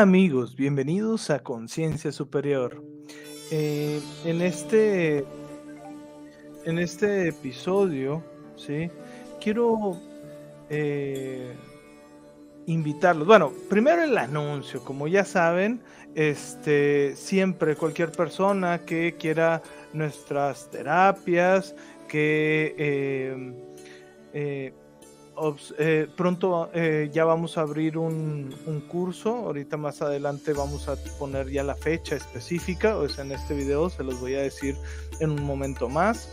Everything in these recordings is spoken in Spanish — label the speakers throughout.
Speaker 1: Amigos, bienvenidos a Conciencia Superior. Eh, en, este, en este episodio, ¿sí? quiero eh, invitarlos. Bueno, primero el anuncio, como ya saben, este, siempre cualquier persona que quiera nuestras terapias, que eh, eh, pronto eh, ya vamos a abrir un, curso. Ahorita más adelante vamos a poner ya la fecha específica. O sea, en este video se los voy a decir en un momento más.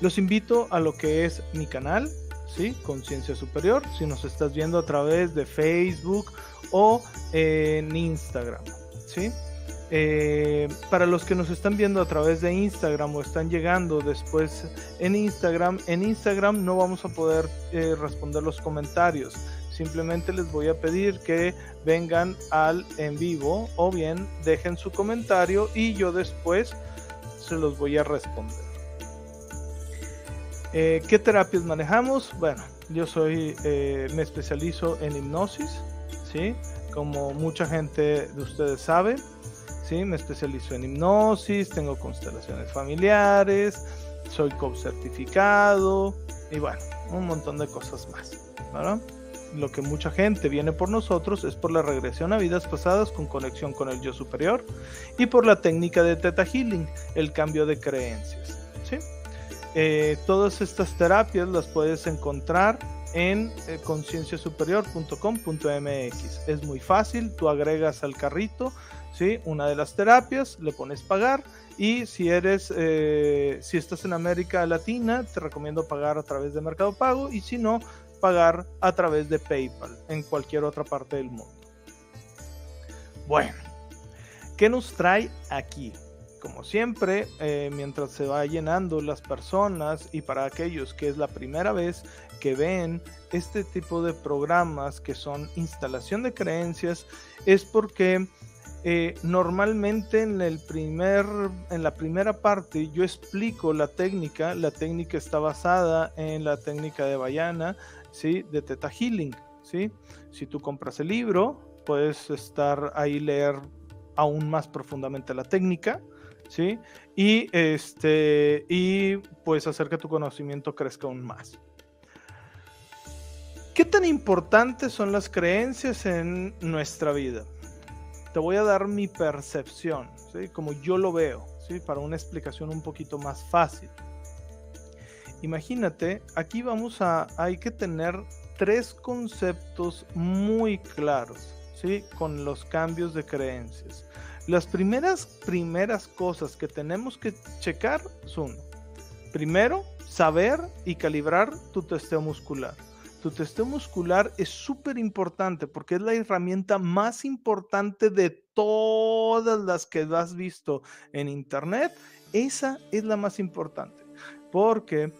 Speaker 1: Los invito a lo que es mi canal, ¿sí? Conciencia Superior. Si nos estás viendo a través de Facebook o en Instagram, ¿sí? Eh, para los que nos están viendo a través de Instagram o están llegando después en Instagram, en Instagram no vamos a poder eh, responder los comentarios. Simplemente les voy a pedir que vengan al en vivo o bien dejen su comentario y yo después se los voy a responder. Eh, ¿Qué terapias manejamos? Bueno, yo soy, me especializo en hipnosis, ¿sí? Como mucha gente de ustedes sabe. Me especializo en hipnosis, tengo constelaciones familiares, soy coach certificado y bueno, un montón de cosas más, Lo que mucha gente viene por nosotros es por la regresión a vidas pasadas con conexión con el yo superior y por la técnica de Theta Healing, el cambio de creencias. Eh, todas estas terapias las puedes encontrar en eh, concienciasuperior.com.mx. Es muy fácil, tú agregas al carrito una de las terapias, le pones pagar y si eres, eh, si estás en América Latina, te recomiendo pagar a través de Mercado Pago y si no, pagar a través de PayPal en cualquier otra parte del mundo. Bueno, ¿qué nos trae aquí? Como siempre, eh, mientras se va llenando las personas y para aquellos que es la primera vez que ven este tipo de programas que son instalación de creencias, es porque eh, normalmente en, el primer, en la primera parte yo explico la técnica. La técnica está basada en la técnica de Bayana, ¿sí? de Teta Healing. ¿sí? Si tú compras el libro, puedes estar ahí leer aún más profundamente la técnica. ¿sí? Y, este, y puedes hacer que tu conocimiento crezca aún más. ¿Qué tan importantes son las creencias en nuestra vida? Te voy a dar mi percepción, ¿sí? como yo lo veo, ¿sí? para una explicación un poquito más fácil. Imagínate, aquí vamos a, hay que tener tres conceptos muy claros, ¿sí? con los cambios de creencias. Las primeras, primeras cosas que tenemos que checar son, primero, saber y calibrar tu testeo muscular tu testeo muscular es súper importante porque es la herramienta más importante de todas las que has visto en internet. Esa es la más importante porque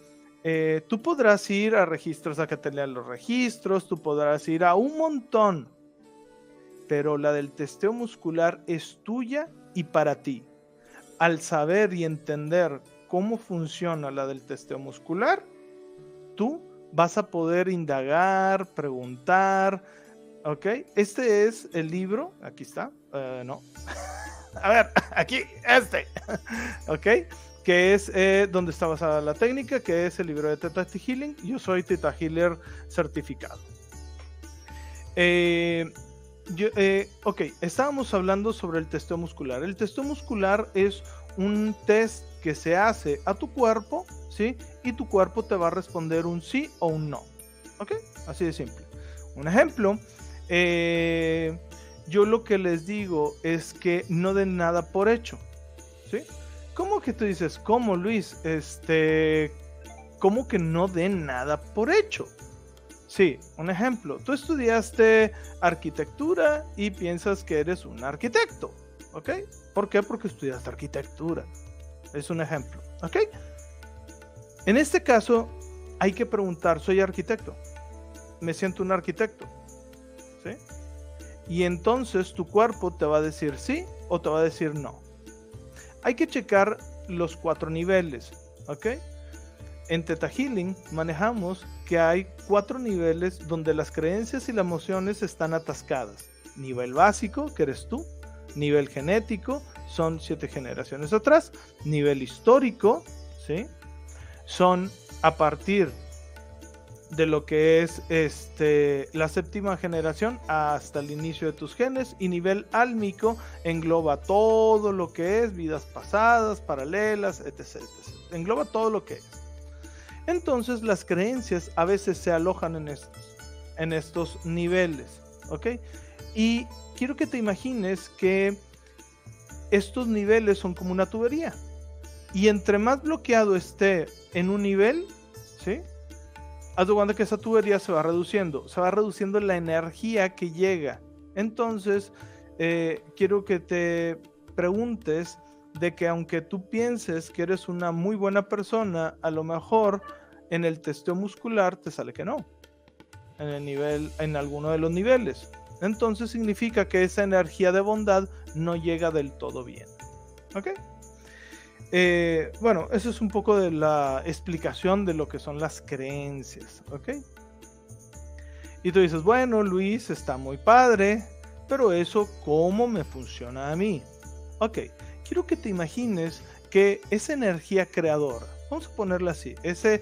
Speaker 1: eh, tú podrás ir a registros a que te lean los registros, tú podrás ir a un montón, pero la del testeo muscular es tuya y para ti. Al saber y entender cómo funciona la del testeo muscular, tú vas a poder indagar, preguntar. ¿Ok? Este es el libro. Aquí está. Eh, no. a ver, aquí, este. ¿Ok? Que es eh, donde está basada la técnica, que es el libro de Teta Healing. Yo soy Teta Healer certificado. Eh, ok, estábamos hablando sobre el testeo muscular. El testeo muscular es un test que se hace a tu cuerpo, ¿sí? Y tu cuerpo te va a responder un sí o un no. ¿Ok? Así de simple. Un ejemplo, eh, yo lo que les digo es que no den nada por hecho, ¿sí? ¿Cómo que tú dices, cómo Luis? Este, ¿cómo que no den nada por hecho? Sí, un ejemplo. Tú estudiaste arquitectura y piensas que eres un arquitecto, ¿ok? ¿Por qué? Porque estudiaste arquitectura. Es un ejemplo. ¿Ok? En este caso, hay que preguntar, soy arquitecto. Me siento un arquitecto. ¿Sí? Y entonces tu cuerpo te va a decir sí o te va a decir no. Hay que checar los cuatro niveles. ¿Ok? En Theta Healing manejamos que hay cuatro niveles donde las creencias y las emociones están atascadas. nivel básico, que eres tú, nivel genético, son siete generaciones atrás, nivel histórico, ¿sí? Son a partir de lo que es este, la séptima generación hasta el inicio de tus genes y nivel álmico engloba todo lo que es vidas pasadas, paralelas, etc. Engloba todo lo que es. Entonces las creencias a veces se alojan en estos, en estos niveles, ¿ok? Y quiero que te imagines que estos niveles son como una tubería. Y entre más bloqueado esté en un nivel, ¿sí? haz de que esa tubería se va reduciendo, se va reduciendo la energía que llega. Entonces, eh, quiero que te preguntes de que aunque tú pienses que eres una muy buena persona, a lo mejor en el testeo muscular te sale que no. En el nivel, en alguno de los niveles. Entonces significa que esa energía de bondad no llega del todo bien. ¿Ok? Eh, bueno, eso es un poco de la explicación de lo que son las creencias, ¿ok? Y tú dices, bueno, Luis, está muy padre, pero eso, ¿cómo me funciona a mí? Ok, quiero que te imagines que esa energía creadora, vamos a ponerla así, ese,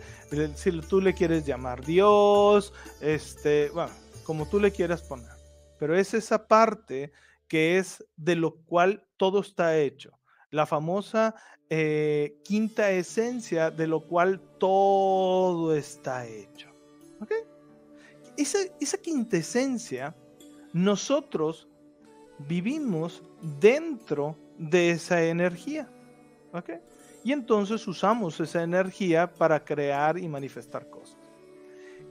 Speaker 1: si tú le quieres llamar Dios, este, bueno, como tú le quieras poner, pero es esa parte que es de lo cual todo está hecho la famosa eh, quinta esencia de lo cual todo está hecho. ¿Ok? Esa, esa quinta esencia, nosotros vivimos dentro de esa energía. ¿Ok? Y entonces usamos esa energía para crear y manifestar cosas.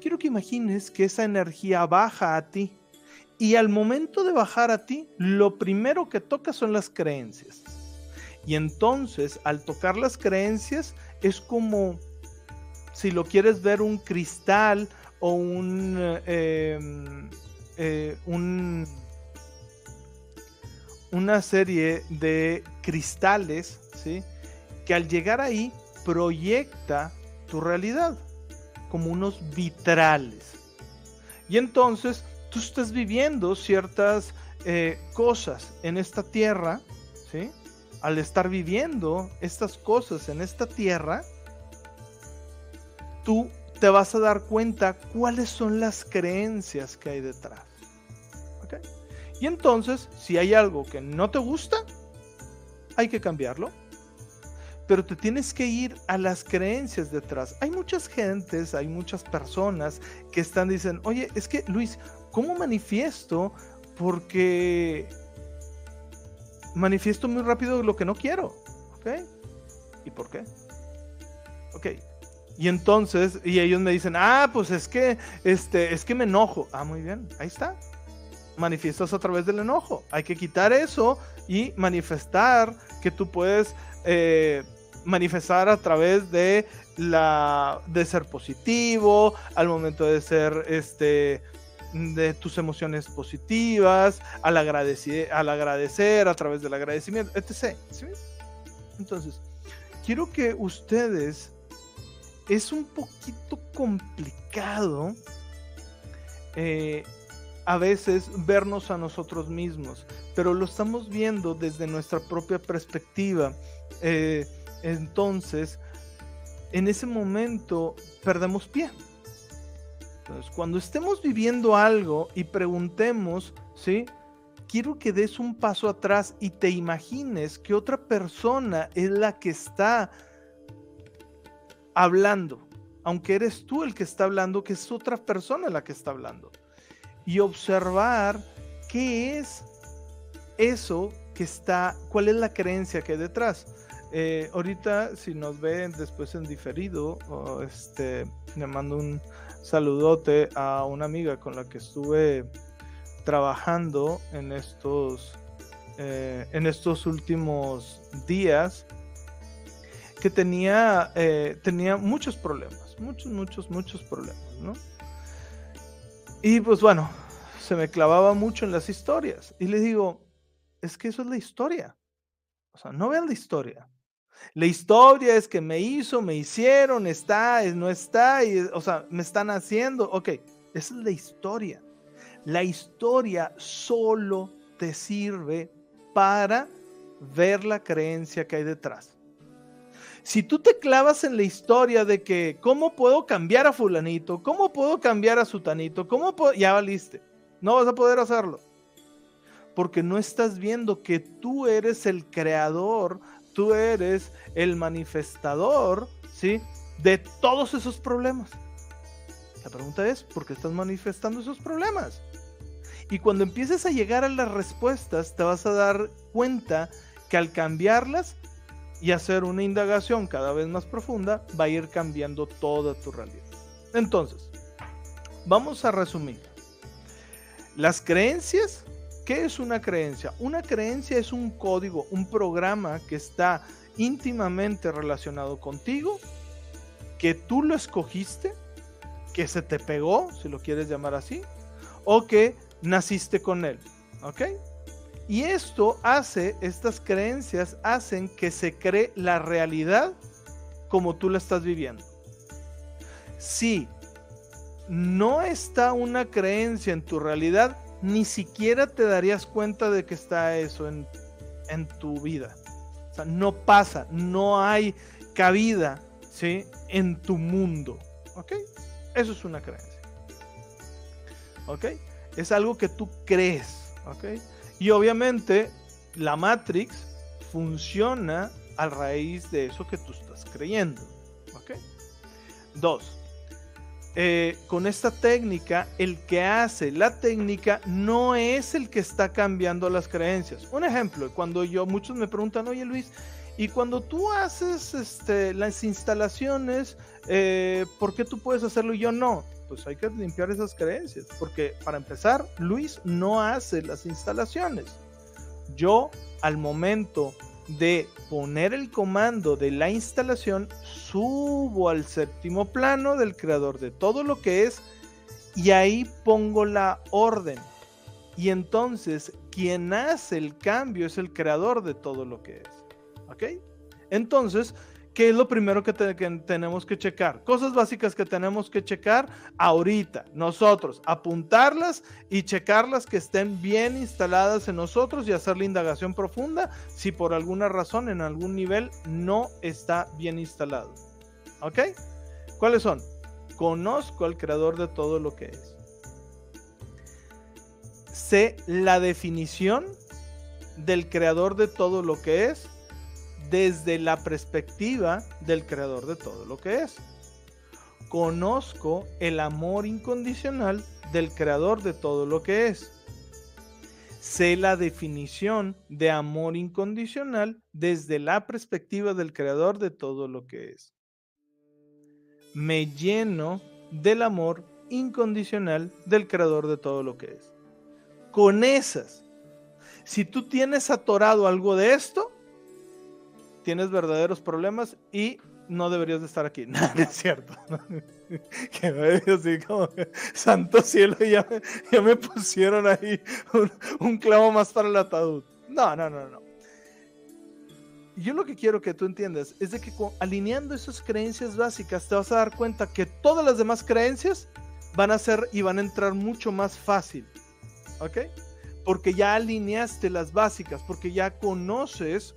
Speaker 1: Quiero que imagines que esa energía baja a ti. Y al momento de bajar a ti, lo primero que toca son las creencias. Y entonces, al tocar las creencias, es como si lo quieres ver un cristal o un, em, eh, un una serie de cristales, ¿sí? Que al llegar ahí proyecta tu realidad como unos vitrales. Y entonces tú estás viviendo ciertas eh, cosas en esta tierra, ¿sí? al estar viviendo estas cosas en esta tierra, tú te vas a dar cuenta cuáles son las creencias que hay detrás. Y entonces, si hay algo que no te gusta, hay que cambiarlo. Pero te tienes que ir a las creencias detrás. Hay muchas gentes, hay muchas personas que están diciendo, oye, es que Luis, ¿cómo manifiesto? Porque manifiesto muy rápido lo que no quiero. ¿Ok? ¿Y por qué? Ok. Y entonces, y ellos me dicen, ah, pues es que, este, es que me enojo. Ah, muy bien, ahí está. Manifiestas a través del enojo. Hay que quitar eso y manifestar que tú puedes eh, manifestar a través de la de ser positivo, al momento de ser este de tus emociones positivas, al, agradecer, al agradecer a través del agradecimiento, etc. Entonces, quiero que ustedes, es un poquito complicado eh, a veces vernos a nosotros mismos, pero lo estamos viendo desde nuestra propia perspectiva. Eh, entonces, en ese momento perdemos pie. Entonces, cuando estemos viviendo algo y preguntemos, ¿sí? Quiero que des un paso atrás y te imagines que otra persona es la que está hablando, aunque eres tú el que está hablando, que es otra persona la que está hablando. Y observar qué es eso que está, cuál es la creencia que hay detrás. Eh, ahorita, si nos ven después en diferido, este, le mando un, saludote a una amiga con la que estuve trabajando en estos, eh, en estos últimos días que tenía, eh, tenía muchos problemas, muchos, muchos, muchos problemas, ¿no? Y pues bueno, se me clavaba mucho en las historias. Y le digo, es que eso es la historia. O sea, no vean la historia. La historia es que me hizo, me hicieron, está, no está, o sea, me están haciendo. Ok, esa es la historia. La historia solo te sirve para ver la creencia que hay detrás. Si tú te clavas en la historia de que, ¿cómo puedo cambiar a fulanito? ¿Cómo puedo cambiar a sutanito? ¿Cómo puedo? Ya valiste. No vas a poder hacerlo. Porque no estás viendo que tú eres el creador, tú eres el manifestador, ¿sí? De todos esos problemas. La pregunta es, ¿por qué estás manifestando esos problemas? Y cuando empieces a llegar a las respuestas, te vas a dar cuenta que al cambiarlas y hacer una indagación cada vez más profunda, va a ir cambiando toda tu realidad. Entonces, vamos a resumir. Las creencias, ¿qué es una creencia? Una creencia es un código, un programa que está íntimamente relacionado contigo, que tú lo escogiste, que se te pegó, si lo quieres llamar así, o que naciste con él. ¿Ok? Y esto hace, estas creencias hacen que se cree la realidad como tú la estás viviendo. Si no está una creencia en tu realidad, ni siquiera te darías cuenta de que está eso en, en tu vida. O sea, no pasa, no hay cabida ¿sí? en tu mundo. ¿Ok? Eso es una creencia. ¿Ok? Es algo que tú crees. ¿Ok? Y obviamente la Matrix funciona a raíz de eso que tú estás creyendo. ¿Ok? Dos. Eh, con esta técnica, el que hace la técnica no es el que está cambiando las creencias. Un ejemplo, cuando yo, muchos me preguntan, oye Luis, y cuando tú haces este, las instalaciones, eh, ¿por qué tú puedes hacerlo y yo no? pues hay que limpiar esas creencias, porque para empezar, Luis no hace las instalaciones. Yo, al momento de poner el comando de la instalación, subo al séptimo plano del creador de todo lo que es y ahí pongo la orden. Y entonces quien hace el cambio es el creador de todo lo que es. ¿Ok? Entonces, ¿Qué es lo primero que, tenemos que checar? Cosas básicas que tenemos que checar ahorita, nosotros, apuntarlas y checarlas que estén bien instaladas en nosotros y hacer la indagación profunda si por alguna razón en algún nivel no está bien instalado. ¿Ok? ¿Cuáles son? Conozco al creador de todo lo que es. Sé la definición del creador de todo lo que es desde la perspectiva del creador de todo lo que es. Conozco el amor incondicional del creador de todo lo que es. Sé la definición de amor incondicional desde la perspectiva del creador de todo lo que es. Me lleno del amor incondicional del creador de todo lo que es. Con esas, si tú tienes atorado algo de esto, tienes verdaderos problemas y no deberías de estar aquí. No, es cierto. que me así como, santo cielo, ya me, pusieron ahí un, clavo más para el ataúd. No, no, no, no. Yo lo que quiero que tú entiendas es de que alineando esas creencias básicas te vas a dar cuenta que todas las demás creencias van a ser y van a entrar mucho más fácil. ¿Ok? Porque ya alineaste las básicas, porque ya conoces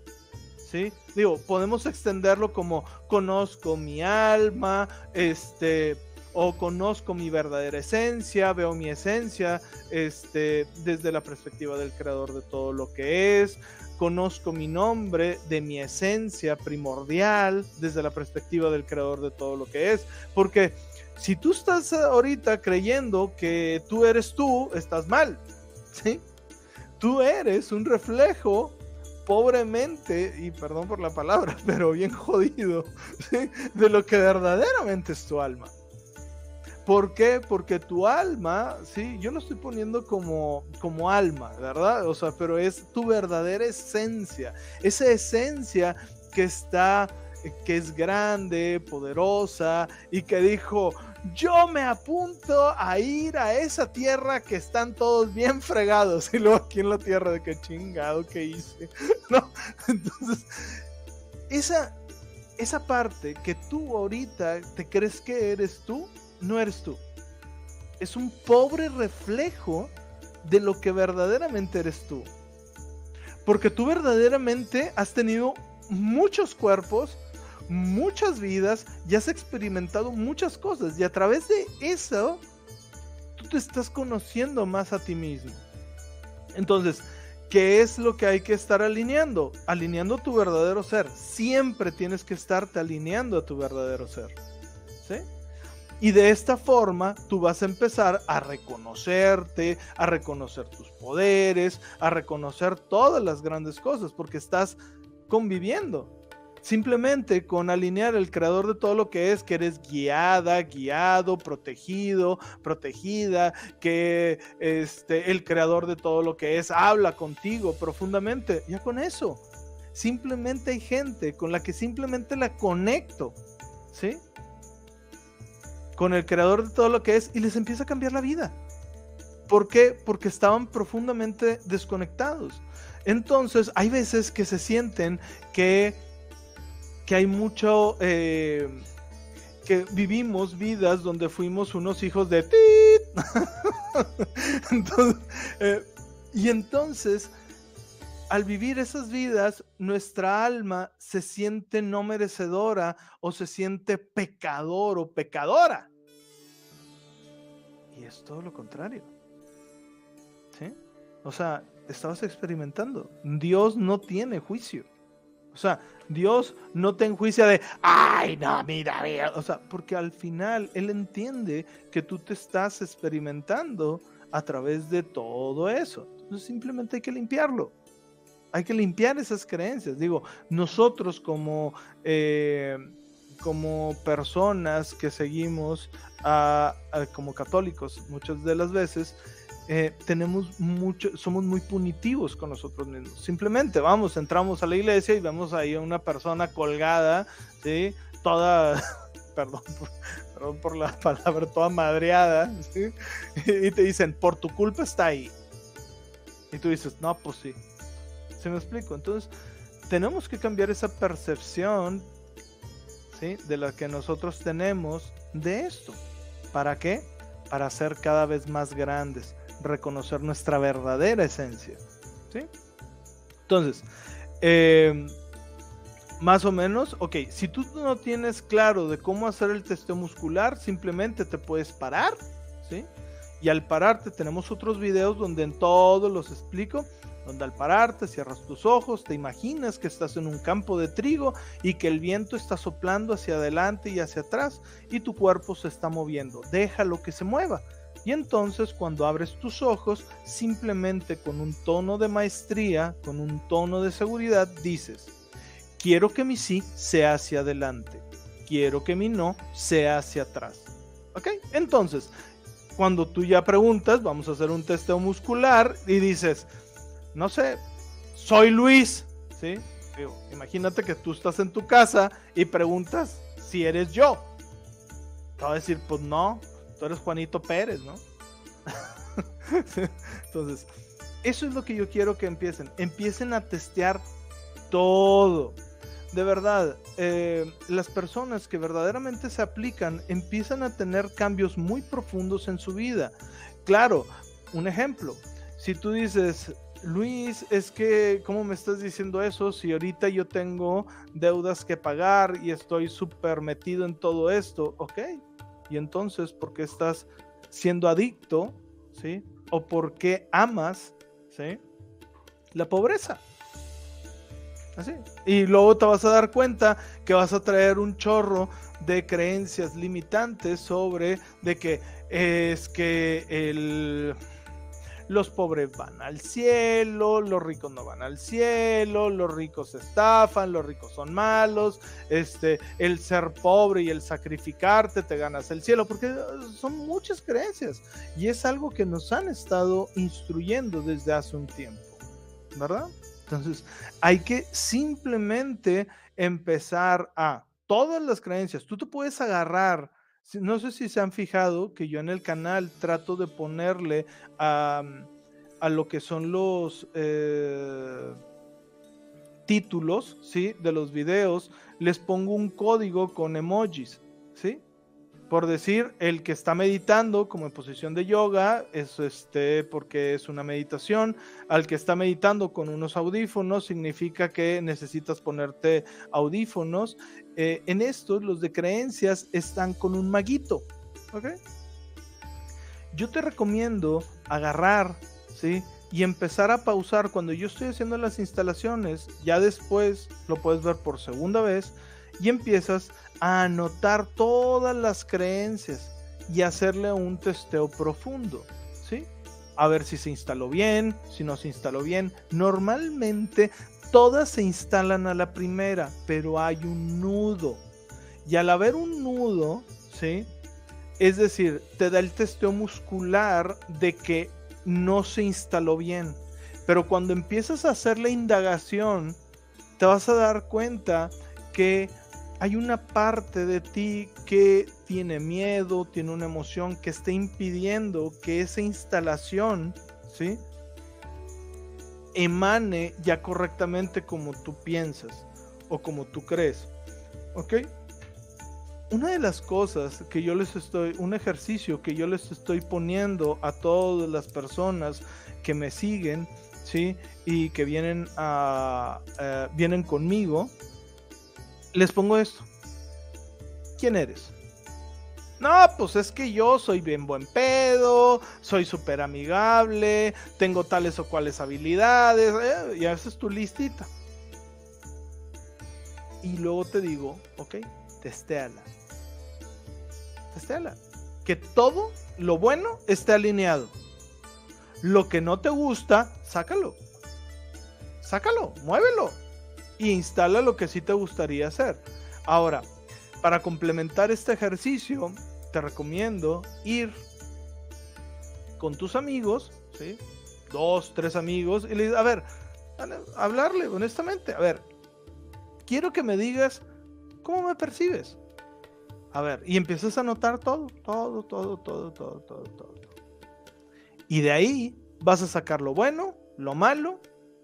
Speaker 1: Digo, podemos extenderlo como conozco mi alma, este, o conozco mi verdadera esencia, veo mi esencia, este, desde la perspectiva del creador de todo lo que es, conozco mi nombre, de mi esencia primordial, desde la perspectiva del creador de todo lo que es, porque si tú estás ahorita creyendo que tú eres tú, estás mal, ¿sí? Tú eres un reflejo pobremente, y perdón por la palabra, pero bien jodido, de lo que verdaderamente es tu alma. ¿Por qué? Porque tu alma, sí, yo lo estoy poniendo como, como alma, ¿verdad? O sea, pero es tu verdadera esencia, esa esencia que está, que es grande, poderosa y que dijo, yo me apunto a ir a esa tierra que están todos bien fregados. Y luego aquí en la tierra de qué chingado que hice. ¿No? Entonces, esa, esa parte que tú ahorita te crees que eres tú, no eres tú. es un pobre reflejo de lo que verdaderamente eres tú. Porque tú verdaderamente has tenido muchos cuerpos, muchas vidas y has experimentado muchas cosas. Y a través de eso, tú te estás conociendo más a ti mismo. Entonces, ¿qué es lo que hay que estar alineando? Alineando tu verdadero ser. Siempre tienes que estarte alineando a tu verdadero ser. ¿Sí? Y de esta forma tú vas a empezar a reconocerte, a reconocer tus poderes, a reconocer todas las grandes cosas, porque estás conviviendo. Simplemente con alinear el creador de todo lo que es, que eres guiada, guiado, protegido, protegida, que este, el creador de todo lo que es habla contigo profundamente. Ya con eso, simplemente hay gente con la que simplemente la conecto, ¿sí? con el creador de todo lo que es y les empieza a cambiar la vida. ¿Por qué? Porque estaban profundamente desconectados. Entonces, hay veces que se sienten que, que hay mucho, eh, que vivimos vidas donde fuimos unos hijos de... Eh, y entonces, al vivir esas vidas, nuestra alma se siente no merecedora o se siente pecador o pecadora. Y es todo lo contrario. ¿Sí? O sea, estabas experimentando. Dios no tiene juicio. O sea, Dios no te enjuicia de, ay, no, mira, mira. O sea, porque al final Él entiende que tú te estás experimentando a través de todo eso. Entonces simplemente hay que limpiarlo. Hay que limpiar esas creencias. Digo, nosotros como... Eh, como personas que seguimos como católicos muchas de las veces eh, tenemos mucho, somos muy punitivos con nosotros mismos. Simplemente vamos, entramos a la iglesia y vemos ahí a una persona colgada, ¿sí? toda, perdón perdón por la palabra, toda madreada, y te dicen, por tu culpa está ahí. Y tú dices, no, pues sí. ¿Se me explico? Entonces, tenemos que cambiar esa percepción de la que nosotros tenemos de esto. ¿Para qué? Para ser cada vez más grandes, reconocer nuestra verdadera esencia. ¿sí? Entonces, em, más o menos, ok, si tú no tienes claro de cómo hacer el testeo muscular, simplemente te puedes parar, ¿sí? Y al pararte tenemos otros videos donde en todo los explico donde al pararte cierras tus ojos, te imaginas que estás en un campo de trigo y que el viento está soplando hacia adelante y hacia atrás y tu cuerpo se está moviendo. Déjalo que se mueva. Y entonces cuando abres tus ojos, simplemente con un tono de maestría, con un tono de seguridad, dices, quiero que mi sí sea hacia adelante, quiero que mi no sea hacia atrás. ¿Ok? Entonces, cuando tú ya preguntas, vamos a hacer un testeo muscular y dices, no sé, soy Luis, ¿sí? imagínate que tú estás en tu casa y preguntas si eres yo. Te va a decir, pues no, tú eres Juanito Pérez, ¿no? Entonces, eso es lo que yo quiero que empiecen. Empiecen a testear todo. De verdad, eh, las personas que verdaderamente se aplican empiezan a tener cambios muy profundos en su vida. Claro, un ejemplo. Si tú dices, Luis, es que, ¿cómo me estás diciendo eso? Si ahorita yo tengo deudas que pagar y estoy súper metido en todo esto, ok. Y entonces, ¿por qué estás siendo adicto? ¿Sí? ¿O por qué amas? ¿Sí? La pobreza. Así. Y luego te vas a dar cuenta que vas a traer un chorro de creencias limitantes sobre de que es que el los pobres van al cielo, los ricos no van al cielo, los ricos estafan, los ricos son malos, este, el ser pobre y el sacrificarte te ganas el cielo, porque son muchas creencias y es algo que nos han estado instruyendo desde hace un tiempo, ¿verdad? Entonces, hay que simplemente empezar a todas las creencias, tú te puedes agarrar no sé si se han fijado que yo en el canal trato de ponerle a, lo que son los eh, títulos ¿sí? de los videos, les pongo un código con emojis. ¿sí? Por decir, el que está meditando como en posición de yoga, es este, porque es una meditación. Al que está meditando con unos audífonos, significa que necesitas ponerte audífonos. Eh, en estos, los de creencias están con un maguito. Yo te recomiendo agarrar, ¿sí? Y empezar a pausar cuando yo estoy haciendo las instalaciones. Ya después lo puedes ver por segunda vez y empiezas a anotar todas las creencias y hacerle un testeo profundo, ¿sí? A ver si se instaló bien, si no se instaló bien. Normalmente todas se instalan a la primera, pero hay un nudo. Y al haber un nudo, ¿sí? Es decir, te da el testeo muscular de que no se instaló bien. Pero cuando empiezas a hacer la indagación, te vas a dar cuenta que hay una parte de ti que tiene miedo, tiene una emoción que está impidiendo que esa instalación, ¿sí? Emane ya correctamente como tú piensas o como tú crees. ¿Ok? Una de las cosas que yo les estoy, un ejercicio que yo les estoy poniendo a todas las personas que me siguen, ¿sí? Y que vienen a, eh, vienen conmigo, les pongo esto. ¿Quién eres? No, pues es que yo soy bien buen pedo, soy súper amigable, tengo tales o cuales habilidades, eh, y haces tu listita. Y luego te digo, ok, testéala. Testéala. Que todo lo bueno esté alineado. Lo que no te gusta, sácalo. Sácalo, muévelo y instala lo que sí te gustaría hacer. Ahora, para complementar este ejercicio, te recomiendo ir con tus amigos, dos, tres amigos, y le a ver, hablarle honestamente, a ver, quiero que me digas cómo me percibes. A ver, y empiezas a notar todo, todo, todo, todo, todo, todo, todo. Y de ahí vas a sacar lo bueno, lo malo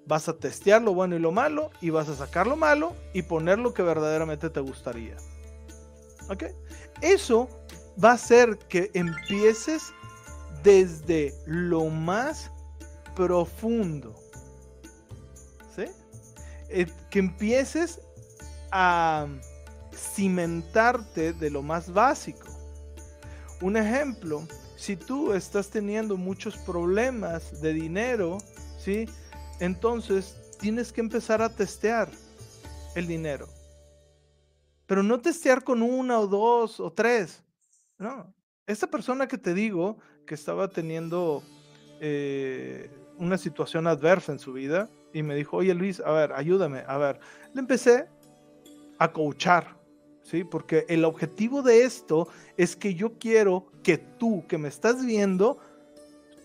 Speaker 1: vas a testear lo bueno y lo malo y vas a sacar lo malo y poner lo que verdaderamente te gustaría. ¿Ok? Eso va a hacer que empieces desde lo más profundo. ¿Sí? Eh, que empieces a cimentarte de lo más básico. Un ejemplo, si tú estás teniendo muchos problemas de dinero, ¿sí? entonces tienes que empezar a testear el dinero. Pero no testear con una o dos o tres. No. Esta persona que te digo que estaba teniendo eh, una situación adversa en su vida y me dijo, oye Luis, a ver, ayúdame. A ver, le empecé a coachar, ¿sí? Porque el objetivo de esto es que yo quiero que tú que me estás viendo,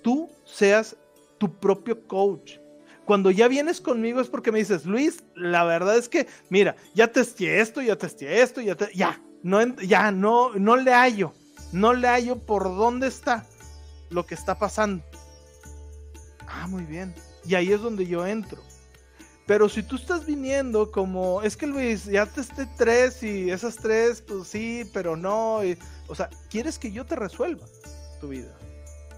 Speaker 1: tú seas tu propio coach cuando ya vienes conmigo es porque me dices, Luis, la verdad es que, mira, ya testé esto, ya testé esto, ya, ya, no, ya no, no le hallo, no le hallo por dónde está lo que está pasando. Ah, muy bien. Y ahí es donde yo entro. Pero si tú estás viniendo como, es que Luis, ya testé tres y esas tres, pues sí, pero no. o sea, quieres que yo te resuelva tu vida.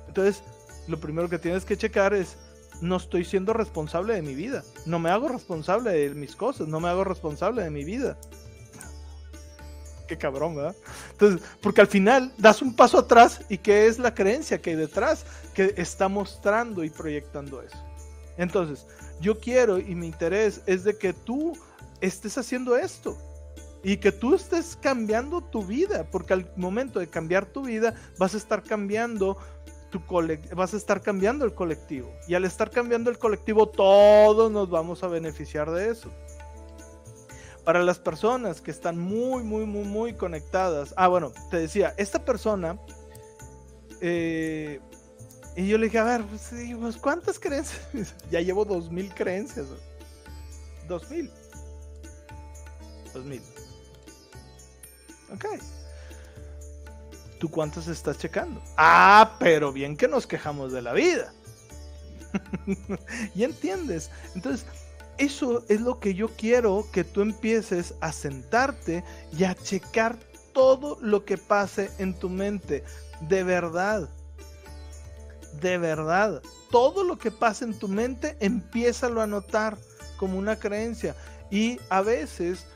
Speaker 1: Entonces, lo primero que tienes que checar es, no estoy siendo responsable de mi vida. No me hago responsable de mis cosas, no me hago responsable de mi vida. Qué cabrón, ¿verdad? Entonces, porque al final das un paso atrás y qué es la creencia que hay detrás que está mostrando y proyectando eso. Entonces, yo quiero y mi interés es de que tú estés haciendo esto y que tú estés cambiando tu vida, porque al momento de cambiar tu vida vas a estar cambiando vas a estar cambiando el colectivo. Y al estar cambiando el colectivo, todos nos vamos a beneficiar de eso. Para las personas que están muy, muy, muy, muy conectadas. Ah, bueno, te decía, esta persona. Eh, y yo le dije, a ver, pues, ¿cuántas creencias? ya llevo dos mil creencias. Dos mil. Dos mil. Ok. ¿Tú cuántas estás checando? Ah, pero bien que nos quejamos de la vida. ¿Y entiendes? Entonces, eso es lo que yo quiero que tú empieces a sentarte y a checar todo lo que pase en tu mente. De verdad. De verdad. Todo lo que pase en tu mente, empiézalo a notar como una creencia. Y a veces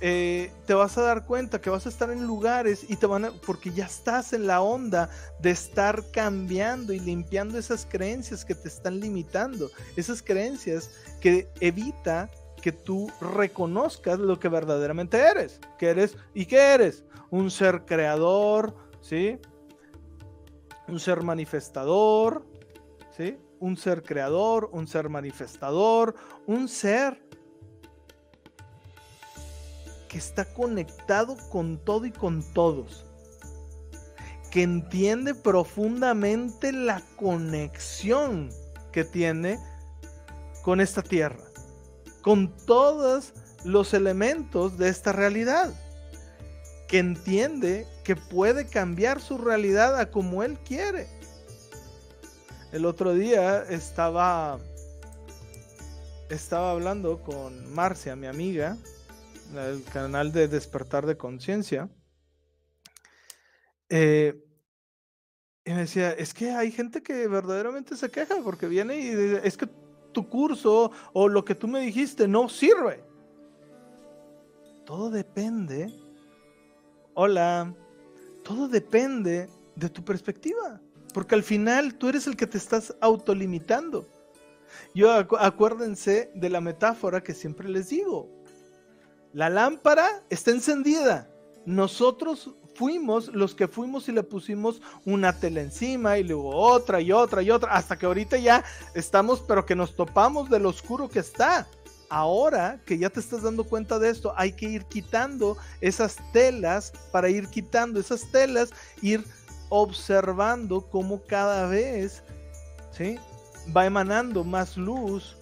Speaker 1: eh, te vas a dar cuenta que vas a estar en lugares y te van a, porque ya estás en la onda de estar cambiando y limpiando esas creencias que te están limitando, esas creencias que evita que tú reconozcas lo que verdaderamente eres, que eres y que eres un ser creador, ¿sí? Un ser manifestador, ¿sí? Un ser creador, un ser manifestador, un ser que está conectado con todo y con todos, que entiende profundamente la conexión que tiene con esta tierra, con todos los elementos de esta realidad, que entiende que puede cambiar su realidad a como él quiere. El otro día estaba estaba hablando con Marcia, mi amiga, el canal de despertar de conciencia. Eh, y me decía, es que hay gente que verdaderamente se queja porque viene y dice, es que tu curso o lo que tú me dijiste no sirve. Todo depende. Hola. Todo depende de tu perspectiva. Porque al final tú eres el que te estás autolimitando. Yo acuérdense de la metáfora que siempre les digo. La lámpara está encendida. Nosotros fuimos los que fuimos y le pusimos una tela encima y luego otra y otra y otra, hasta que ahorita ya estamos, pero que nos topamos del oscuro que está. Ahora que ya te estás dando cuenta de esto, hay que ir quitando esas telas para ir quitando esas telas, ir observando cómo cada vez ¿sí? va emanando más luz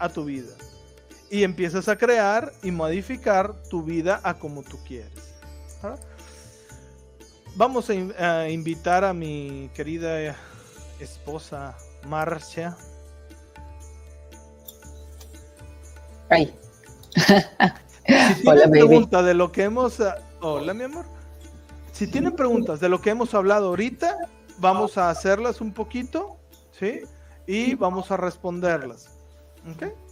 Speaker 1: a tu vida y empiezas a crear y modificar tu vida a como tú quieres. Vamos a, invitar a mi querida esposa Marcia.
Speaker 2: Ay.
Speaker 1: Si tienen preguntas de lo que hemos. Ah, hola, mi amor. Si tienen preguntas de lo que hemos hablado ahorita, vamos a hacerlas un poquito, ¿sí? Y vamos a responderlas. ¿Ok?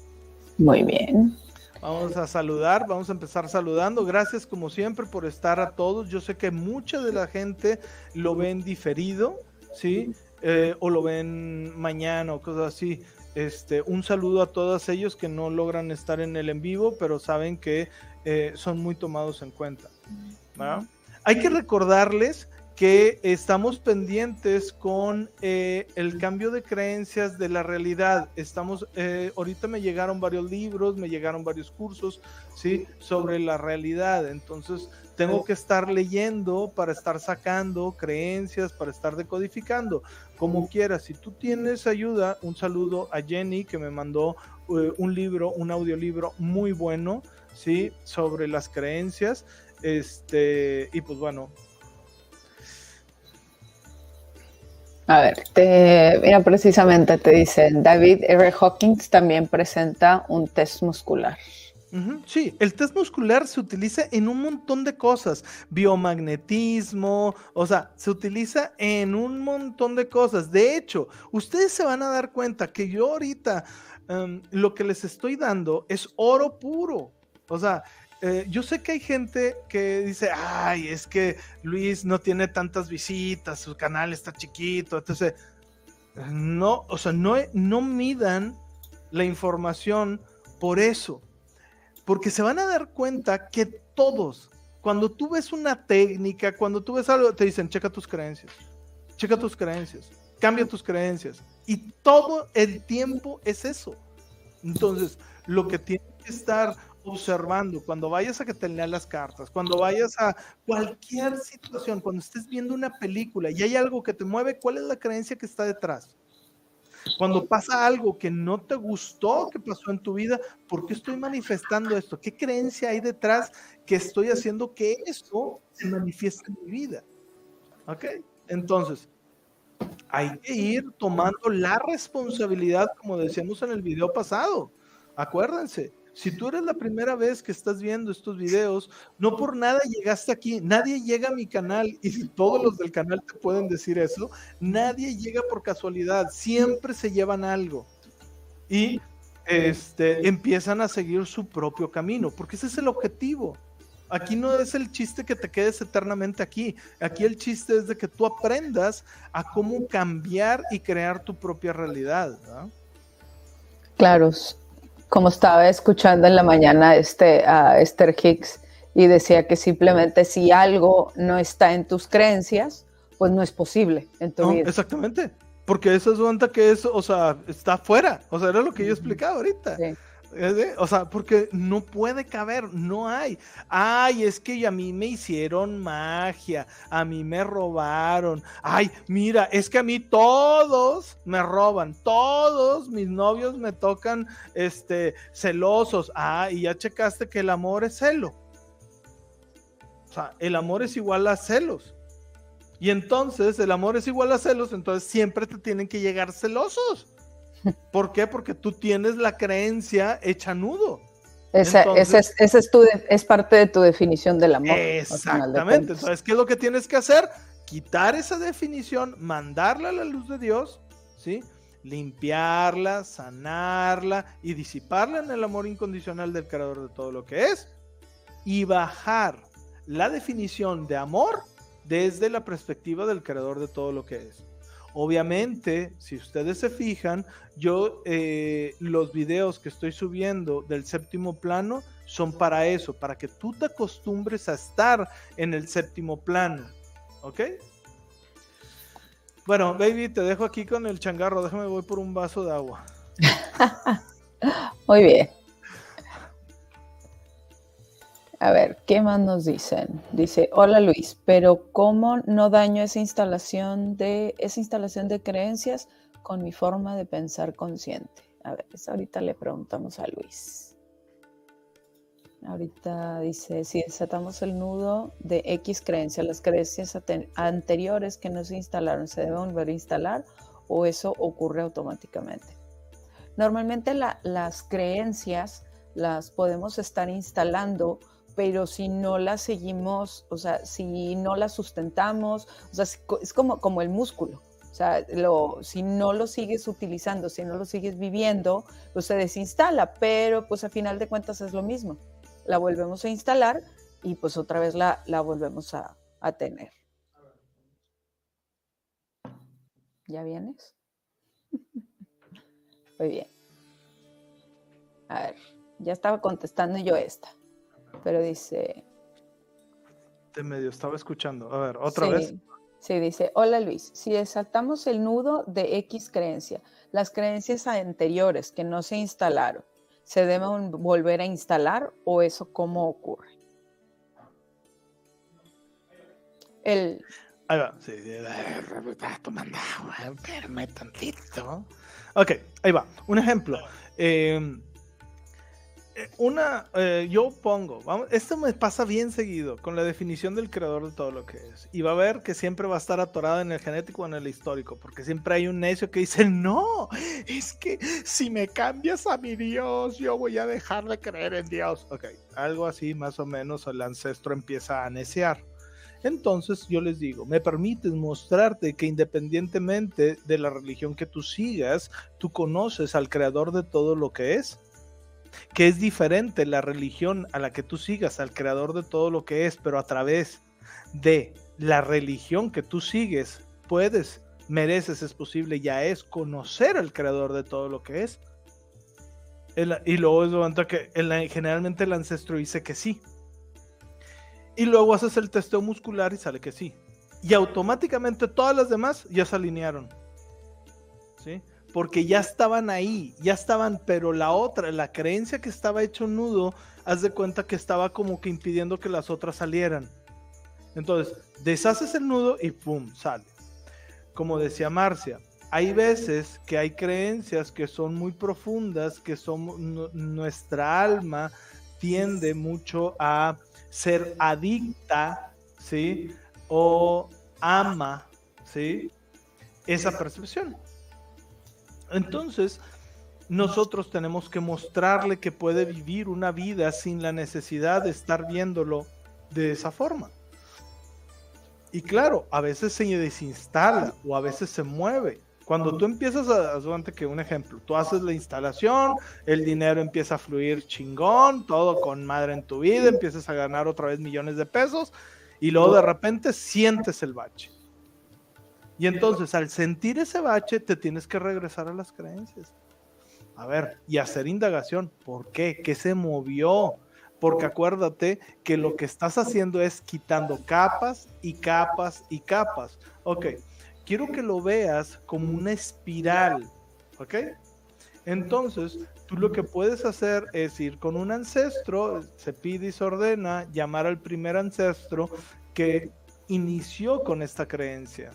Speaker 2: Muy bien.
Speaker 1: Vamos a saludar, vamos a empezar saludando. Gracias como siempre por estar a todos. Yo sé que mucha de la gente lo ven diferido, ¿sí? Eh, o lo ven mañana o cosas así. Este, un saludo a todos ellos que no logran estar en el en vivo, pero saben que eh, son muy tomados en cuenta. Hay que recordarles que estamos pendientes con eh, el cambio de creencias de la realidad. Estamos, eh, ahorita me llegaron varios libros, me llegaron varios cursos, ¿sí? Sobre la realidad. Entonces, tengo que estar leyendo para estar sacando creencias, para estar decodificando, como quieras. Si tú tienes ayuda, un saludo a Jenny que me mandó eh, un libro, un audiolibro muy bueno, ¿sí? Sobre las creencias. Este, y pues bueno,
Speaker 2: A ver, mira, precisamente te dicen, David R. Hawkins también presenta un test muscular.
Speaker 1: Sí, el test muscular se utiliza en un montón de cosas, biomagnetismo, o sea, se utiliza en un montón de cosas. De hecho, ustedes se van a dar cuenta que yo ahorita em, lo que les estoy dando es oro puro. O sea, eh, yo sé que hay gente que dice, ay, es que Luis no tiene tantas visitas, su canal está chiquito, entonces, no, o sea, no, no midan la información por eso, porque se van a dar cuenta que todos, cuando tú ves una técnica, cuando tú ves algo, te dicen, checa tus creencias, checa tus creencias, cambia tus creencias, y todo el tiempo es eso. Entonces, lo que tiene que estar observando, cuando vayas a que te lean las cartas, cuando vayas a cualquier situación, cuando estés viendo una película y hay algo que te mueve, ¿cuál es la creencia que está detrás? Cuando pasa algo que no te gustó que pasó en tu vida, ¿por qué estoy manifestando esto? ¿Qué creencia hay detrás que estoy haciendo que esto se manifieste en mi vida? ¿Ok? Entonces, hay que ir tomando la responsabilidad, como decíamos en el video pasado. Acuérdense, Si tú eres la primera vez que estás viendo estos videos, no por nada llegaste aquí, nadie llega a mi canal y todos los del canal te pueden decir eso, nadie llega por casualidad, siempre se llevan algo. Y este, empiezan a seguir su propio camino, porque ese es el objetivo. Aquí no es el chiste que te quedes eternamente aquí. Aquí el chiste es de que tú aprendas a cómo cambiar y crear tu propia realidad.
Speaker 2: Claro, como estaba escuchando en la mañana este, a Esther Hicks y decía que simplemente si algo no está en tus creencias, pues no es posible en tu vida.
Speaker 1: Exactamente, porque eso es cuenta que eso, o sea, está fuera, o sea, era lo que yo explicaba ahorita. Sí. O sea, porque no puede caber, no hay. Ay, es que a mí me hicieron magia, a mí me robaron. Ay, mira, es que a mí todos me roban, todos mis novios me tocan este celosos. Ah, y ya checaste que el amor es celo. O sea, el amor es igual a celos. Y entonces el amor es igual a celos, entonces siempre te tienen que llegar celosos. ¿Por qué? Porque tú tienes la creencia hecha nudo.
Speaker 2: Esa, es, es, parte de tu definición del amor.
Speaker 1: Exactamente. Entonces, ¿qué es lo que tienes que hacer? Quitar esa definición, mandarla a la luz de Dios, ¿sí? Limpiarla, sanarla y disiparla en el amor incondicional del creador de todo lo que es. Y bajar la definición de amor desde la perspectiva del creador de todo lo que es. Obviamente, si ustedes se fijan, yo eh, los videos que estoy subiendo del séptimo plano son para eso, para que tú te acostumbres a estar en el séptimo plano. ¿Ok? Bueno, baby, te dejo aquí con el changarro. Déjame, voy por un vaso de agua.
Speaker 2: Muy bien. A ver, ¿qué más nos dicen? Dice, hola Luis, pero ¿cómo no daño esa instalación de esa instalación de creencias con mi forma de pensar consciente? A ver, ahorita le preguntamos a Luis. Ahorita dice, si desatamos el nudo de X creencia, las creencias anteriores que no se instalaron, ¿se deben volver a instalar o eso ocurre automáticamente? Normalmente las creencias las podemos estar instalando pero si no la seguimos, o sea, si no la sustentamos, o sea, es como, como el músculo. O sea, lo, si no lo sigues utilizando, si no lo sigues viviendo, pues se desinstala, pero pues a final de cuentas es lo mismo. La volvemos a instalar y pues otra vez la, la volvemos a, a tener. ¿Ya vienes? Muy bien. A ver, ya estaba contestando yo esta pero dice...
Speaker 1: De medio estaba escuchando. A ver, otra vez.
Speaker 2: Sí, dice, hola Luis, si desatamos el nudo de X creencia, las creencias anteriores que no se instalaron, ¿se deben volver a instalar o eso cómo ocurre? El...
Speaker 1: Ahí va, sí, tomando agua, tantito. Ok, ahí va, un ejemplo. Eh, una, eh, yo pongo, vamos, esto me pasa bien seguido con la definición del creador de todo lo que es. Y va a ver que siempre va a estar atorado en el genético o en el histórico, porque siempre hay un necio que dice, no, es que si me cambias a mi Dios, yo voy a dejar de creer en Dios. Ok, algo así más o menos el ancestro empieza a neciar. Entonces yo les digo, me permites mostrarte que independientemente de la religión que tú sigas, tú conoces al creador de todo lo que es que es diferente la religión a la que tú sigas, al creador de todo lo que es, pero a través de la religión que tú sigues, puedes, mereces, es posible, ya es conocer al creador de todo lo que es. y luego es momento que generalmente el ancestro dice que sí. Y luego haces el testeo muscular y sale que sí. Y automáticamente todas las demás ya se alinearon. ¿Sí? Porque ya estaban ahí, ya estaban, pero la otra, la creencia que estaba hecho nudo, haz de cuenta que estaba como que impidiendo que las otras salieran. Entonces, deshaces el nudo y ¡pum! sale. Como decía Marcia, hay veces que hay creencias que son muy profundas, que son nuestra alma tiende mucho a ser adicta, ¿sí? O ama, ¿sí? Esa percepción. Entonces, nosotros tenemos que mostrarle que puede vivir una vida sin la necesidad de estar viéndolo de esa forma. Y claro, a veces se desinstala o a veces se mueve. Cuando tú empiezas a, durante que un ejemplo, tú haces la instalación, el dinero empieza a fluir chingón, todo con madre en tu vida, empiezas a ganar otra vez millones de pesos y luego de repente sientes el bache. Y entonces al sentir ese bache te tienes que regresar a las creencias. A ver, y hacer indagación. ¿Por qué? ¿Qué se movió? Porque acuérdate que lo que estás haciendo es quitando capas y capas y capas. Ok, quiero que lo veas como una espiral. ¿Ok? Entonces, tú lo que puedes hacer es ir con un ancestro, se pide y se ordena, llamar al primer ancestro que inició con esta creencia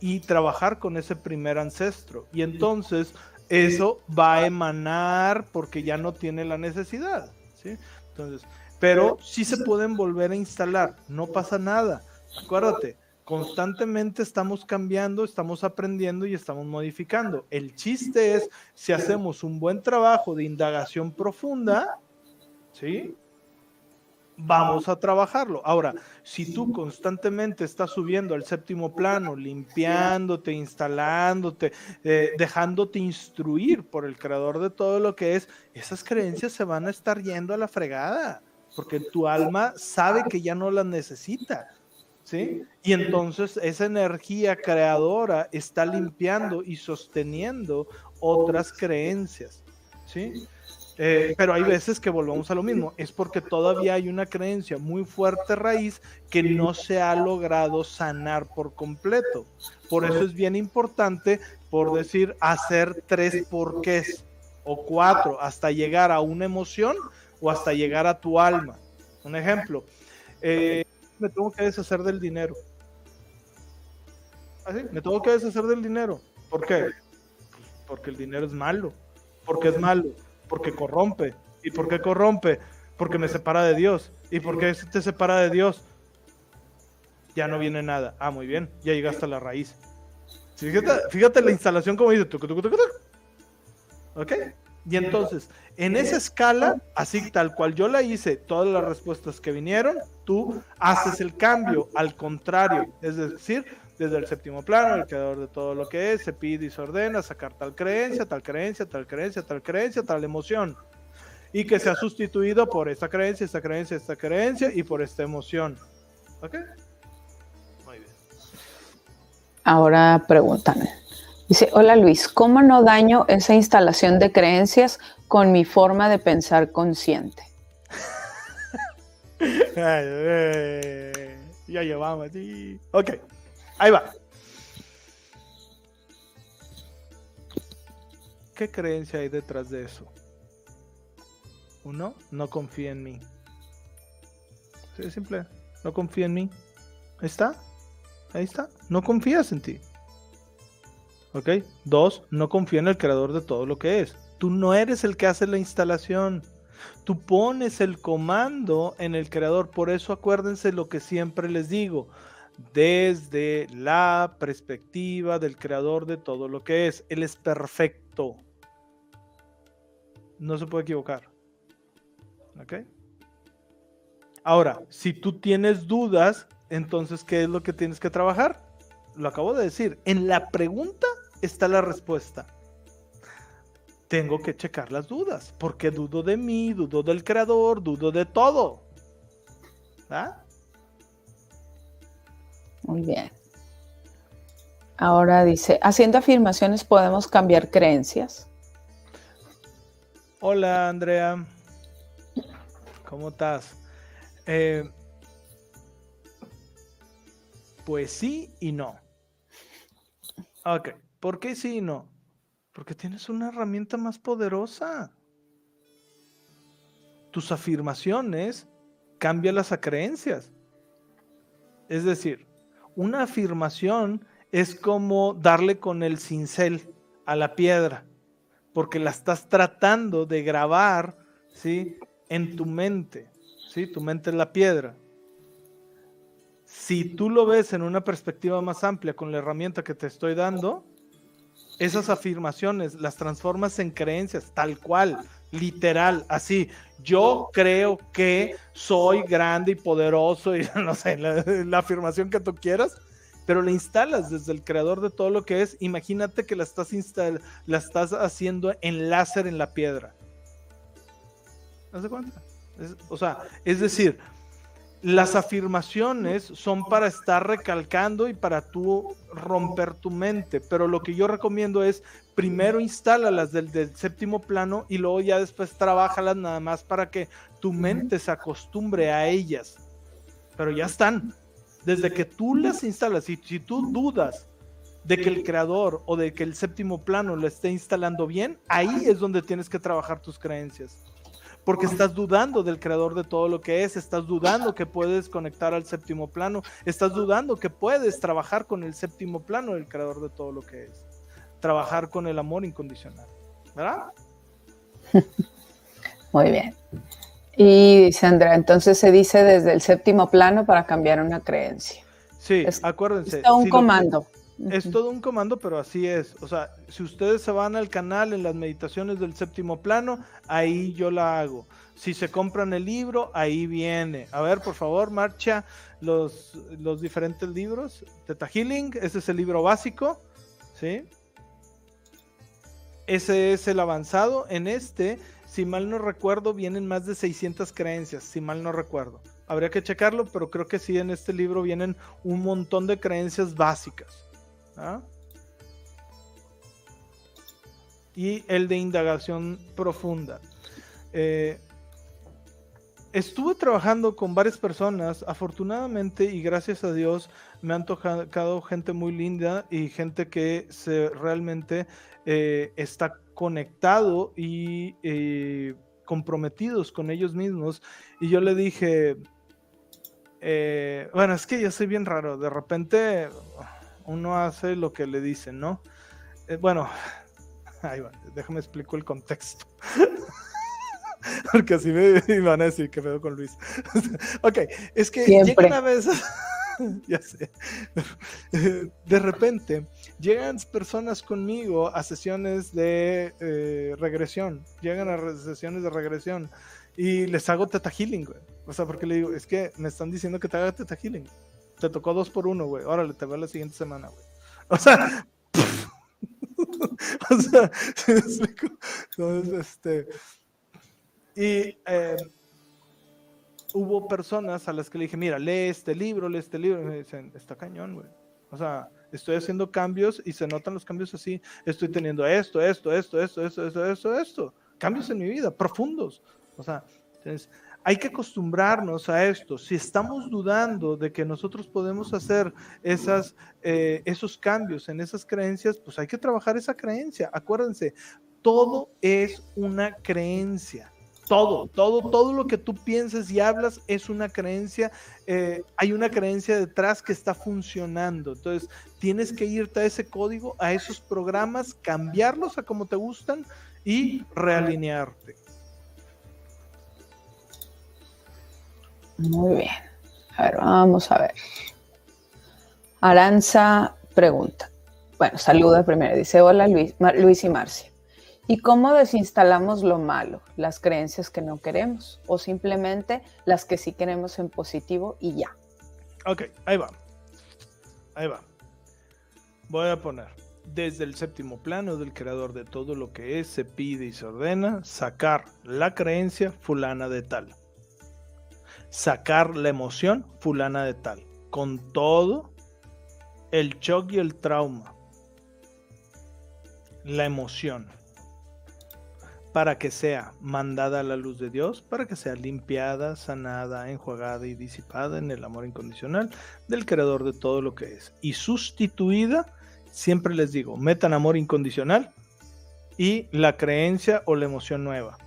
Speaker 1: y trabajar con ese primer ancestro. Y entonces eso va a emanar porque ya no tiene la necesidad. ¿sí? Entonces, pero sí se pueden volver a instalar, no pasa nada. Acuérdate, constantemente estamos cambiando, estamos aprendiendo y estamos modificando. El chiste es si hacemos un buen trabajo de indagación profunda, ¿sí? Vamos a trabajarlo. Ahora, si tú constantemente estás subiendo al séptimo plano, limpiándote, instalándote, eh, dejándote instruir por el creador de todo lo que es, esas creencias se van a estar yendo a la fregada, porque tu alma sabe que ya no las necesita. ¿Sí? Y entonces esa energía creadora está limpiando y sosteniendo otras creencias. ¿Sí? Eh, pero hay veces que volvamos a lo mismo, es porque todavía hay una creencia muy fuerte raíz que no se ha logrado sanar por completo. Por eso es bien importante, por decir, hacer tres porqués o cuatro hasta llegar a una emoción o hasta llegar a tu alma. Un ejemplo, eh, me tengo que deshacer del dinero. ¿Así? ¿Ah, me tengo que deshacer del dinero. ¿Por qué? Porque el dinero es malo. Porque es malo porque corrompe. ¿Y por qué corrompe? Porque me separa de Dios. ¿Y por qué te separa de Dios? Ya no viene nada. Ah, muy bien, ya llegaste a la raíz. Fíjate, la instalación como dice. ¿Ok? Y entonces, en esa escala, así tal cual yo la hice, todas las respuestas que vinieron, tú haces el cambio al contrario. Es decir, desde el séptimo plano, el creador de todo lo que es, se pide y se ordena sacar tal creencia, tal creencia, tal creencia, tal creencia, tal emoción. Y que sea sustituido por esta creencia, esta creencia, esta creencia y por esta emoción. ¿Ok?
Speaker 2: Muy bien. Ahora pregúntame. Dice, hola Luis, ¿cómo no daño esa instalación de creencias con mi forma de pensar consciente?
Speaker 1: ya llevamos. Ok. Ahí va. ¿Qué creencia hay detrás de eso? Uno, no confía en mí. Sí, simple. No confía en mí. Ahí está. Ahí está. No confías en ti. ¿Ok? Dos, no confía en el creador de todo lo que es. Tú no eres el que hace la instalación. Tú pones el comando en el creador. Por eso acuérdense lo que siempre les digo desde la perspectiva del creador de todo lo que es. Él es perfecto. No se puede equivocar. ¿Ok? Ahora, si tú tienes dudas, entonces, ¿qué es lo que tienes que trabajar? Lo acabo de decir. En la pregunta está la respuesta. Tengo que checar las dudas, porque dudo de mí, dudo del creador, dudo de todo. ¿Ah?
Speaker 2: Muy bien. Ahora dice, haciendo afirmaciones podemos cambiar creencias.
Speaker 1: Hola Andrea, ¿cómo estás? Eh, pues sí y no. Ok, ¿por qué sí y no? Porque tienes una herramienta más poderosa. Tus afirmaciones cambian las creencias. Es decir, una afirmación es como darle con el cincel a la piedra, porque la estás tratando de grabar, ¿sí? En tu mente, ¿sí? Tu mente es la piedra. Si tú lo ves en una perspectiva más amplia con la herramienta que te estoy dando, esas afirmaciones las transformas en creencias, tal cual, literal, así. Yo creo que soy grande y poderoso y no sé, la, afirmación que tú quieras, pero la instalas desde el creador de todo lo que es. Imagínate que la estás, la estás haciendo en láser en la piedra. ¿Haz cuenta? o sea, es decir, las afirmaciones son para estar recalcando y para tú romper tu mente, pero lo que yo recomiendo es primero instálalas del, del séptimo plano y luego ya después trabajalas nada más para que tu mente se acostumbre a ellas. Pero ya están. Desde que tú las instalas, y si tú dudas de que el creador o de que el séptimo plano lo esté instalando bien, ahí es donde tienes que trabajar tus creencias porque estás dudando del creador de todo lo que es, estás dudando que puedes conectar al séptimo plano, estás dudando que puedes trabajar con el séptimo plano del creador de todo lo que es, trabajar con el amor incondicional, ¿verdad?
Speaker 2: Muy bien. Y Sandra, entonces se dice desde el séptimo plano para cambiar una creencia.
Speaker 1: Sí, acuérdense.
Speaker 2: Es un comando.
Speaker 1: Es todo un comando, pero así es. O sea, si ustedes se van al canal en las meditaciones del séptimo plano, ahí yo la hago. Si se compran el libro, ahí viene. A ver, por favor, marcha los, los diferentes libros. Teta Healing, ese es el libro básico. ¿Sí? Ese es el avanzado. En este, si mal no recuerdo, vienen más de 600 creencias, si mal no recuerdo. Habría que checarlo, pero creo que sí, en este libro vienen un montón de creencias básicas. ¿Ah? Y el de indagación profunda. Eh, estuve trabajando con varias personas, afortunadamente y gracias a Dios me han tocado gente muy linda y gente que se realmente eh, está conectado y eh, comprometidos con ellos mismos. Y yo le dije, bueno, es que yo soy bien raro, de repente uno hace lo que le dicen, ¿no? Eh, bueno, ahí va, déjame explico el contexto. Porque así me iban a decir que veo con Luis. ok, es que llega una vez, ya sé, de repente llegan personas conmigo a sesiones de eh, regresión, llegan a sesiones de regresión y les hago teta healing, güey. O sea, porque le digo, es que me están diciendo que te haga teta healing te tocó dos por uno, güey. Órale, te veo la siguiente semana, güey. O sea, o sea, Entonces, este. Y eh, hubo personas a las que le dije, mira, lee este libro, lee este libro. Y me dicen, está cañón, güey. O sea, estoy haciendo cambios y se notan los cambios así. Estoy teniendo esto, esto, esto, esto, esto, esto, esto, esto. Cambios en mi vida, profundos. O sea, entonces, hay que acostumbrarnos a esto. Si estamos dudando de que nosotros podemos hacer eh, esos cambios en esas creencias, pues hay que trabajar esa creencia. Acuérdense, todo es una creencia. Todo, todo, todo lo que tú pienses y hablas es una creencia. Eh, hay una creencia detrás que está funcionando. Entonces, tienes que irte a ese código, a esos programas, cambiarlos a como te gustan y realinearte.
Speaker 2: Muy bien. A ver, vamos a ver. Aranza pregunta. Bueno, saluda primero. Dice, hola Luis, Luis y Marcia. ¿Y cómo desinstalamos lo malo, las creencias que no queremos o simplemente las que sí queremos en positivo y ya?
Speaker 1: Ok, ahí va. Ahí va. Voy a poner desde el séptimo plano del creador de todo lo que es, se pide y se ordena sacar la creencia fulana de tal sacar la emoción fulana de tal, con todo el shock y el trauma, la emoción, para que sea mandada a la luz de Dios, para que sea limpiada, sanada, enjuagada y disipada en el amor incondicional del creador de todo lo que es, y sustituida, siempre les digo, metan amor incondicional y la creencia o la emoción nueva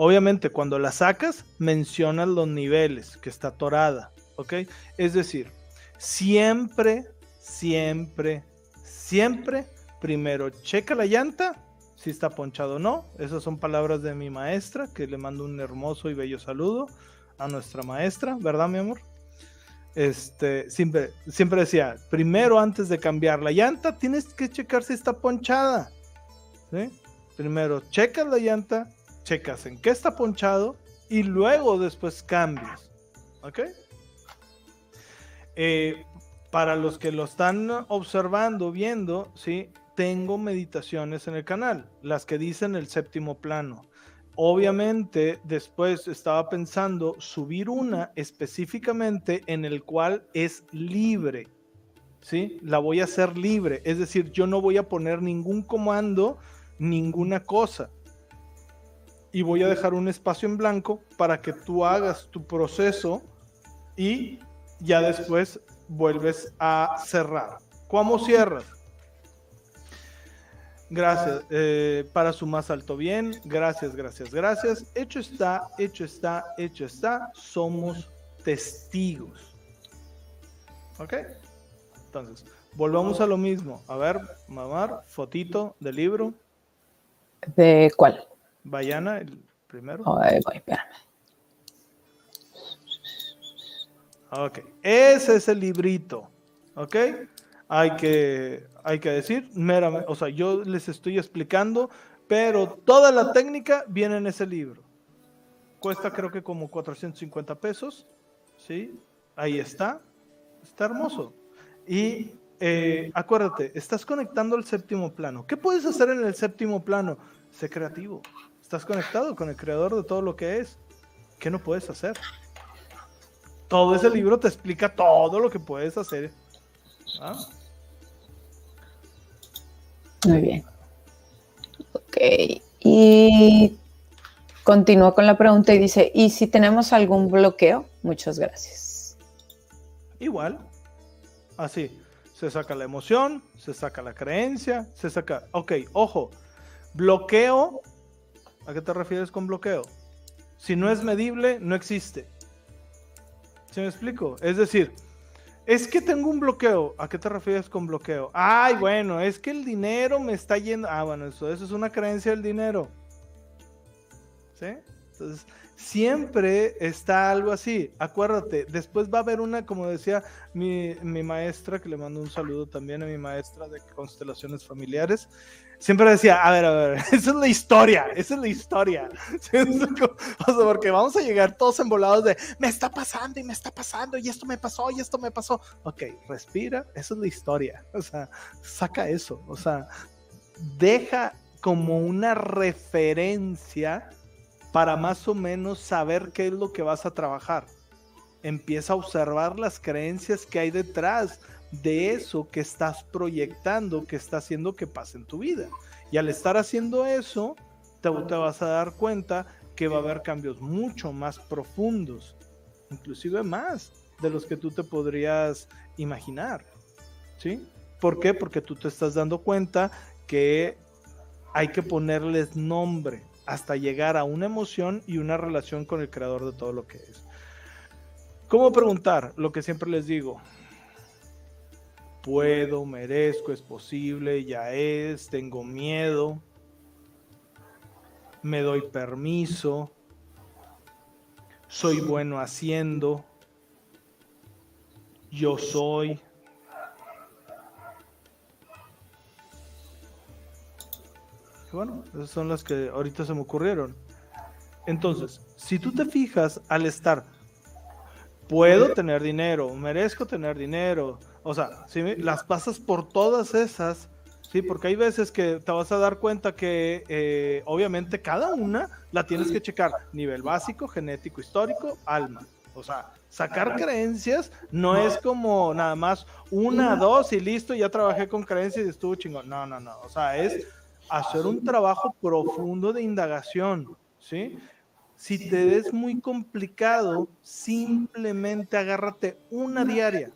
Speaker 1: Obviamente, cuando la sacas, mencionas los niveles, que está torada, ¿ok? Es decir, siempre, siempre, siempre, primero checa la llanta, si está ponchado o no. Esas son palabras de mi maestra, que le mando un hermoso y bello saludo a nuestra maestra, ¿verdad, mi amor? este, siempre, siempre decía, primero antes de cambiar la llanta, tienes que checar si está ponchada. Primero checas la llanta, checas en qué está ponchado y luego después cambias. ¿Ok? Eh, para los que lo están observando, viendo, ¿sí? Tengo meditaciones en el canal, las que dicen el séptimo plano. Obviamente, después estaba pensando subir una específicamente en el cual es libre. ¿Sí? La voy a hacer libre. Es decir, yo no voy a poner ningún comando, ninguna cosa. Y voy a dejar un espacio en blanco para que tú hagas tu proceso y ya después vuelves a cerrar. ¿Cómo cierras? Gracias. Eh, para su más alto bien. Gracias, gracias, gracias. Hecho está, hecho está, hecho está. Somos testigos. ¿Ok? Entonces, volvamos a lo mismo. A ver, mamar, fotito del libro.
Speaker 2: ¿De cuál?
Speaker 1: Bayana, el primero.
Speaker 2: Ay, voy, espérame.
Speaker 1: Ok, ese es el librito. ¿Ok? hay que, hay que decir, meramente, o sea, yo les estoy explicando, pero toda la técnica viene en ese libro. Cuesta creo que como 450 pesos, ¿sí? Ahí está, está hermoso. Y eh, acuérdate, estás conectando al séptimo plano. ¿Qué puedes hacer en el séptimo plano? Sé creativo. Estás conectado con el creador de todo lo que es. ¿Qué no puedes hacer? Todo ese libro te explica todo lo que puedes hacer. ¿Ah?
Speaker 2: Muy bien. Ok. Y continúa con la pregunta y dice, ¿y si tenemos algún bloqueo? Muchas gracias.
Speaker 1: Igual. Así. Se saca la emoción, se saca la creencia, se saca... Ok, ojo. Bloqueo. ¿A qué te refieres con bloqueo? Si no es medible, no existe. ¿Se me explico? Es decir, es que tengo un bloqueo. ¿A qué te refieres con bloqueo? Ay, bueno, es que el dinero me está yendo. Ah, bueno, eso, es una creencia del dinero. ¿Sí? Entonces, siempre está algo así. Acuérdate, después va a haber una, como decía mi, mi maestra, que le mando un saludo también a mi maestra de constelaciones familiares siempre decía, a ver, a ver, esa es la historia, esa es la historia. o sea, porque vamos a llegar todos embolados de, me está pasando y me está pasando y esto me pasó y esto me pasó. Ok, respira, esa es la historia. O sea, saca eso. O sea, deja como una referencia para más o menos saber qué es lo que vas a trabajar. Empieza a observar las creencias que hay detrás de eso que estás proyectando, que está haciendo que pase en tu vida. Y al estar haciendo eso, te, vas a dar cuenta que va a haber cambios mucho más profundos, inclusive más de los que tú te podrías imaginar. ¿Sí? ¿Por qué? Porque tú te estás dando cuenta que hay que ponerles nombre hasta llegar a una emoción y una relación con el creador de todo lo que es. ¿Cómo preguntar? Lo que siempre les digo, puedo, merezco, es posible, ya es, tengo miedo, me doy permiso, soy bueno haciendo, yo soy. bueno, esas son las que ahorita se me ocurrieron. Entonces, si tú te fijas al estar, puedo tener dinero, merezco tener dinero, o sea, las pasas por todas esas, sí, porque hay veces que te vas a dar cuenta que eh, obviamente cada una la tienes que checar. Nivel básico, genético, histórico, alma. O sea, sacar creencias no es como nada más una, dos y listo, ya trabajé con creencias y estuvo chingón. No, no, no. O sea, es hacer un trabajo profundo de indagación, ¿sí? Si te es muy complicado, simplemente agárrate una diaria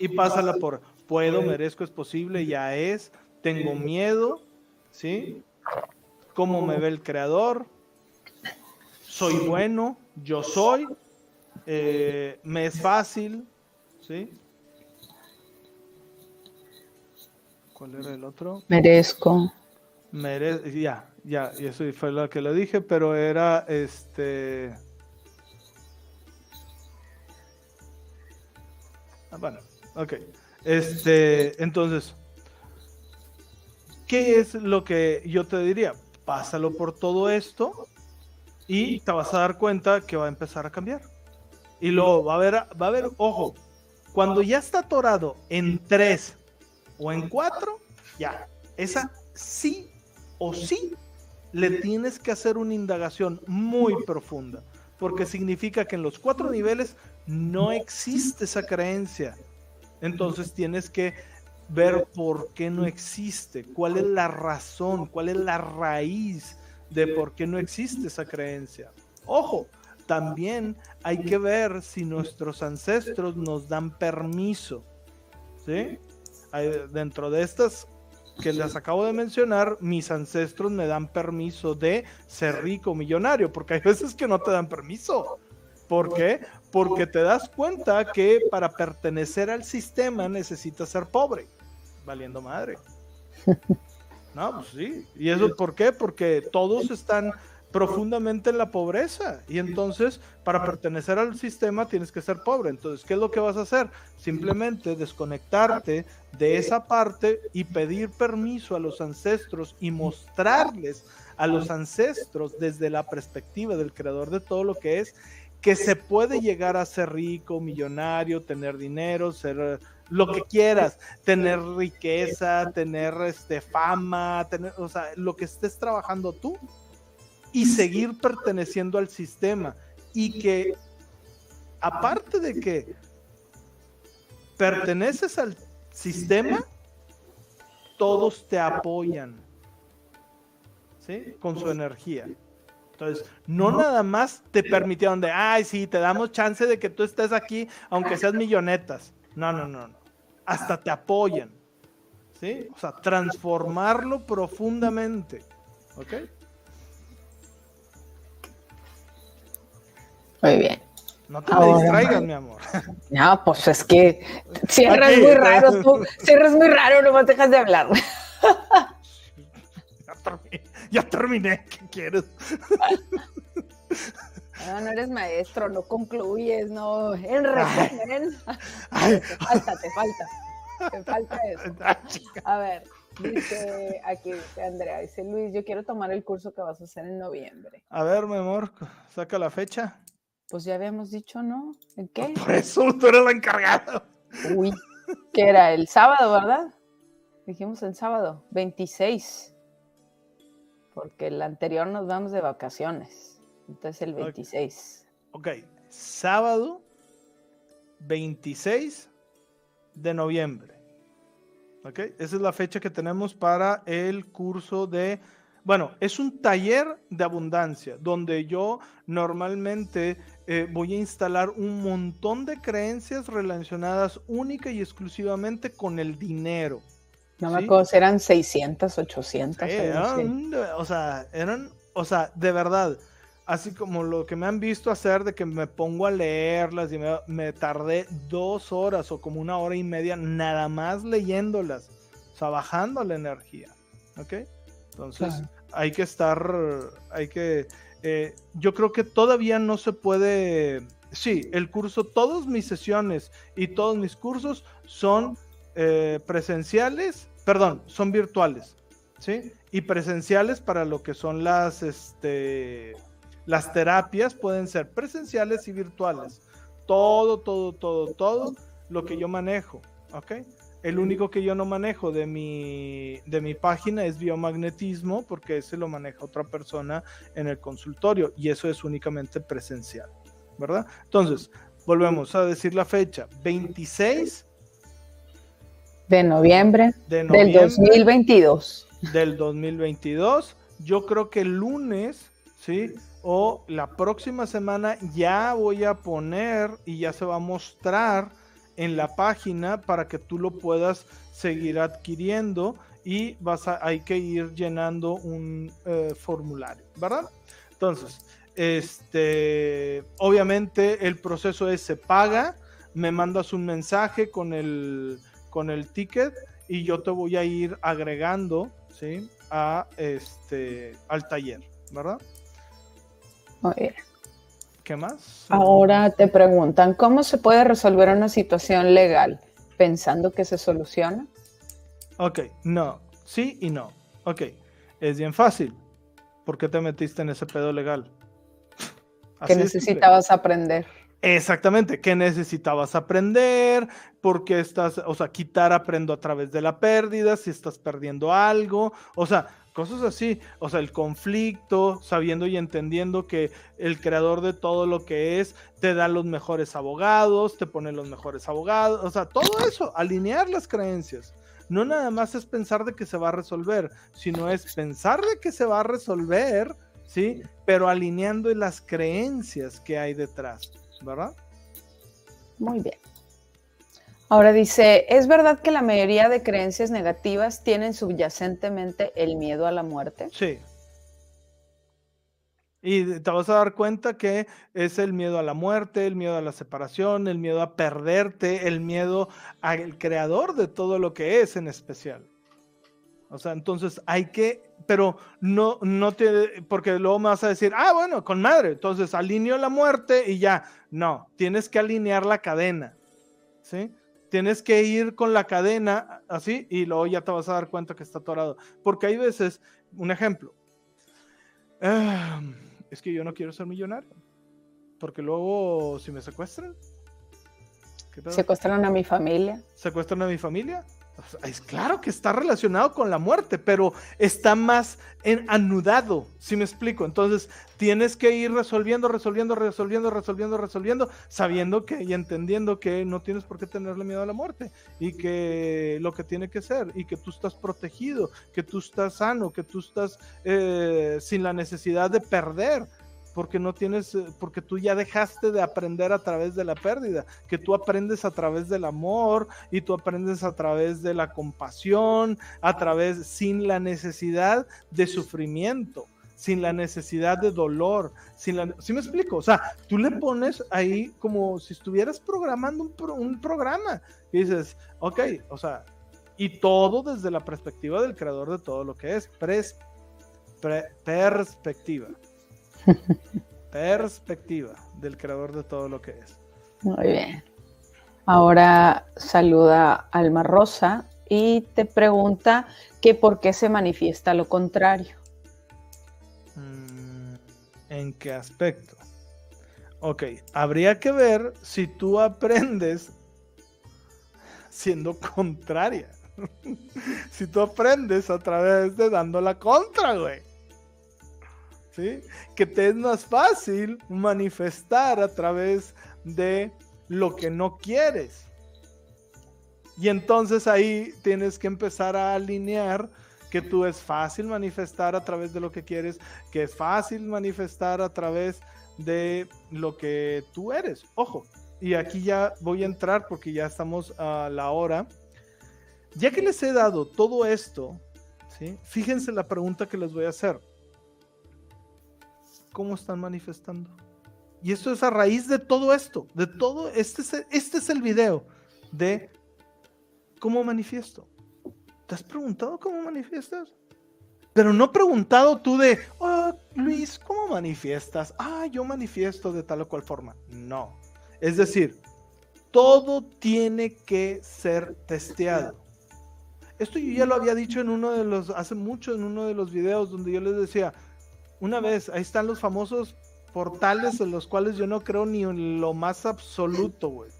Speaker 1: y pásala por puedo, merezco, es posible, ya es, tengo miedo, ¿sí? ¿Cómo me ve el creador? Soy bueno, yo soy, eh, me es fácil, ¿sí? ¿Cuál era el otro?
Speaker 2: Merezco.
Speaker 1: Mere ya, ya, y eso fue lo que lo dije, pero era este Ah, bueno, ok. Este, entonces, ¿qué es lo que yo te diría? Pásalo por todo esto y te vas a dar cuenta que va a empezar a cambiar. Y luego va a haber, va a haber, ojo, cuando ya está atorado en tres o en cuatro, ya, esa sí o sí le tienes que hacer una indagación muy profunda, porque significa que en los cuatro niveles no existe esa creencia. Entonces tienes que ver por qué no existe, cuál es la razón, cuál es la raíz de por qué no existe esa creencia. Ojo, también hay que ver si nuestros ancestros nos dan permiso. ¿Sí? Dentro de estas que les acabo de mencionar, mis ancestros me dan permiso de ser rico, millonario, porque hay veces que no te dan permiso. ¿Por qué? Porque te das cuenta que para pertenecer al sistema necesitas ser pobre, valiendo madre. No, pues sí. ¿Y eso por qué? Porque todos están profundamente en la pobreza. Y entonces, para pertenecer al sistema, tienes que ser pobre. Entonces, ¿qué es lo que vas a hacer? Simplemente desconectarte de esa parte y pedir permiso a los ancestros y mostrarles a los ancestros desde la perspectiva del creador de todo lo que es, que se puede llegar a ser rico, millonario, tener dinero, ser lo que quieras, tener riqueza, tener este fama, tener, o sea, lo que estés trabajando tú, y seguir perteneciendo al sistema. Y que, aparte de que perteneces al sistema, todos te apoyan, ¿sí? Con su energía. Entonces, no nada más te permitieron de, ay, sí, te damos chance de que tú estés aquí, aunque seas millonetas. No, no, no, no. Hasta te apoyan. ¿Sí? O sea, transformarlo profundamente. ¿Ok?
Speaker 2: Muy bien.
Speaker 1: No te me distraigas, mi amor.
Speaker 2: No, pues es que cierras muy raro, tú cierras muy raro, no me dejas de hablar.
Speaker 1: Ya terminé, ya terminé. ¿qué quieres?
Speaker 2: No, no eres maestro, no concluyes, no. En resumen, te falta, te falta. Te falta eso. A ver, dice aquí, dice Andrea, dice Luis, yo quiero tomar el curso que vas a hacer en noviembre.
Speaker 1: A ver, mi amor, saca la fecha.
Speaker 2: Pues ya habíamos dicho, ¿no? ¿En qué?
Speaker 1: Por eso tú eres la encargada.
Speaker 2: Uy, que era el sábado, ¿verdad? Dijimos el sábado, 26. Porque el anterior nos vamos de vacaciones. Entonces el 26.
Speaker 1: Ok, sábado 26 de noviembre. Ok, esa es la fecha que tenemos para el curso de bueno, es un taller de abundancia donde yo normalmente eh, voy a instalar un montón de creencias relacionadas única y exclusivamente con el dinero.
Speaker 2: No me acuerdo si eran 600, 800.
Speaker 1: o sea, eran, o sea, de verdad, así como lo que me han visto hacer de que me pongo a leerlas y me, me tardé dos horas o como una hora y media nada más leyéndolas, o sea, bajando la energía. ¿Ok? Entonces, hay que estar, hay que, eh, yo creo que todavía no se puede, sí, el curso, todas mis sesiones y todos mis cursos son eh, presenciales, perdón, son virtuales, ¿sí? Y presenciales para lo que son las, este, las terapias pueden ser presenciales y virtuales. Todo, todo, todo, todo lo que yo manejo, ¿ok? El único que yo no manejo de mi, de mi página es biomagnetismo, porque ese lo maneja otra persona en el consultorio y eso es únicamente presencial, ¿verdad? Entonces, volvemos a decir la fecha, 26
Speaker 2: de noviembre, del 2022.
Speaker 1: Del 2022. Yo creo que el lunes, ¿sí? O la próxima semana ya voy a poner y ya se va a mostrar en la página para que tú lo puedas seguir adquiriendo y vas a, hay que ir llenando un eh, formulario, ¿verdad? Entonces, este, obviamente el proceso es se paga, me mandas un mensaje con el, con el ticket y yo te voy a ir agregando, ¿sí? A este, al taller, ¿verdad?
Speaker 2: Muy bien.
Speaker 1: ¿Qué más?
Speaker 2: Ahora te preguntan, ¿cómo se puede resolver una situación legal pensando que se soluciona?
Speaker 1: Ok, no, sí y no. Ok, es bien fácil. ¿Por qué te metiste en ese pedo legal?
Speaker 2: que necesitabas aprender.
Speaker 1: Exactamente, ¿qué necesitabas aprender? ¿Por qué estás, o sea, quitar aprendo a través de la pérdida, si estás perdiendo algo, o sea, cosas así, o sea, el conflicto, sabiendo y entendiendo que el creador de todo lo que es te da los mejores abogados, te pone los mejores abogados, o sea, todo eso, alinear las creencias. No nada más es pensar de que se va a resolver, sino es pensar de que se va a resolver, ¿sí? Pero alineando las creencias que hay detrás. ¿Verdad?
Speaker 2: Muy bien. Ahora dice, ¿es verdad que la mayoría de creencias negativas tienen subyacentemente el miedo a la muerte?
Speaker 1: Sí. Y te vas a dar cuenta que es el miedo a la muerte, el miedo a la separación, el miedo a perderte, el miedo al creador de todo lo que es en especial. O sea, entonces hay que, pero no, no te, porque luego me vas a decir, ah, bueno, con madre, entonces alineo la muerte y ya. No, tienes que alinear la cadena, ¿sí? Tienes que ir con la cadena así y luego ya te vas a dar cuenta que está atorado. Porque hay veces, un ejemplo, es que yo no quiero ser millonario, porque luego si me secuestran.
Speaker 2: ¿Secuestran a mi familia?
Speaker 1: ¿Secuestran a mi familia? Es claro que está relacionado con la muerte, pero está más en, anudado, si me explico. Entonces, tienes que ir resolviendo, resolviendo, resolviendo, resolviendo, resolviendo, sabiendo que y entendiendo que no tienes por qué tenerle miedo a la muerte y que lo que tiene que ser y que tú estás protegido, que tú estás sano, que tú estás eh, sin la necesidad de perder porque no tienes, eh, porque tú ya dejaste de aprender a través de la pérdida, que tú aprendes a través del amor y tú aprendes a través de la compasión, a través sin la necesidad de sufrimiento, sin la necesidad de dolor, sin la, ¿sí me explico? O sea, tú le pones ahí como si estuvieras programando un, programa y dices, ok, o sea, y todo desde la perspectiva del creador de todo lo que es, perspectiva. Perspectiva del creador de todo lo que es.
Speaker 2: Muy bien. Ahora saluda Alma Rosa y te pregunta que por qué se manifiesta lo contrario.
Speaker 1: Mm, ¿En qué aspecto? Ok, habría que ver si tú aprendes siendo contraria. si tú aprendes a través de dando la contra, güey. Que te es más fácil manifestar a través de lo que no quieres. Y entonces ahí tienes que empezar a alinear que tú es fácil manifestar a través de lo que quieres, que es fácil manifestar a través de lo que tú eres. Ojo, y aquí ya voy a entrar porque ya estamos a la hora. Ya que les he dado todo esto, ¿sí? fíjense la pregunta que les voy a hacer cómo están manifestando. Y esto es a raíz de todo esto, de todo, este es, este es el video de cómo manifiesto. ¿Te has preguntado cómo manifiestas? Pero no preguntado tú de, oh, Luis, ¿cómo manifiestas? Ah, yo manifiesto de tal o cual forma. No. Es decir, todo tiene que ser testeado. Esto yo ya lo había dicho en uno de los, hace mucho en uno de los videos donde yo les decía, una vez, ahí están los famosos portales en los cuales yo no creo ni en lo más absoluto, güey.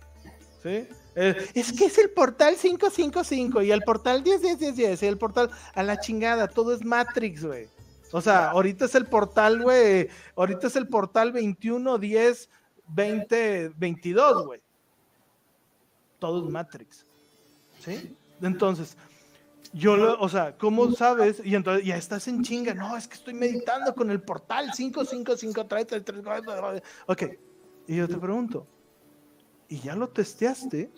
Speaker 1: ¿Sí? es que es el portal 555 y el portal 10, 10, 10, 10 y el portal a la chingada, todo es Matrix, güey. O sea, ahorita es el portal, güey, ahorita es el portal 21, 10, 20, 22, güey. Todo es Matrix. ¿Sí? Entonces, yo, lo, o sea, ¿cómo sabes? Y entonces ya estás en chinga. No, es que estoy meditando con el portal 55533. Ok. Y yo te pregunto, ¿y ya lo testeaste?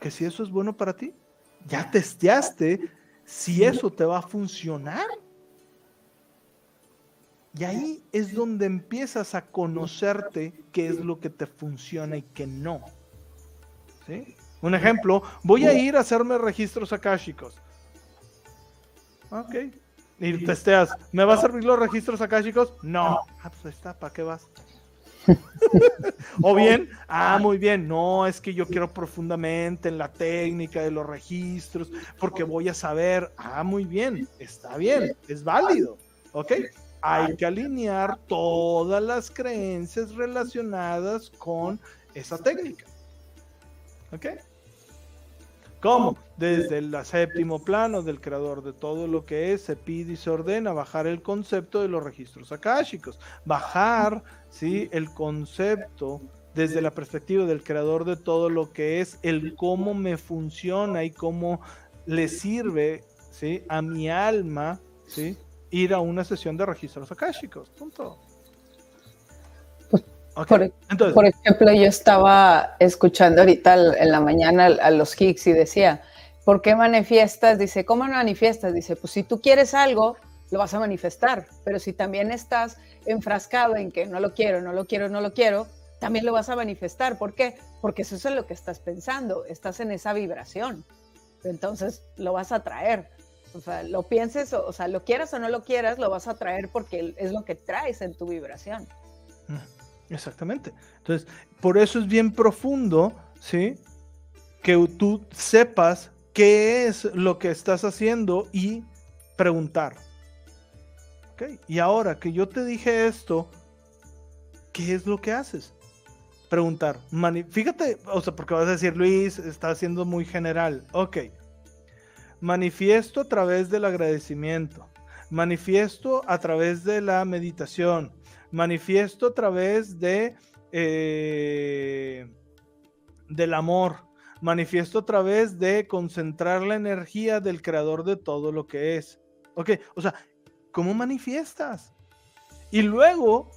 Speaker 1: ¿Que si eso es bueno para ti? ¿Ya testeaste si eso te va a funcionar? Y ahí es donde empiezas a conocerte qué es lo que te funciona y qué no. ¿Sí? Un ejemplo, voy a ir a hacerme registros akáshicos. Ok. Y testeas, ¿me va a servir los registros akáshicos? No. Ah, pues ahí está, ¿para qué vas? o bien, ah, muy bien, no, es que yo quiero profundamente en la técnica de los registros, porque voy a saber, ah, muy bien, está bien, es válido, ¿ok? Hay que alinear todas las creencias relacionadas con esa técnica, ¿ok? ¿Cómo? Desde el séptimo plano del creador de todo lo que es, se pide y se ordena bajar el concepto de los registros akáshicos. Bajar, ¿sí? El concepto desde la perspectiva del creador de todo lo que es, el cómo me funciona y cómo le sirve, ¿sí? A mi alma, ¿sí? Ir a una sesión de registros akáshicos. Punto.
Speaker 2: Por, ejemplo, yo estaba escuchando ahorita en la mañana a los Higgs y decía, ¿por qué manifiestas? Dice, ¿cómo manifiestas? Dice, pues si tú quieres algo, lo vas a manifestar, pero si también estás enfrascado en que no lo quiero, no lo quiero, no lo quiero, también lo vas a manifestar. ¿Por qué? Porque eso es lo que estás pensando, estás en esa vibración. Entonces lo vas a traer. O sea, lo pienses, o, sea, lo quieras o no lo quieras, lo vas a traer porque es lo que traes en tu vibración.
Speaker 1: Exactamente. Entonces, por eso es bien profundo, ¿sí? Que tú sepas qué es lo que estás haciendo y preguntar. ¿Ok? Y ahora que yo te dije esto, ¿qué es lo que haces? Preguntar. Fíjate, o sea, porque vas a decir, Luis, está siendo muy general. Ok. Manifiesto a través del agradecimiento. Manifiesto a través de la meditación manifiesto a través de eh, del amor, manifiesto a través de concentrar la energía del creador de todo lo que es. Ok, o sea, ¿cómo manifiestas? Y luego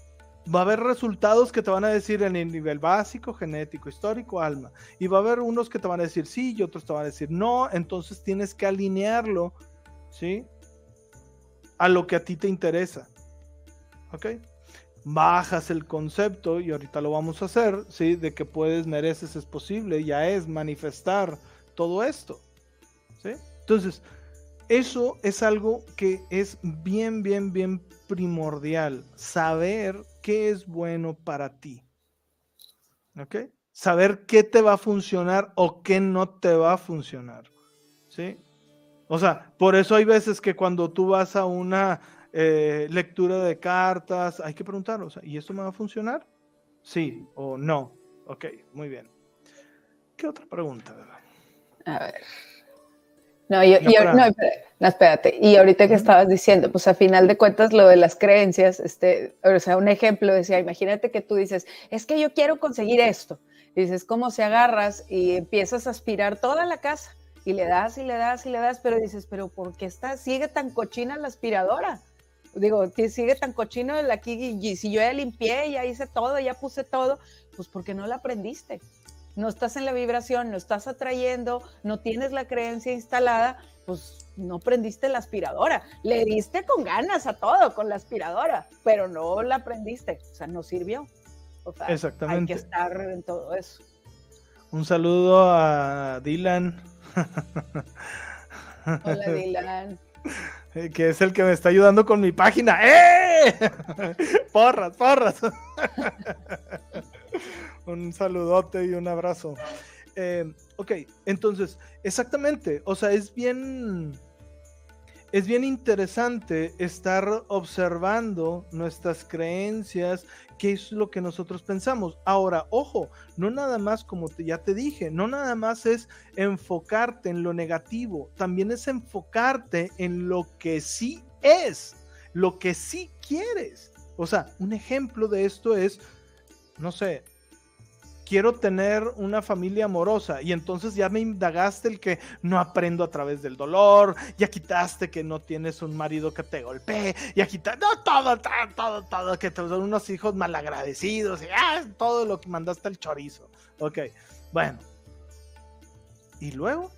Speaker 1: va a haber resultados que te van a decir en el nivel básico, genético, histórico, alma. Y va a haber unos que te van a decir sí y otros te van a decir no. Entonces tienes que alinearlo, ¿sí? A lo que a ti te interesa. ¿Ok? Bajas el concepto, y ahorita lo vamos a hacer, ¿sí? De que puedes, mereces, es posible, ya es manifestar todo esto, ¿sí? Entonces, eso es algo que es bien, bien, bien primordial, saber qué es bueno para ti, ¿ok? Saber qué te va a funcionar o qué no te va a funcionar, ¿sí? O sea, por eso hay veces que cuando tú vas a una eh, lectura de cartas, hay que preguntar, ¿y esto me va a funcionar? Sí o no. Ok, muy bien. ¿Qué otra pregunta?
Speaker 2: A ver. No, yo, no, espérate. Y ahorita que estabas diciendo, pues a final de cuentas lo de las creencias, este, o sea, un ejemplo decía, imagínate que tú dices, es que yo quiero conseguir esto. Y dices, ¿cómo se agarras y empiezas a aspirar toda la casa? Y le das y le das y le das, pero dices, pero ¿por qué está, sigue tan cochina la aspiradora? Digo, que sigue tan cochino el aquí, y, si yo ya limpié, ya hice todo, ya puse todo, pues porque no la aprendiste. No estás en la vibración, no estás atrayendo, no tienes la creencia instalada, pues no prendiste la aspiradora. Le diste con ganas a todo con la aspiradora, pero no la aprendiste, o sea, no sirvió. O sea,
Speaker 1: Exactamente.
Speaker 2: Hay que estar en todo eso.
Speaker 1: Un saludo a Dylan.
Speaker 2: Hola Dylan.
Speaker 1: Eh, que es el que me está ayudando con mi página. ¡Eh! Porras, porras. un saludote y un abrazo. Eh, ok, entonces, exactamente, o sea, es bien es bien interesante estar observando nuestras creencias, qué es lo que nosotros pensamos. Ahora, ojo, no nada más como ya te dije, no nada más es enfocarte en lo negativo, también es enfocarte en lo que sí es, lo que sí quieres. O sea, un ejemplo de esto es, no sé, quiero tener una familia amorosa y entonces ya me indagaste el que no aprendo a través del dolor, ya quitaste que no tienes un marido que te golpee, ya quitaste no, todo, todo, todo, todo, que te son unos hijos malagradecidos y ah, todo lo que mandaste al chorizo. Ok, bueno. Y luego,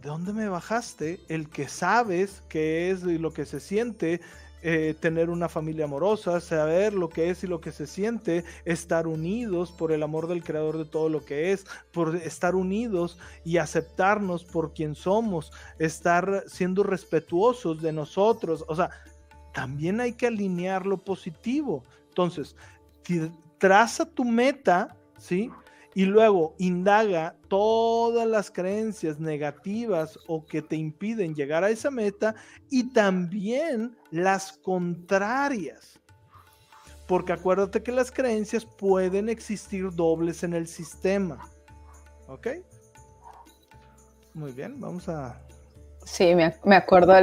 Speaker 1: ¿de dónde me bajaste el que sabes que es lo que se siente eh, tener una familia amorosa, saber lo que es y lo que se siente, estar unidos por el amor del creador de todo lo que es, por estar unidos y aceptarnos por quien somos, estar siendo respetuosos de nosotros, o sea, también hay que alinear lo positivo. Entonces, traza tu meta, ¿sí? Y luego indaga todas las creencias negativas o que te impiden llegar a esa meta y también las contrarias. Porque acuérdate que las creencias pueden existir dobles en el sistema. ¿Ok? Muy bien, vamos a...
Speaker 2: Sí, me, acuerdo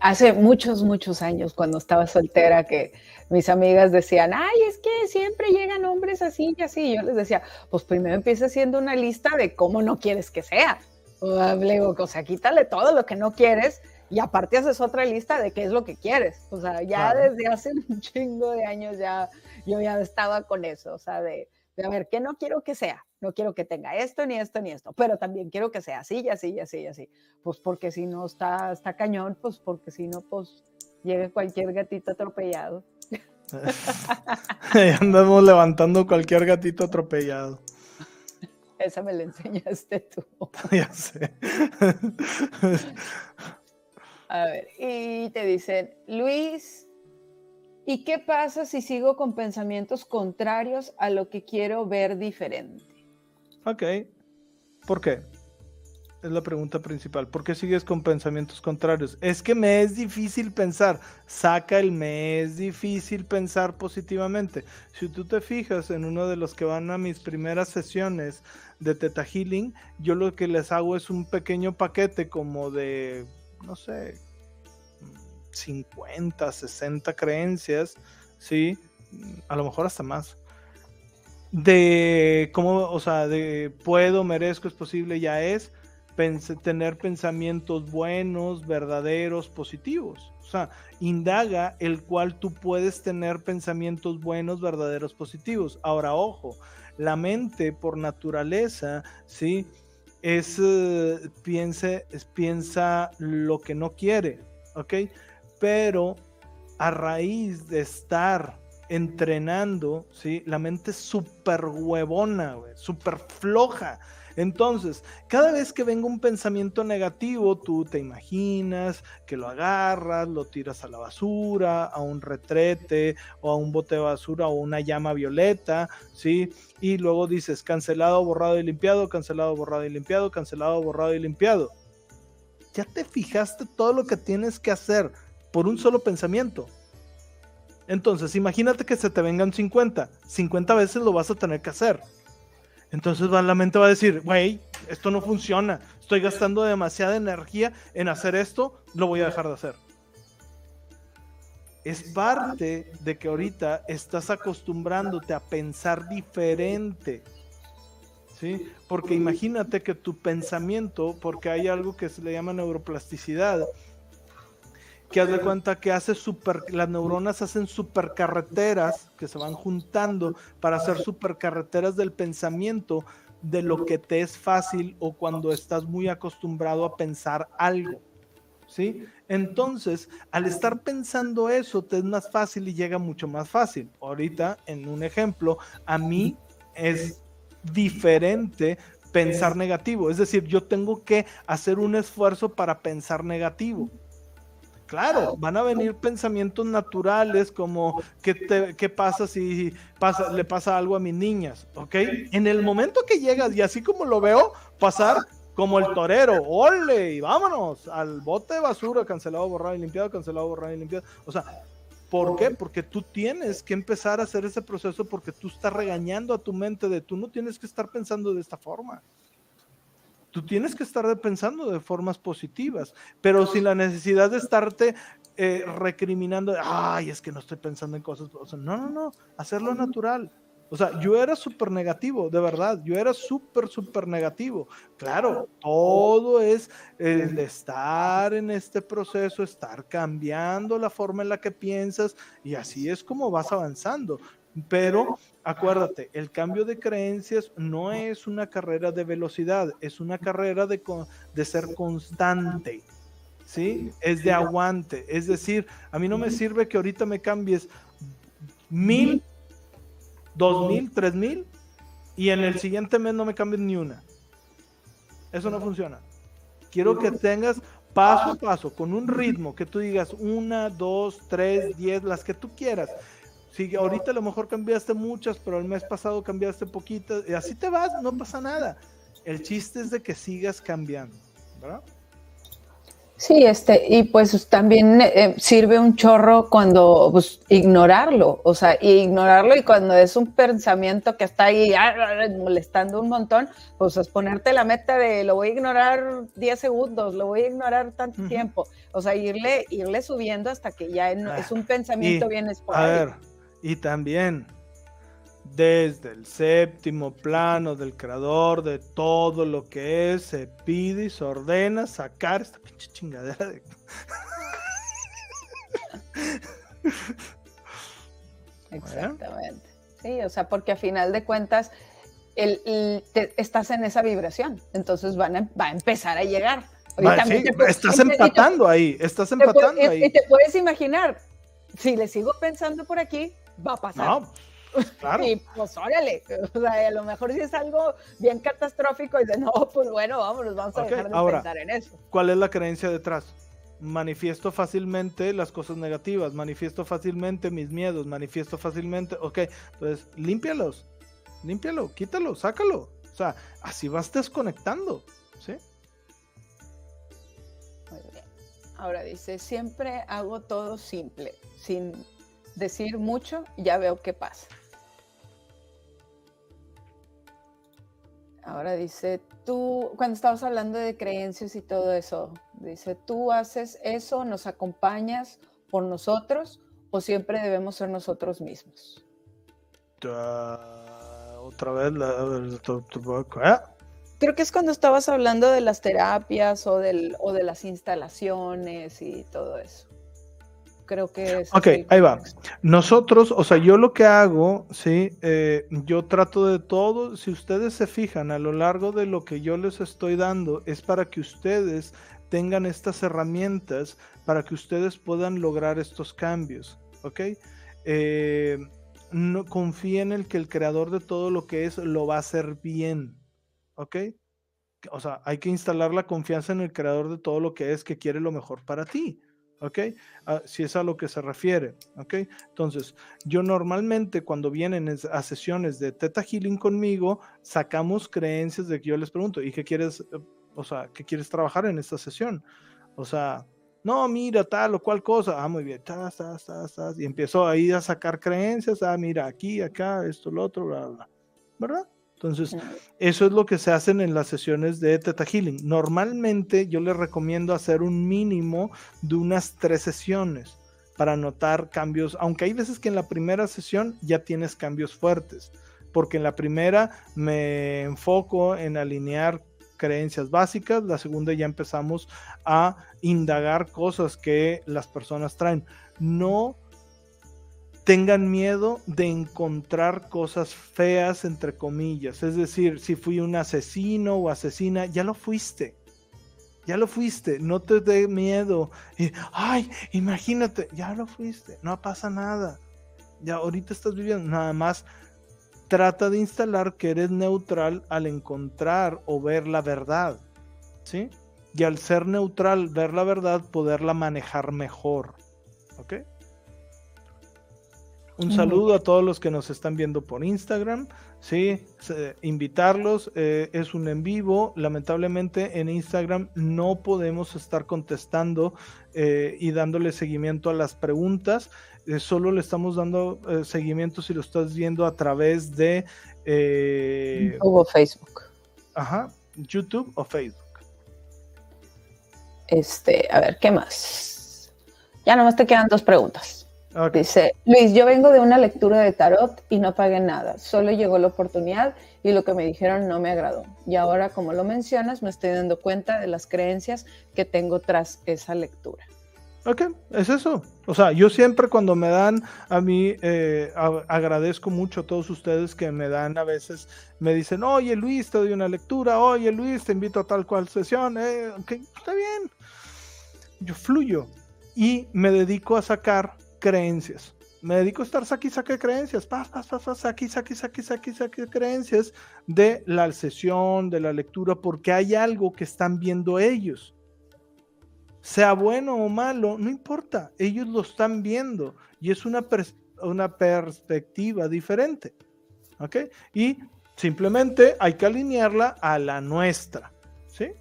Speaker 2: hace muchos, muchos años cuando estaba soltera que mis amigas decían, ay, es que siempre llegan hombres así y así. yo les decía, pues primero empieza haciendo una lista de cómo no quieres que sea. O, o sea, quítale todo lo que no quieres y aparte haces otra lista de qué es lo que quieres. O sea, ya desde hace un chingo de años ya yo ya estaba con eso, o sea, de, de a ver, ¿qué no quiero que sea? No quiero que tenga esto, ni esto, ni esto, pero también quiero que sea así, y así, y así, y así. Pues porque si no está, está cañón, pues porque si no, pues llega cualquier gatito atropellado.
Speaker 1: andamos levantando cualquier gatito atropellado.
Speaker 2: Esa me la enseñaste tú.
Speaker 1: ya sé.
Speaker 2: A ver, y te dicen, Luis, ¿y qué pasa si sigo con pensamientos contrarios a lo que quiero ver diferente?
Speaker 1: Ok. ¿Por qué? Es la pregunta principal. ¿Por qué sigues con pensamientos contrarios? Es que me es difícil pensar. Saca el me es difícil pensar positivamente. Si tú te fijas en uno de los que van a mis primeras sesiones de Teta Healing, yo lo que les hago es un pequeño paquete como de, no sé, 50, 60 creencias, ¿sí? A lo mejor hasta más de cómo, o sea, de puedo, merezco, es posible, ya es, tener pensamientos buenos, verdaderos, positivos. O sea, indaga el cual tú puedes tener pensamientos buenos, verdaderos, positivos. Ahora, ojo, la mente por naturaleza, ¿sí? Es, eh, piensa, piensa lo que no quiere, ¿ok? Pero a raíz de estar entrenando, ¿sí? La mente súper huevona, súper floja. Entonces, cada vez que venga un pensamiento negativo, tú te imaginas que lo agarras, lo tiras a la basura, a un retrete o a un bote de basura o una llama violeta, ¿sí? Y luego dices cancelado, borrado y limpiado, cancelado, borrado y limpiado, cancelado, borrado y limpiado. Ya te fijaste todo lo que tienes que hacer por un solo pensamiento. Entonces, imagínate que se te vengan 50. 50 veces lo vas a tener que hacer. Entonces la mente va a decir, güey, esto no funciona. Estoy gastando demasiada energía en hacer esto, lo voy a dejar de hacer. Es parte de que ahorita estás acostumbrándote a pensar diferente. ¿Sí? Porque imagínate que tu pensamiento, porque hay algo que se le llama neuroplasticidad, que haz de cuenta que hace super, las neuronas hacen supercarreteras que se van juntando para hacer supercarreteras del pensamiento de lo que te es fácil o cuando estás muy acostumbrado a pensar algo. ¿Sí? Entonces, al estar pensando eso, te es más fácil y llega mucho más fácil. Ahorita, en un ejemplo, a mí es diferente pensar negativo. Es decir, yo tengo que hacer un esfuerzo para pensar negativo. Claro, van a venir pensamientos naturales como ¿qué, pasa si pasa, le pasa algo a mis niñas? ¿Ok? En el momento que llegas y así como lo veo pasar como el torero, ole, y vámonos al bote de basura, cancelado, borrado y limpiado, cancelado, borrado y limpiado. O sea, ¿por qué? Porque tú tienes que empezar a hacer ese proceso porque tú estás regañando a tu mente de tú no tienes que estar pensando de esta forma tú tienes que estar pensando de formas positivas, pero sin la necesidad de estarte eh, recriminando, ay, es que no estoy pensando en cosas. no, no, no, hacerlo natural. O sea, yo era súper negativo, de verdad, yo era súper, súper negativo. Claro, todo es el estar en este proceso, estar cambiando la forma en la que piensas y así es como vas avanzando. Pero acuérdate, el cambio de creencias no es una carrera de velocidad, es una carrera de, de ser constante. ¿Sí? Es de aguante. Es decir, a mí no me sirve que ahorita me cambies mil, dos mil, tres mil y en el siguiente mes no me cambies ni una. Eso no funciona. Quiero que tengas paso a paso, con un ritmo, que tú digas una, dos, tres, diez, las que tú quieras Si ahorita a lo mejor cambiaste muchas, pero el mes pasado cambiaste poquitas, y así te vas, no pasa nada. El chiste es de que sigas cambiando, ¿verdad?
Speaker 2: Sí, este, y pues también eh, sirve un chorro cuando pues, ignorarlo, o sea, ignorarlo y cuando es un pensamiento que está ahí ah, ah, ah, molestando un montón, pues es ponerte la meta de lo voy a ignorar 10 segundos, lo voy a ignorar tanto tiempo, o sea, irle, irle subiendo hasta que ya es un pensamiento bien esporádico.
Speaker 1: A ver, y también desde el séptimo plano del creador de todo lo que es, se pide y se ordena sacar esta pinche chingadera de...
Speaker 2: Exactamente. Sí, o sea, porque a final de cuentas el, estás en esa vibración, entonces van a, va a empezar a llegar.
Speaker 1: estás empatando ahí, estás empatando ahí.
Speaker 2: Y te puedes imaginar, si le sigo pensando por aquí, va a pasar. No Claro. Y pues órale, o sea, a lo mejor si es algo bien catastrófico y de no, pues bueno, vámonos, vamos a dejar de pensar en eso.
Speaker 1: ¿Cuál es la creencia detrás? Manifiesto fácilmente las cosas negativas, manifiesto fácilmente mis miedos, manifiesto fácilmente, ok, pues límpialos, límpialo, quítalo, sácalo. O sea, así vas desconectando, ¿sí?
Speaker 2: Muy bien. Ahora dice, siempre hago todo simple, sin decir mucho, ya veo qué pasa. Ahora dice, tú, cuando estabas hablando de creencias y todo eso, dice, tú haces eso, nos acompañas por nosotros o siempre debemos ser nosotros mismos.
Speaker 1: otra vez, la,
Speaker 2: Creo que es cuando estabas hablando de las terapias o, del, o de las instalaciones y todo eso creo que es.
Speaker 1: Ok, ahí va. Nosotros, o sea, yo lo que hago, sí, eh, yo trato de todo, si ustedes se fijan a lo largo de lo que yo les estoy dando, es para que ustedes tengan estas herramientas, para que ustedes puedan lograr estos cambios, ¿ok? Eh, no confíen en el que el creador de todo lo que es lo va a hacer bien, ¿ok? O sea, hay que instalar la confianza en el creador de todo lo que es que quiere lo mejor para ti. ¿Ok? Ah, si es a lo que se refiere, ¿ok? Entonces, yo normalmente cuando vienen a sesiones de Teta Healing conmigo, sacamos creencias de que yo les pregunto, ¿y qué quieres, eh, o sea, qué quieres trabajar en esta sesión? O sea, no, mira, tal o cual cosa, ah, muy bien, y empiezo ahí a sacar creencias, ah, mira, aquí, acá, esto, lo otro, bla, bla, ¿verdad? Entonces, eso es lo que se hacen en las sesiones de Theta Healing. Normalmente yo les recomiendo hacer un mínimo de unas tres sesiones para notar cambios, aunque hay veces que en la primera sesión ya tienes cambios fuertes, porque en la primera me enfoco en alinear creencias básicas, la segunda ya empezamos a indagar cosas que las personas traen. No tengan miedo de encontrar cosas feas, entre comillas. Es decir, si fui un asesino o asesina, ya lo fuiste. Ya lo fuiste, no te dé miedo. Ay, imagínate, ya lo fuiste, no pasa nada. Ya ahorita estás viviendo, nada más trata de instalar que eres neutral al encontrar o ver la verdad. ¿Sí? Y al ser neutral, ver la verdad, poderla manejar mejor. ¿Ok? Un saludo a todos los que nos están viendo por Instagram. Sí, invitarlos. Eh, es un en vivo. Lamentablemente en Instagram no podemos estar contestando eh, y dándole seguimiento a las preguntas. Eh, solo le estamos dando seguimiento si lo estás viendo a través de
Speaker 2: YouTube o Facebook.
Speaker 1: Ajá, YouTube o Facebook.
Speaker 2: Este, a ver, ¿qué más? Ya nomás te quedan dos preguntas. Dice, Luis, yo vengo de una lectura de tarot y no pagué nada, solo llegó la oportunidad y lo que me dijeron no me agradó. Y ahora, como lo mencionas, me estoy dando cuenta de las creencias que tengo tras esa lectura.
Speaker 1: Ok, es eso. O sea, yo siempre cuando me dan, a mí eh, agradezco mucho a todos ustedes que me dan a veces, me dicen, oye Luis, te doy una lectura, oye Luis, te invito a tal cual sesión, eh, ok, está bien. Yo fluyo y me dedico a sacar creencias. Me dedico a estar saque saque creencias, paz, paz, paz, paz, saque, saque, saque, saque, saque creencias de la sesión, de la lectura, porque hay algo que están viendo ellos. Sea bueno o malo, no importa, ellos lo están viendo y es una una perspectiva diferente. ¿Ok? Y simplemente hay que alinearla a la nuestra. ¿Sí?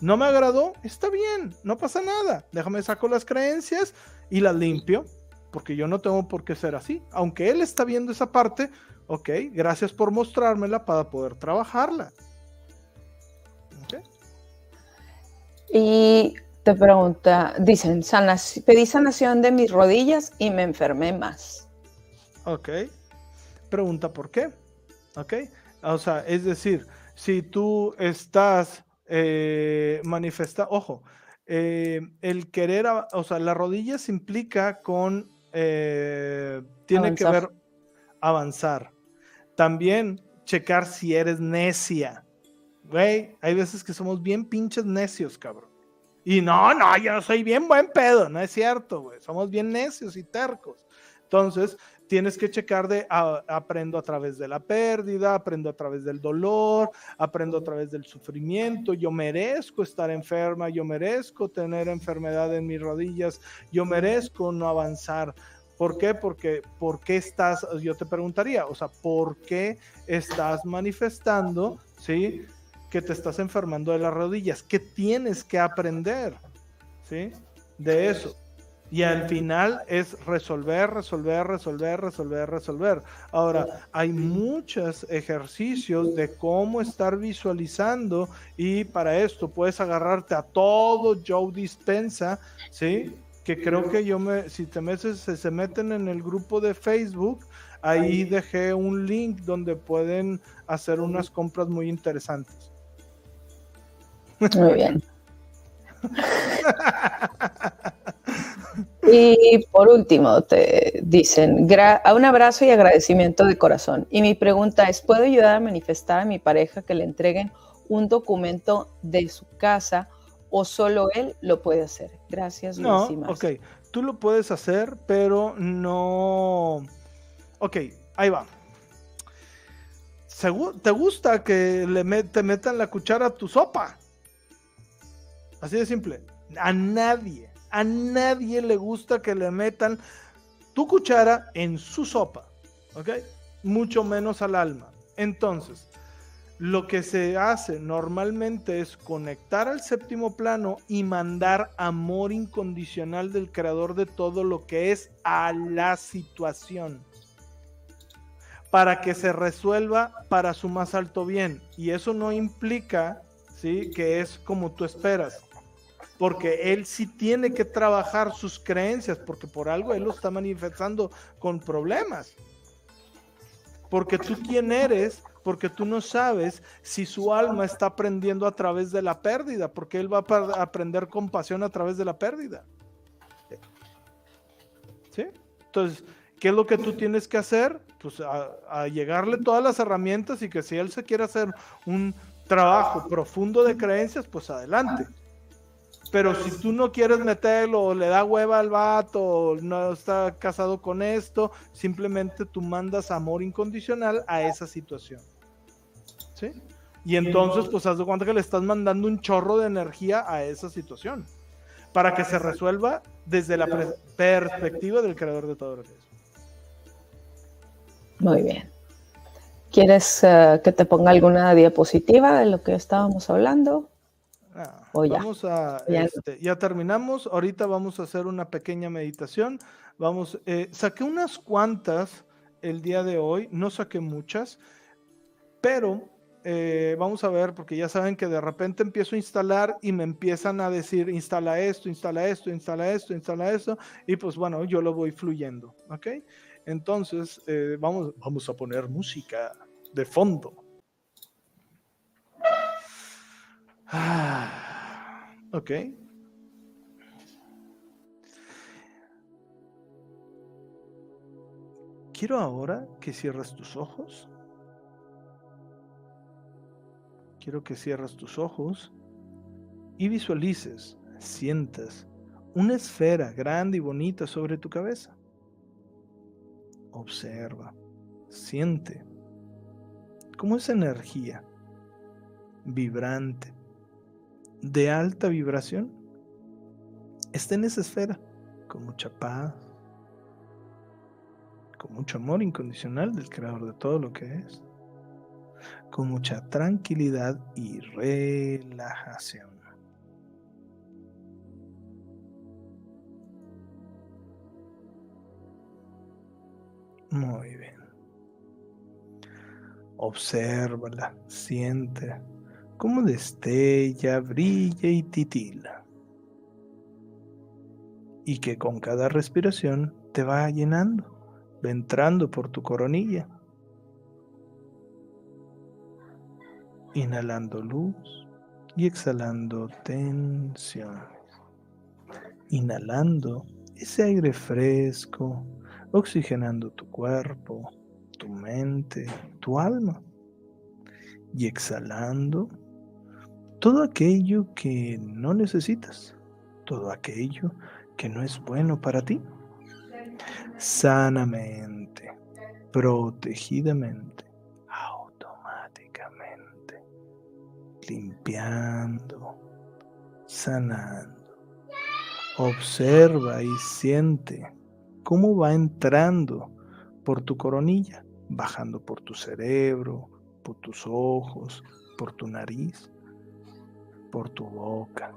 Speaker 1: No me agradó, está bien, no pasa nada. Déjame saco las creencias y las limpio, porque yo no tengo por qué ser así. Aunque él está viendo esa parte, ok, gracias por mostrármela para poder trabajarla.
Speaker 2: Y te pregunta, dicen, pedí sanación de mis rodillas y me enfermé más.
Speaker 1: Ok. Pregunta por qué. Ok. O sea, es decir, si tú estás eh, manifesta, ojo, eh, el querer, o sea, las rodillas implica con, eh, tiene que ver avanzar. También checar si eres necia. Güey, hay veces que somos bien pinches necios, cabrón. Y no, no, yo soy bien buen pedo, no es cierto, güey. Somos bien necios y tercos. Entonces, tienes que checar de aprendo a través de la pérdida, aprendo a través del dolor, aprendo a través del sufrimiento, yo merezco estar enferma, yo merezco tener enfermedad en mis rodillas, yo merezco no avanzar. ¿Por qué? Porque, ¿por qué estás, yo te preguntaría, o sea, ¿por qué estás manifestando, sí, que te estás enfermando de las rodillas? ¿Qué tienes que aprender, sí, de eso? Y al final es resolver, resolver, resolver, resolver, resolver. Ahora, hay muchos ejercicios de cómo estar visualizando y para esto puedes agarrarte a todo Joe Dispensa, ¿sí? Que creo que yo me, si te metes, se, se meten en el grupo de Facebook, ahí dejé un link donde pueden hacer unas compras muy interesantes.
Speaker 2: Muy bien. Y por último, te dicen, un abrazo y agradecimiento de corazón. Y mi pregunta es, ¿puedo ayudar a manifestar a mi pareja que le entreguen un documento de su casa o solo él lo puede hacer? Gracias,
Speaker 1: no, Ok, tú lo puedes hacer, pero no... Ok, ahí va. ¿Te gusta que le te metan la cuchara a tu sopa? Así de simple. A nadie a nadie le gusta que le metan tu cuchara en su sopa, ¿ok? Mucho menos al alma. Entonces, lo que se hace normalmente es conectar al séptimo plano y mandar amor incondicional del creador de todo lo que es a la situación para que se resuelva para su más alto bien. Y eso no implica, ¿sí? Que es como tú esperas porque él sí tiene que trabajar sus creencias, porque por algo él lo está manifestando con problemas. Porque tú quién eres, porque tú no sabes si su alma está aprendiendo a través de la pérdida, porque él va a aprender compasión a través de la pérdida. ¿Sí? Entonces, ¿qué es lo que tú tienes que hacer? Pues a, a llegarle todas las herramientas y que si él se quiere hacer un trabajo profundo de creencias, pues adelante pero si tú no quieres meterlo, o le da hueva al vato, o no está casado con esto, simplemente tú mandas amor incondicional a esa situación. ¿Sí? Y entonces, pues haz de cuenta que le estás mandando un chorro de energía a esa situación. Para que se resuelva desde la perspectiva del creador de todo lo que es.
Speaker 2: Muy bien. ¿Quieres eh, que te ponga alguna diapositiva de lo que estábamos hablando?
Speaker 1: Ah, vamos a, este, ya. terminamos. Ahorita vamos a hacer una pequeña meditación. Vamos, eh, saqué unas cuantas el día de hoy, no saqué muchas, pero eh, vamos a ver, porque ya saben que de repente empiezo a instalar y me empiezan a decir, instala esto, instala esto, instala esto, instala esto, y pues bueno, yo lo voy fluyendo, ¿ok? Entonces, eh, vamos, vamos a poner música de fondo. Ah, ok. Quiero ahora que cierres tus ojos. Quiero que cierres tus ojos y visualices, sientas una esfera grande y bonita sobre tu cabeza. Observa, siente cómo esa energía vibrante, de alta vibración está en esa esfera, con mucha paz, con mucho amor incondicional del creador de todo lo que es, con mucha tranquilidad y relajación. Muy bien. Obsérvala, siente cómo destella, brilla y titila. Y que con cada respiración te va llenando, va entrando por tu coronilla. Inhalando luz y exhalando tensiones. Inhalando ese aire fresco, oxigenando tu cuerpo, tu mente, tu alma. Y exhalando todo aquello que no necesitas, todo aquello que no es bueno para ti. Sanamente, protegidamente, automáticamente, limpiando, sanando. Observa y siente cómo va entrando por tu coronilla, bajando por tu cerebro, por tus ojos, por tu nariz, por tu boca,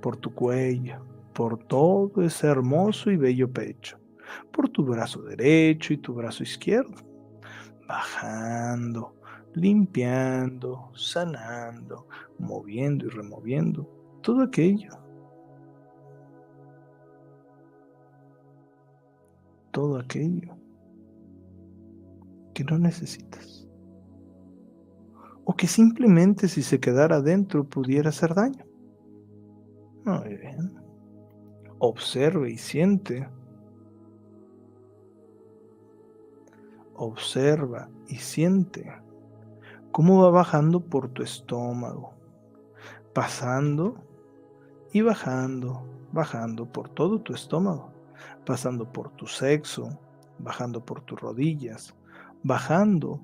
Speaker 1: por tu cuello, por todo ese hermoso y bello pecho, por tu brazo derecho y tu brazo izquierdo, bajando, limpiando, sanando, moviendo y removiendo todo aquello todo aquello que no necesitas. O que simplemente si se quedara dentro pudiera hacer daño. Muy bien. Observe y siente. Observa y siente cómo va bajando por tu estómago, pasando y bajando, bajando por todo tu estómago pasando por tu sexo, bajando por tus rodillas, bajando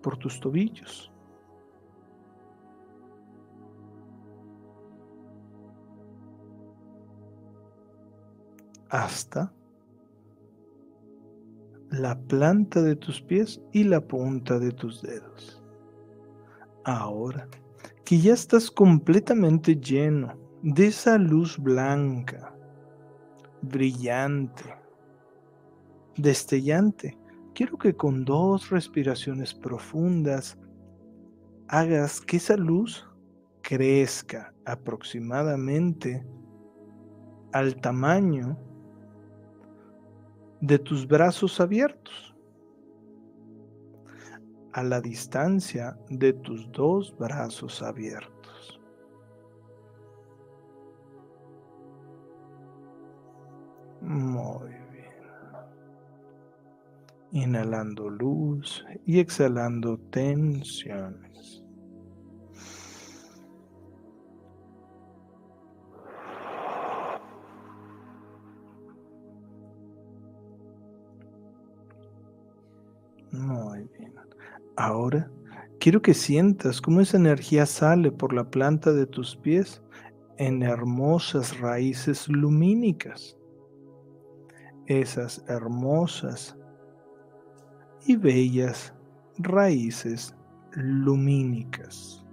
Speaker 1: por tus tobillos. hasta la planta de tus pies y la punta de tus dedos. Ahora que ya estás completamente lleno de esa luz blanca, brillante, destellante. Quiero que con dos respiraciones profundas hagas que esa luz crezca aproximadamente al tamaño de tus brazos abiertos, a la distancia de tus dos brazos abiertos. Muy. Inhalando luz y exhalando tensiones. Muy bien. Ahora quiero que sientas cómo esa energía sale por la planta de tus pies en hermosas raíces lumínicas esas hermosas y bellas raíces lumínicas.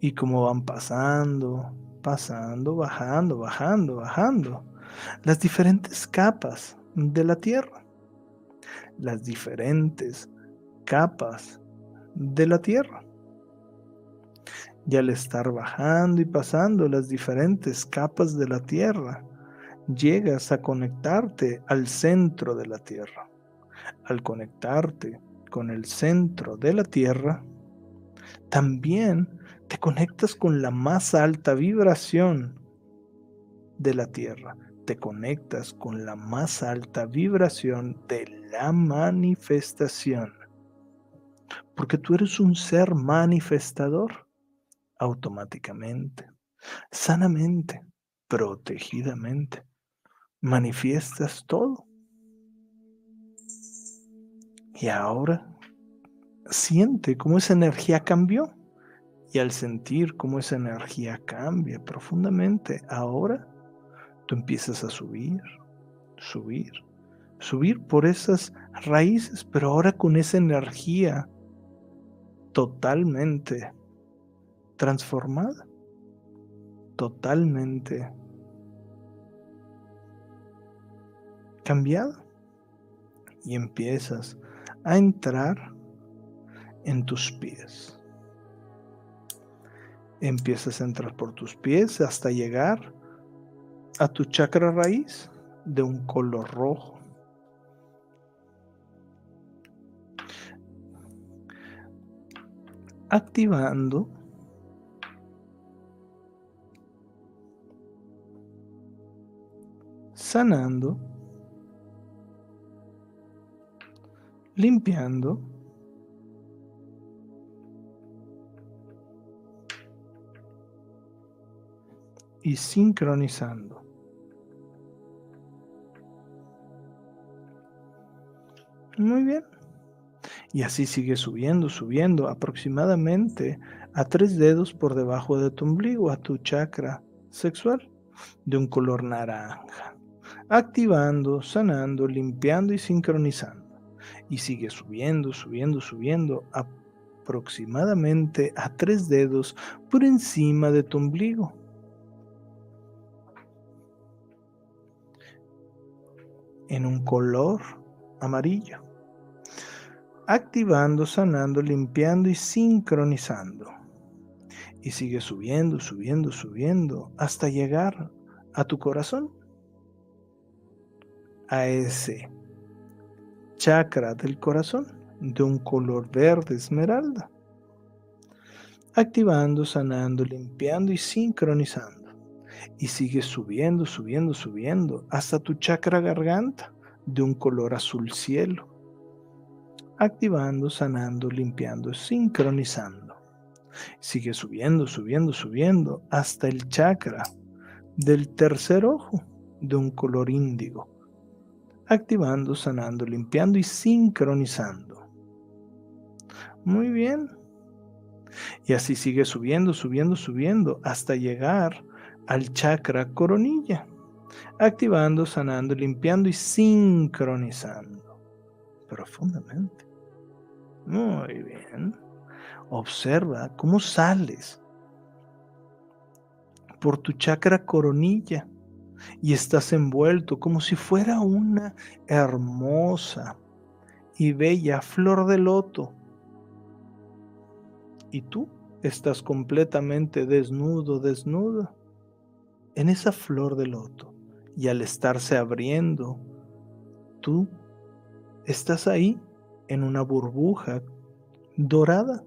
Speaker 1: Y como van pasando, pasando, bajando, bajando, bajando, las diferentes capas de la Tierra, las diferentes capas de la Tierra y al estar bajando y pasando las diferentes capas de la Tierra, llegas a conectarte al centro de la Tierra. Al conectarte con el centro de la Tierra, también te conectas con la más alta vibración de la Tierra. Te conectas con la más alta vibración de la manifestación. Porque tú eres un ser manifestador automáticamente, sanamente, protegidamente. Manifiestas todo. Y ahora siente cómo esa energía cambió Y al sentir cómo esa energía cambia profundamente, ahora tú empiezas a subir, subir, subir por esas raíces, pero ahora con esa energía totalmente transformada, totalmente cambiada. Y empiezas a entrar en tus pies. Empiezas a entrar por tus pies hasta llegar a tu chakra raíz de un color rojo. Activando sanando, limpiando, y sincronizando. Muy bien. Y así sigue subiendo, subiendo aproximadamente a tres dedos por debajo de tu ombligo, a tu chakra sexual, de un color naranja. Activando, sanando, limpiando y sincronizando. Y sigue subiendo, subiendo, subiendo aproximadamente a tres dedos por encima de tu ombligo. En un color amarillo, activando, sanando, limpiando y sincronizando. Y sigue subiendo, subiendo, subiendo hasta llegar a tu corazón, a ese chakra del corazón de un color verde esmeralda, activando, sanando, limpiando y sincronizando y sigues subiendo, subiendo, subiendo hasta tu chakra garganta de un color azul cielo, activando, sanando, limpiando, sincronizando. Sigue subiendo, subiendo, subiendo hasta el chakra del tercer ojo de un color índigo, activando, sanando, limpiando y sincronizando. Muy bien. Y así sigue subiendo, subiendo, subiendo hasta llegar al chakra coronilla, activando, sanando, limpiando y sincronizando profundamente. Muy bien. Observa cómo sales por tu chakra coronilla y estás envuelto como si fuera una hermosa y bella flor de loto. Y tú estás completamente desnudo, desnuda en esa flor de loto y al estarse abriendo, tú estás ahí en una burbuja dorada.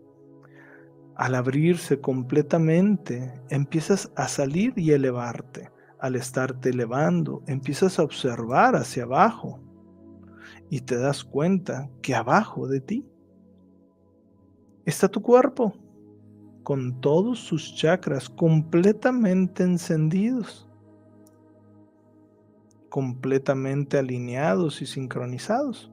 Speaker 1: Al abrirse completamente, empiezas a salir y elevarte. Al estarte elevando, empiezas a observar hacia abajo y te das cuenta que abajo de ti está tu cuerpo con todos sus chakras completamente encendidos, completamente alineados y sincronizados.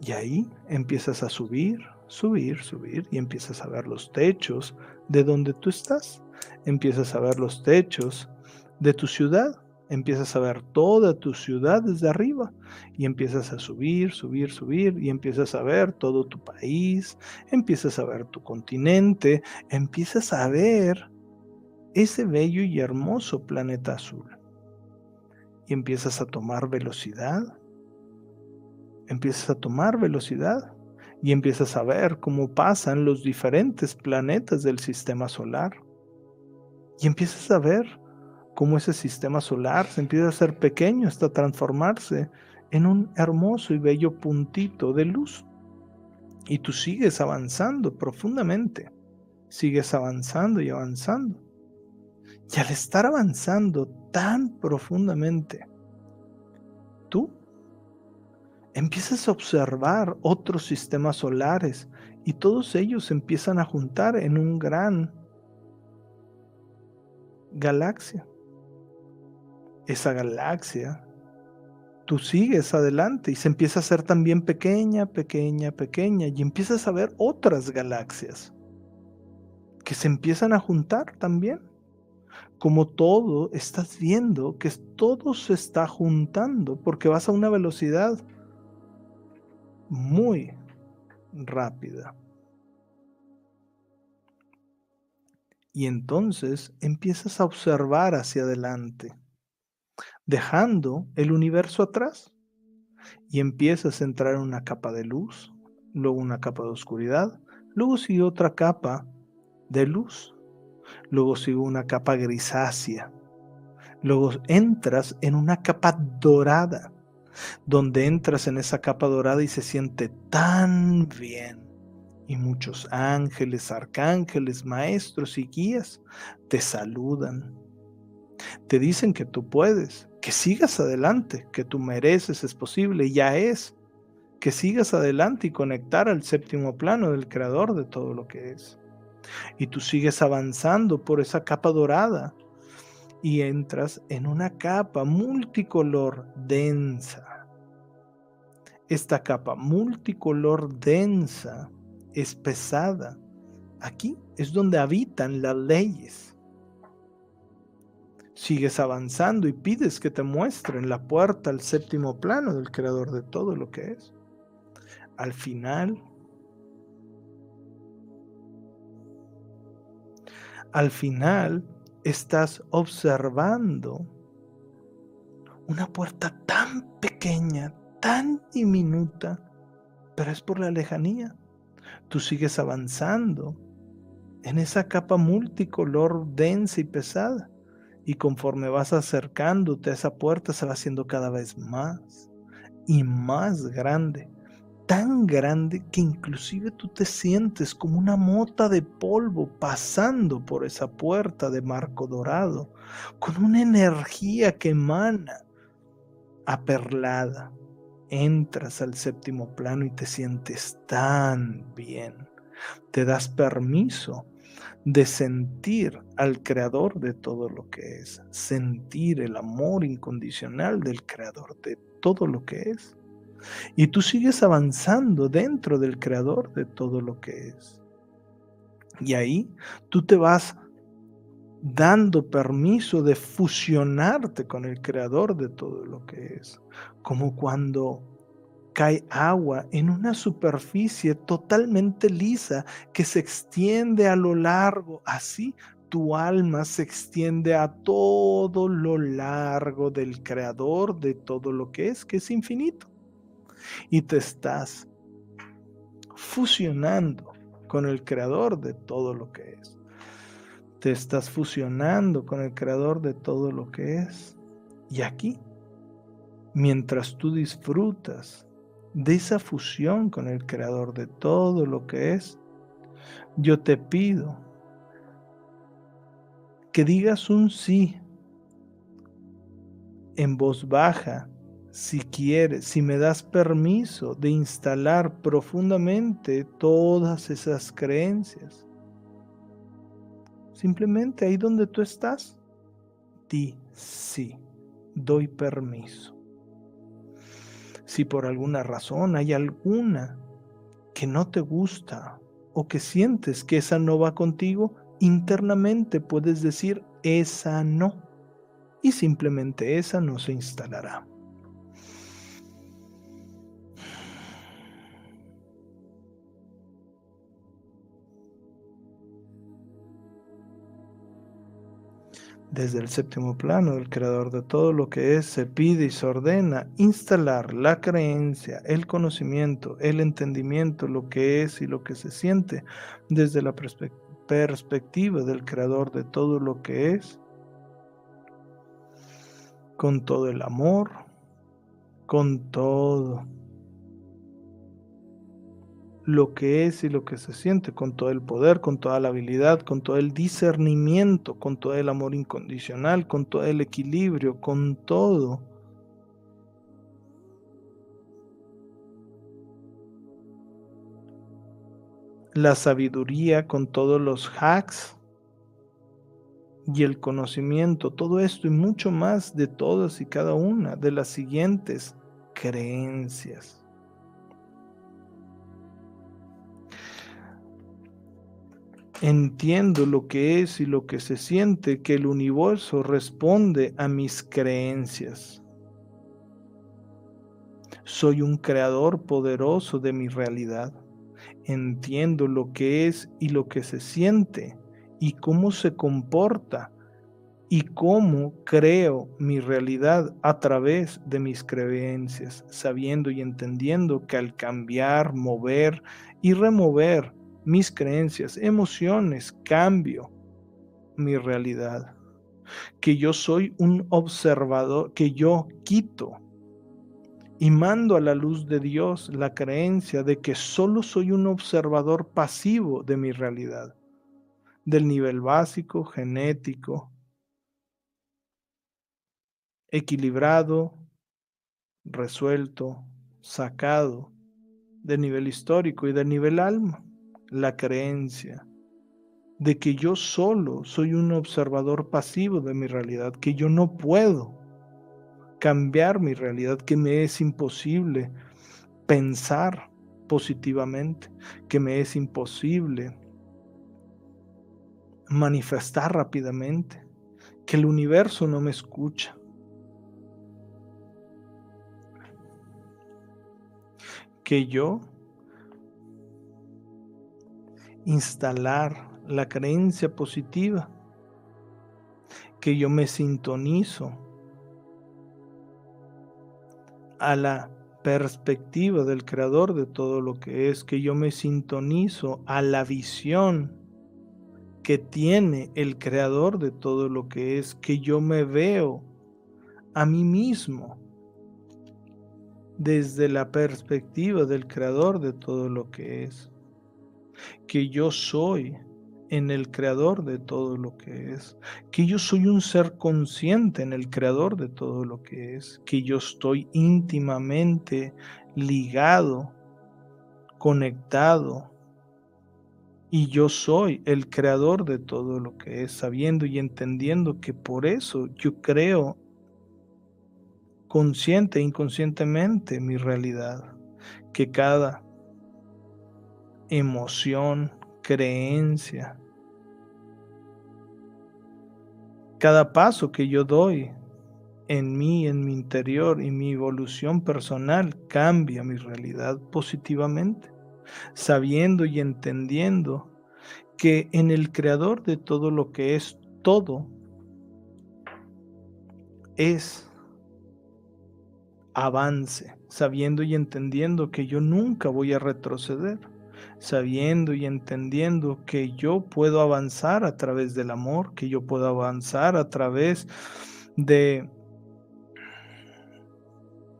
Speaker 1: Y ahí empiezas a subir, subir, subir y empiezas a ver los techos de donde tú estás. Empiezas a ver los techos de tu ciudad empiezas a ver toda tu ciudad desde arriba y empiezas a subir, subir, subir y empiezas a ver todo tu país, empiezas a ver tu continente, empiezas a ver ese bello y hermoso planeta azul. Y empiezas a tomar velocidad, empiezas a tomar velocidad y empiezas a ver cómo pasan los diferentes planetas del sistema solar. Y empiezas a ver cómo ese sistema solar se empieza a hacer pequeño hasta transformarse en un hermoso y bello puntito de luz. Y tú sigues avanzando profundamente, sigues avanzando y avanzando. Y al estar avanzando tan profundamente, tú empiezas a observar otros sistemas solares y todos ellos empiezan a juntar en un gran galaxia esa galaxia, tú sigues adelante y se empieza a hacer también pequeña, pequeña, pequeña y empiezas a ver otras galaxias. que se empiezan a juntar también. Como todo, estás viendo que todo se está juntando porque vas a una velocidad muy rápida. Y entonces empiezas a observar hacia adelante, dejando el universo atrás. Y empiezas a entrar en una capa de luz, luego una capa de oscuridad, luego sigue otra capa de luz, luego sigue una capa grisácea, luego entras en una capa dorada, donde entras en esa capa dorada y se siente tan bien. Y muchos ángeles, arcángeles, maestros y guías te saludan. Te dicen que tú puedes, que sigas adelante, que tú mereces, es posible, ya es. Que sigas adelante y conectar al séptimo plano del creador de todo lo que es. Y tú sigues avanzando por esa capa dorada y entras en una capa multicolor densa. Esta capa multicolor densa es pesada. Aquí es donde habitan las leyes. Sigues avanzando y pides que te muestren la puerta al séptimo plano del creador de todo lo que es. Al final, al final estás observando una puerta tan pequeña, tan diminuta, pero es por la lejanía. Tú sigues avanzando en esa capa multicolor densa y pesada. Y conforme vas acercándote a esa puerta se va haciendo cada vez más y más grande tan grande que inclusive tú te sientes como una mota de polvo pasando por esa puerta de marco dorado, con una energía que emana aperlada. Entras al séptimo plano y te sientes tan bien. Te das permiso de sentir al creador de todo lo que es, sentir el amor incondicional del creador de todo lo que es y tú sigues avanzando dentro del creador de todo lo que es. Y ahí tú te vas dando permiso de fusionarte con el creador de todo lo que es. Como cuando cae agua en una superficie totalmente lisa que se extiende a lo largo. Así tu alma se extiende a todo lo largo del creador de todo lo que es, que es infinito y te estás fusionando con el creador de todo lo que es. Te estás fusionando con el creador de todo lo que es. Y aquí, mientras tú disfrutas de esa fusión con el creador de todo lo que es, yo te pido que digas un sí en voz baja si quieres, si me das permiso de instalar profundamente todas esas creencias. Simplemente ahí donde tú estás, di sí, doy permiso. Si por alguna razón hay alguna que no te gusta o que sientes que esa no va contigo, internamente puedes decir esa no y simplemente esa no se instalará. Desde el séptimo plano, el creador de todo lo que es, se pide y se ordena instalar la creencia, el conocimiento, el entendimiento, lo que es y lo que se siente desde la perspectiva del creador de todo lo que es, con todo el amor, con todo lo que es y lo que se siente, con todo el poder, con toda la habilidad, con todo el discernimiento, con todo el amor incondicional, con todo el equilibrio, con todo. La sabiduría con todos los hacks y el conocimiento, todo esto y mucho más de todas y cada una de las siguientes creencias. Entiendo lo que es y lo que se siente, que el universo responde a mis creencias. Soy un creador poderoso de mi realidad. Entiendo lo que es y lo que se siente y cómo se comporta y cómo creo mi realidad a través de mis creencias, sabiendo y entendiendo que al cambiar, mover y remover mis creencias, emociones, cambio mi realidad. Que yo soy un observador, que yo quito y mando a la luz de Dios la creencia de que solo soy un observador pasivo de mi realidad, del nivel básico, genético, equilibrado, resuelto, sacado del nivel histórico y del nivel alma la creencia de que yo solo soy un observador pasivo de mi realidad, que yo no puedo cambiar mi realidad, que me es imposible pensar positivamente, que me es imposible manifestar rápidamente, que el universo no me escucha. Que yo instalar la creencia positiva, que yo me sintonizo a la perspectiva del creador de todo lo que es, que yo me sintonizo a la visión que tiene el creador de todo lo que es, que yo me veo a mí mismo desde la perspectiva del creador de todo lo que es que yo soy en el creador de todo lo que es, que yo soy un ser consciente en el creador de todo lo que es, que yo estoy íntimamente ligado, conectado, y yo soy el creador de todo lo que es, sabiendo y entendiendo que por eso yo creo consciente e inconscientemente mi realidad, que cada emoción, creencia. Cada paso que yo doy en mí, en mi interior y mi evolución personal cambia mi realidad positivamente, sabiendo y entendiendo que en el creador de todo lo que es todo es avance, sabiendo y entendiendo que yo nunca voy a retroceder sabiendo y entendiendo que yo puedo avanzar a través del amor, que yo puedo avanzar a través de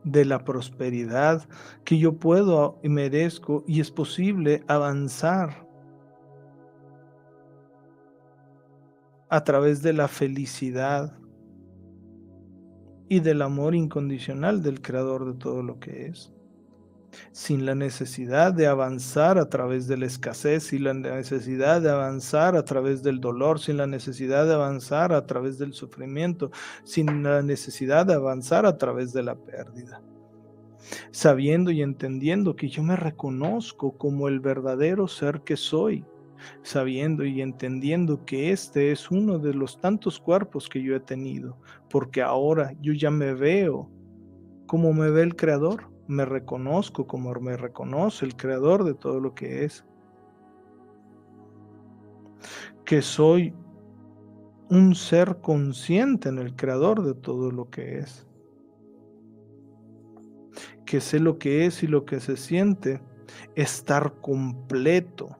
Speaker 1: de la prosperidad, que yo puedo y merezco y es posible avanzar a través de la felicidad y del amor incondicional del creador de todo lo que es sin la necesidad de avanzar a través de la escasez, sin la necesidad de avanzar a través del dolor, sin la necesidad de avanzar a través del sufrimiento, sin la necesidad de avanzar a través de la pérdida. Sabiendo y entendiendo que yo me reconozco como el verdadero ser que soy, sabiendo y entendiendo que este es uno de los tantos cuerpos que yo he tenido, porque ahora yo ya me veo como me ve el Creador me reconozco como me reconoce el creador de todo lo que es. Que soy un ser consciente en el creador de todo lo que es. Que sé lo que es y lo que se siente. Estar completo,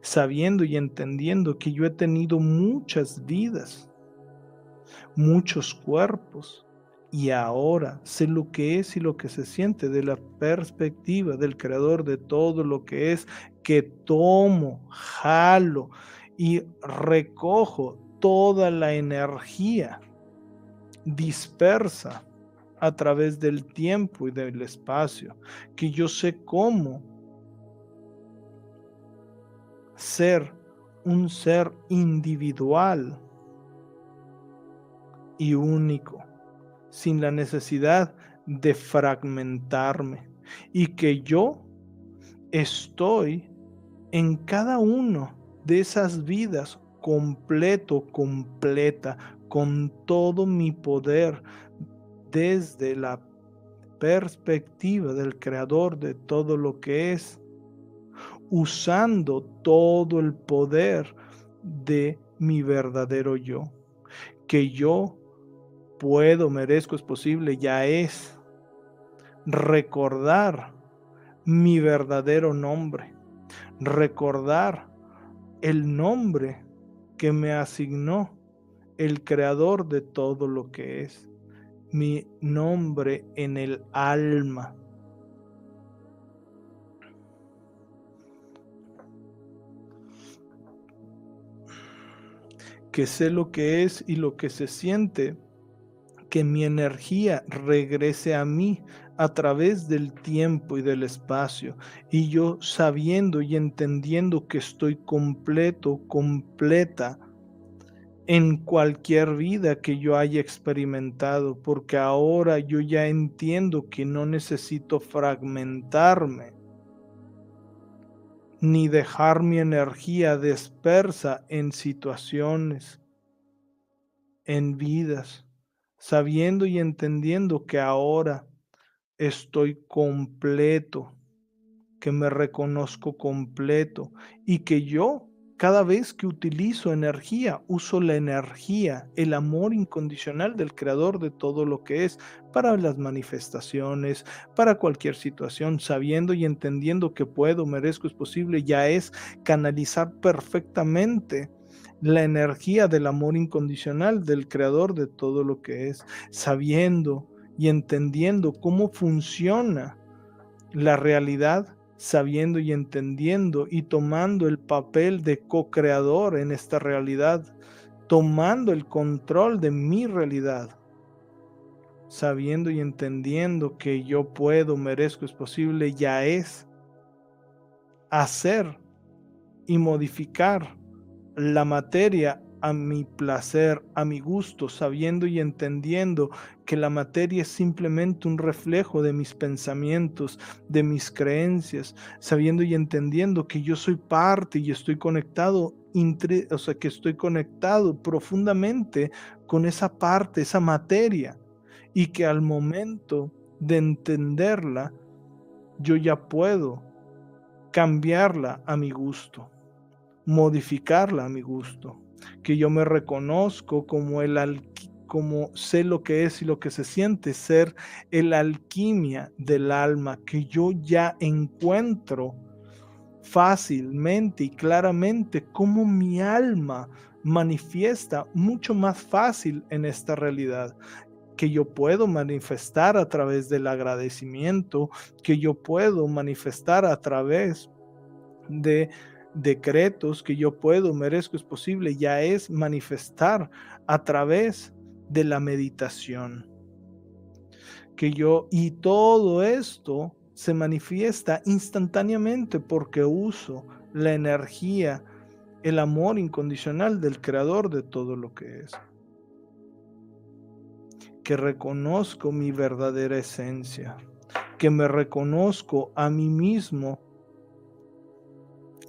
Speaker 1: sabiendo y entendiendo que yo he tenido muchas vidas, muchos cuerpos, y ahora sé lo que es y lo que se siente de la perspectiva del creador de todo lo que es, que tomo, jalo y recojo toda la energía dispersa a través del tiempo y del espacio, que yo sé cómo ser un ser individual y único sin la necesidad de fragmentarme y que yo estoy en cada uno de esas vidas completo, completa, con todo mi poder, desde la perspectiva del creador de todo lo que es, usando todo el poder de mi verdadero yo, que yo puedo, merezco, es posible, ya es. Recordar mi verdadero nombre, recordar el nombre que me asignó el creador de todo lo que es, mi nombre en el alma. que sé lo que es y lo que se siente, que mi energía regrese a mí a través del tiempo y del espacio, y yo sabiendo y entendiendo que estoy completo, completa en cualquier vida que yo haya experimentado, porque ahora yo ya entiendo que no necesito fragmentarme ni dejar mi energía dispersa en situaciones, en vidas, sabiendo y entendiendo que ahora estoy completo, que me reconozco completo y que yo cada vez que utilizo energía, uso la energía, el amor incondicional del creador de todo lo que es, para las manifestaciones, para cualquier situación, sabiendo y entendiendo que puedo, merezco, es posible, ya es canalizar perfectamente la energía del amor incondicional del creador de todo lo que es, sabiendo y entendiendo cómo funciona la realidad sabiendo y entendiendo y tomando el papel de co-creador en esta realidad, tomando el control de mi realidad, sabiendo y entendiendo que yo puedo, merezco, es posible, ya es hacer y modificar la materia a mi placer, a mi gusto, sabiendo y entendiendo que la materia es simplemente un reflejo de mis pensamientos, de mis creencias, sabiendo y entendiendo que yo soy parte y estoy conectado, o sea, que estoy conectado profundamente con esa parte, esa materia, y que al momento de entenderla, yo ya puedo cambiarla a mi gusto, modificarla a mi gusto que yo me reconozco como el como sé lo que es y lo que se siente ser el alquimia del alma, que yo ya encuentro fácilmente y claramente cómo mi alma manifiesta mucho más fácil en esta realidad que yo puedo manifestar a través del agradecimiento, que yo puedo manifestar a través de decretos que yo puedo, merezco, es posible, ya es manifestar a través de la meditación. Que yo, y todo esto se manifiesta instantáneamente porque uso la energía, el amor incondicional del creador de todo lo que es. Que reconozco mi verdadera esencia, que me reconozco a mí mismo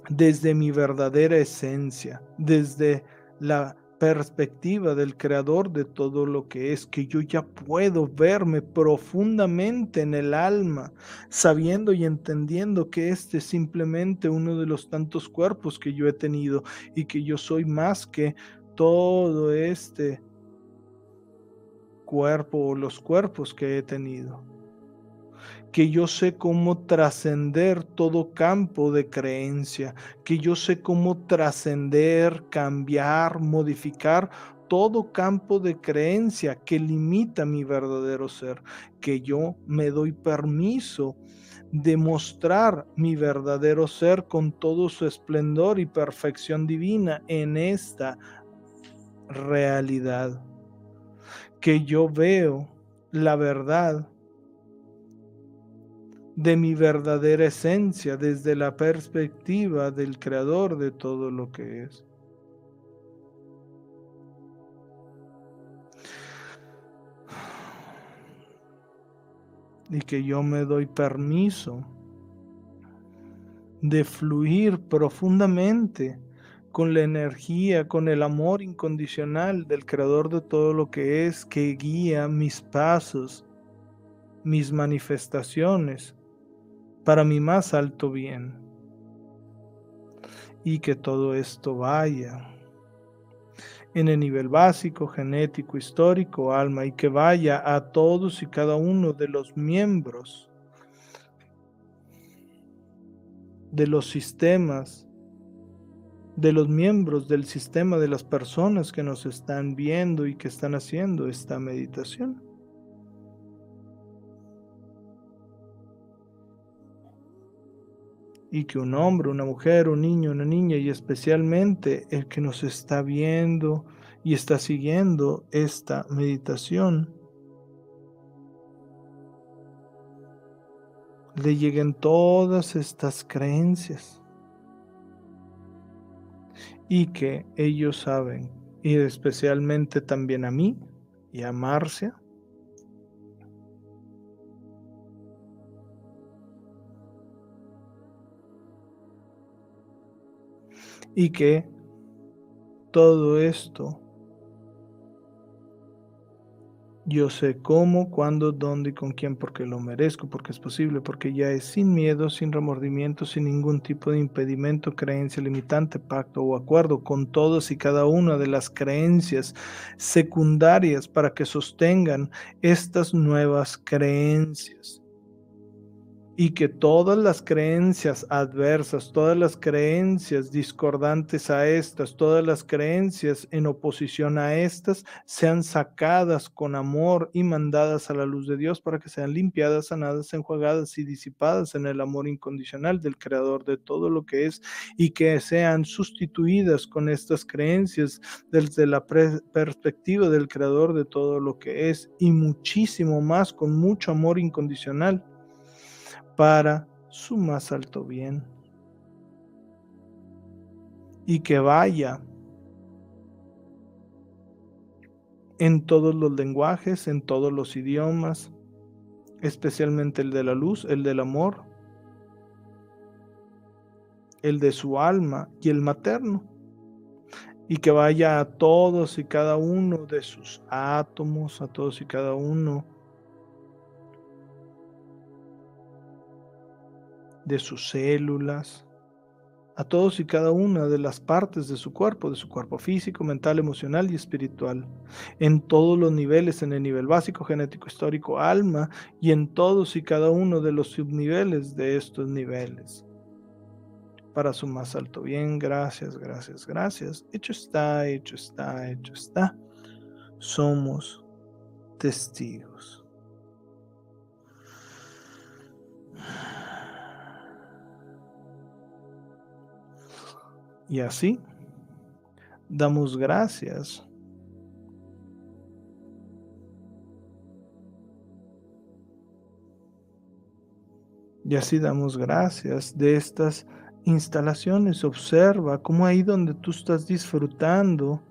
Speaker 1: desde mi verdadera esencia, desde la perspectiva del creador de todo lo que es, que yo ya puedo verme profundamente en el alma, sabiendo y entendiendo que este es simplemente uno de los tantos cuerpos que yo he tenido y que yo soy más que todo este cuerpo o los cuerpos que he tenido que yo sé cómo trascender todo campo de creencia, que yo sé cómo trascender, cambiar, modificar todo campo de creencia que limita mi verdadero ser, que yo me doy permiso de mostrar mi verdadero ser con todo su esplendor y perfección divina en esta realidad, que yo veo la verdad de mi verdadera esencia desde la perspectiva del creador de todo lo que es. Y que yo me doy permiso de fluir profundamente con la energía, con el amor incondicional del creador de todo lo que es, que guía mis pasos, mis manifestaciones para mi más alto bien. Y que todo esto vaya en el nivel básico, genético, histórico, alma, y que vaya a todos y cada uno de los miembros de los sistemas de los miembros del sistema de las personas que nos están viendo y que están haciendo esta meditación. Y que un hombre, una mujer, un niño, una niña y especialmente el que nos está viendo y está siguiendo esta meditación, le lleguen todas estas creencias. Y que ellos saben, y especialmente también a mí y a Marcia, y que todo esto Yo sé cómo, cuándo, dónde y con quién, porque lo merezco, porque es posible, porque ya es sin miedo, sin remordimiento, sin ningún tipo de impedimento, creencia limitante, pacto o acuerdo con todos y cada una de las creencias secundarias para que sostengan estas nuevas creencias y que todas las creencias adversas, todas las creencias discordantes a estas, todas las creencias en oposición a estas, sean sacadas con amor y mandadas a la luz de Dios para que sean limpiadas, sanadas, enjuagadas y disipadas en el amor incondicional del Creador de todo lo que es y que sean sustituidas con estas creencias desde la perspectiva del Creador de todo lo que es y muchísimo más con mucho amor incondicional para su más alto bien. Y que vaya en todos los lenguajes, en todos los idiomas, especialmente el de la luz, el del amor, el de su alma y el materno, y que vaya a todos y cada uno de sus átomos, a todos y cada uno de sus células, a todos y cada una de las partes de su cuerpo, de su cuerpo físico, mental, emocional y espiritual, en todos los niveles, en el nivel básico, genético, histórico, alma, y en todos y cada uno de los subniveles de estos niveles. Para su más alto bien, gracias, gracias, gracias. Hecho está, hecho está, hecho está. Somos testigos. Y así damos gracias. Y así damos gracias de estas instalaciones. Observa cómo ahí donde tú estás disfrutando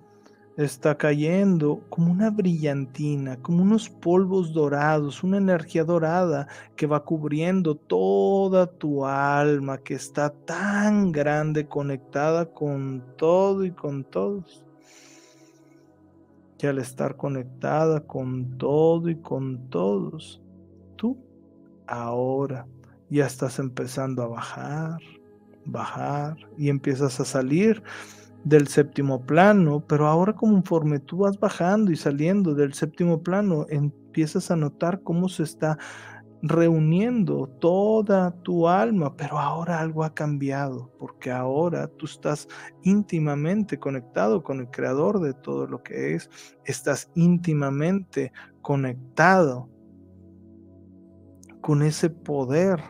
Speaker 1: está cayendo como una brillantina, como unos polvos dorados, una energía dorada que va cubriendo toda tu alma, que está tan grande, conectada con todo y con todos. Y al estar conectada con todo y con todos, tú ahora ya estás empezando a bajar, bajar y empiezas a salir del séptimo plano, pero ahora conforme tú vas bajando y saliendo del séptimo plano, empiezas a notar cómo se está reuniendo toda tu alma, pero ahora algo ha cambiado, porque ahora tú estás íntimamente conectado con el creador de todo lo que es, estás íntimamente conectado con ese poder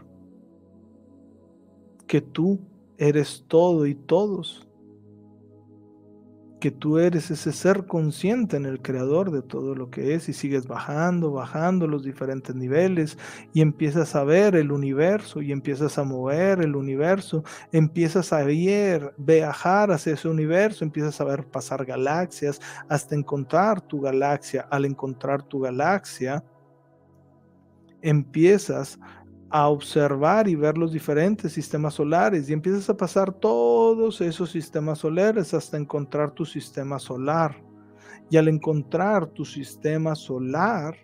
Speaker 1: que tú eres todo y todos que tú eres ese ser consciente en el creador de todo lo que es y sigues bajando, bajando los diferentes niveles y empiezas a ver el universo y empiezas a mover el universo, empiezas a ver, viajar hacia ese universo, empiezas a ver pasar galaxias hasta encontrar tu galaxia. Al encontrar tu galaxia, empiezas a observar y ver los diferentes sistemas solares y empiezas a pasar todos esos sistemas solares hasta encontrar tu sistema solar. Y al encontrar tu sistema solar,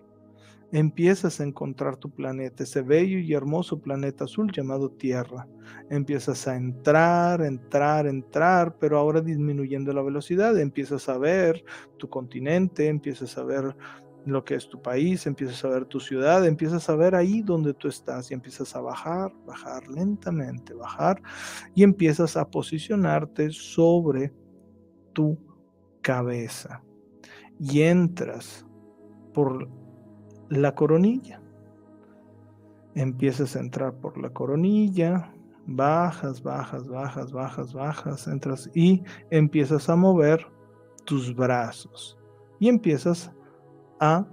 Speaker 1: empiezas a encontrar tu planeta, ese bello y hermoso planeta azul llamado Tierra. Empiezas a entrar, entrar, entrar, pero ahora disminuyendo la velocidad, empiezas a ver tu continente, empiezas a ver lo que es tu país, empiezas a ver tu ciudad, empiezas a ver ahí donde tú estás y empiezas a bajar, bajar lentamente, bajar y empiezas a posicionarte sobre tu cabeza y entras por la coronilla. Empiezas a entrar por la coronilla, bajas, bajas, bajas, bajas, bajas, entras y empiezas a mover tus brazos y empiezas a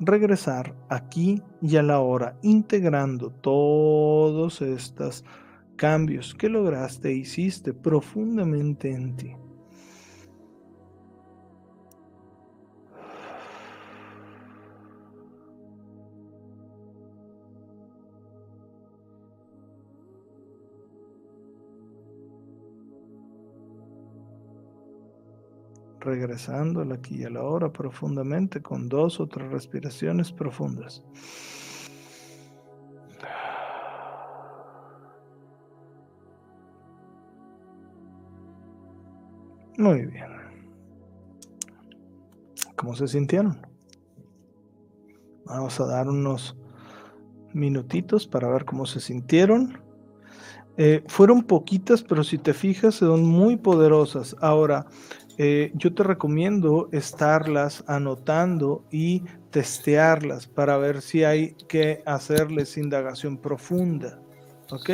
Speaker 1: regresar aquí y a la hora, integrando todos estos cambios que lograste e hiciste profundamente en ti. Regresando al aquí y a la hora profundamente con dos o tres respiraciones profundas. Muy bien. ¿Cómo se sintieron? Vamos a dar unos minutitos para ver cómo se sintieron. Eh, fueron poquitas, pero si te fijas, son muy poderosas. Ahora, eh, yo te recomiendo estarlas anotando y testearlas para ver si hay que hacerles indagación profunda. ¿Ok?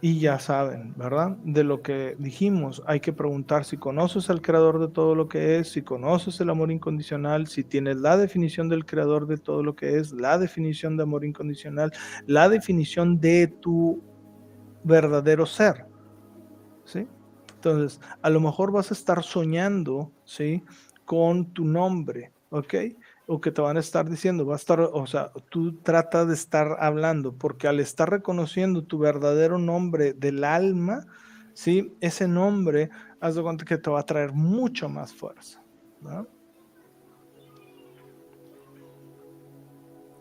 Speaker 1: Y ya saben, ¿verdad? De lo que dijimos, hay que preguntar si conoces al creador de todo lo que es, si conoces el amor incondicional, si tienes la definición del creador de todo lo que es, la definición de amor incondicional, la definición de tu verdadero ser. ¿Sí? Entonces, a lo mejor vas a estar soñando, ¿sí? Con tu nombre, ¿ok? O que te van a estar diciendo, va a estar, o sea, tú trata de estar hablando, porque al estar reconociendo tu verdadero nombre del alma, ¿sí? Ese nombre, haz de cuenta que te va a traer mucho más fuerza, ¿no?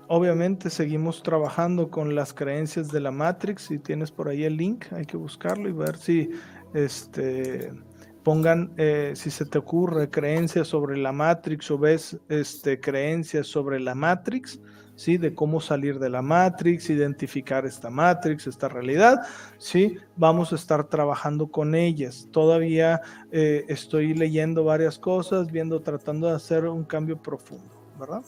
Speaker 1: Obviamente seguimos trabajando con las creencias de la Matrix. Si tienes por ahí el link, hay que buscarlo y ver si este, pongan, eh, si se te ocurre, creencias sobre la Matrix o ves este, creencias sobre la Matrix, ¿sí? de cómo salir de la Matrix, identificar esta Matrix, esta realidad, ¿sí? vamos a estar trabajando con ellas. Todavía eh, estoy leyendo varias cosas, viendo, tratando de hacer un cambio profundo, ¿verdad?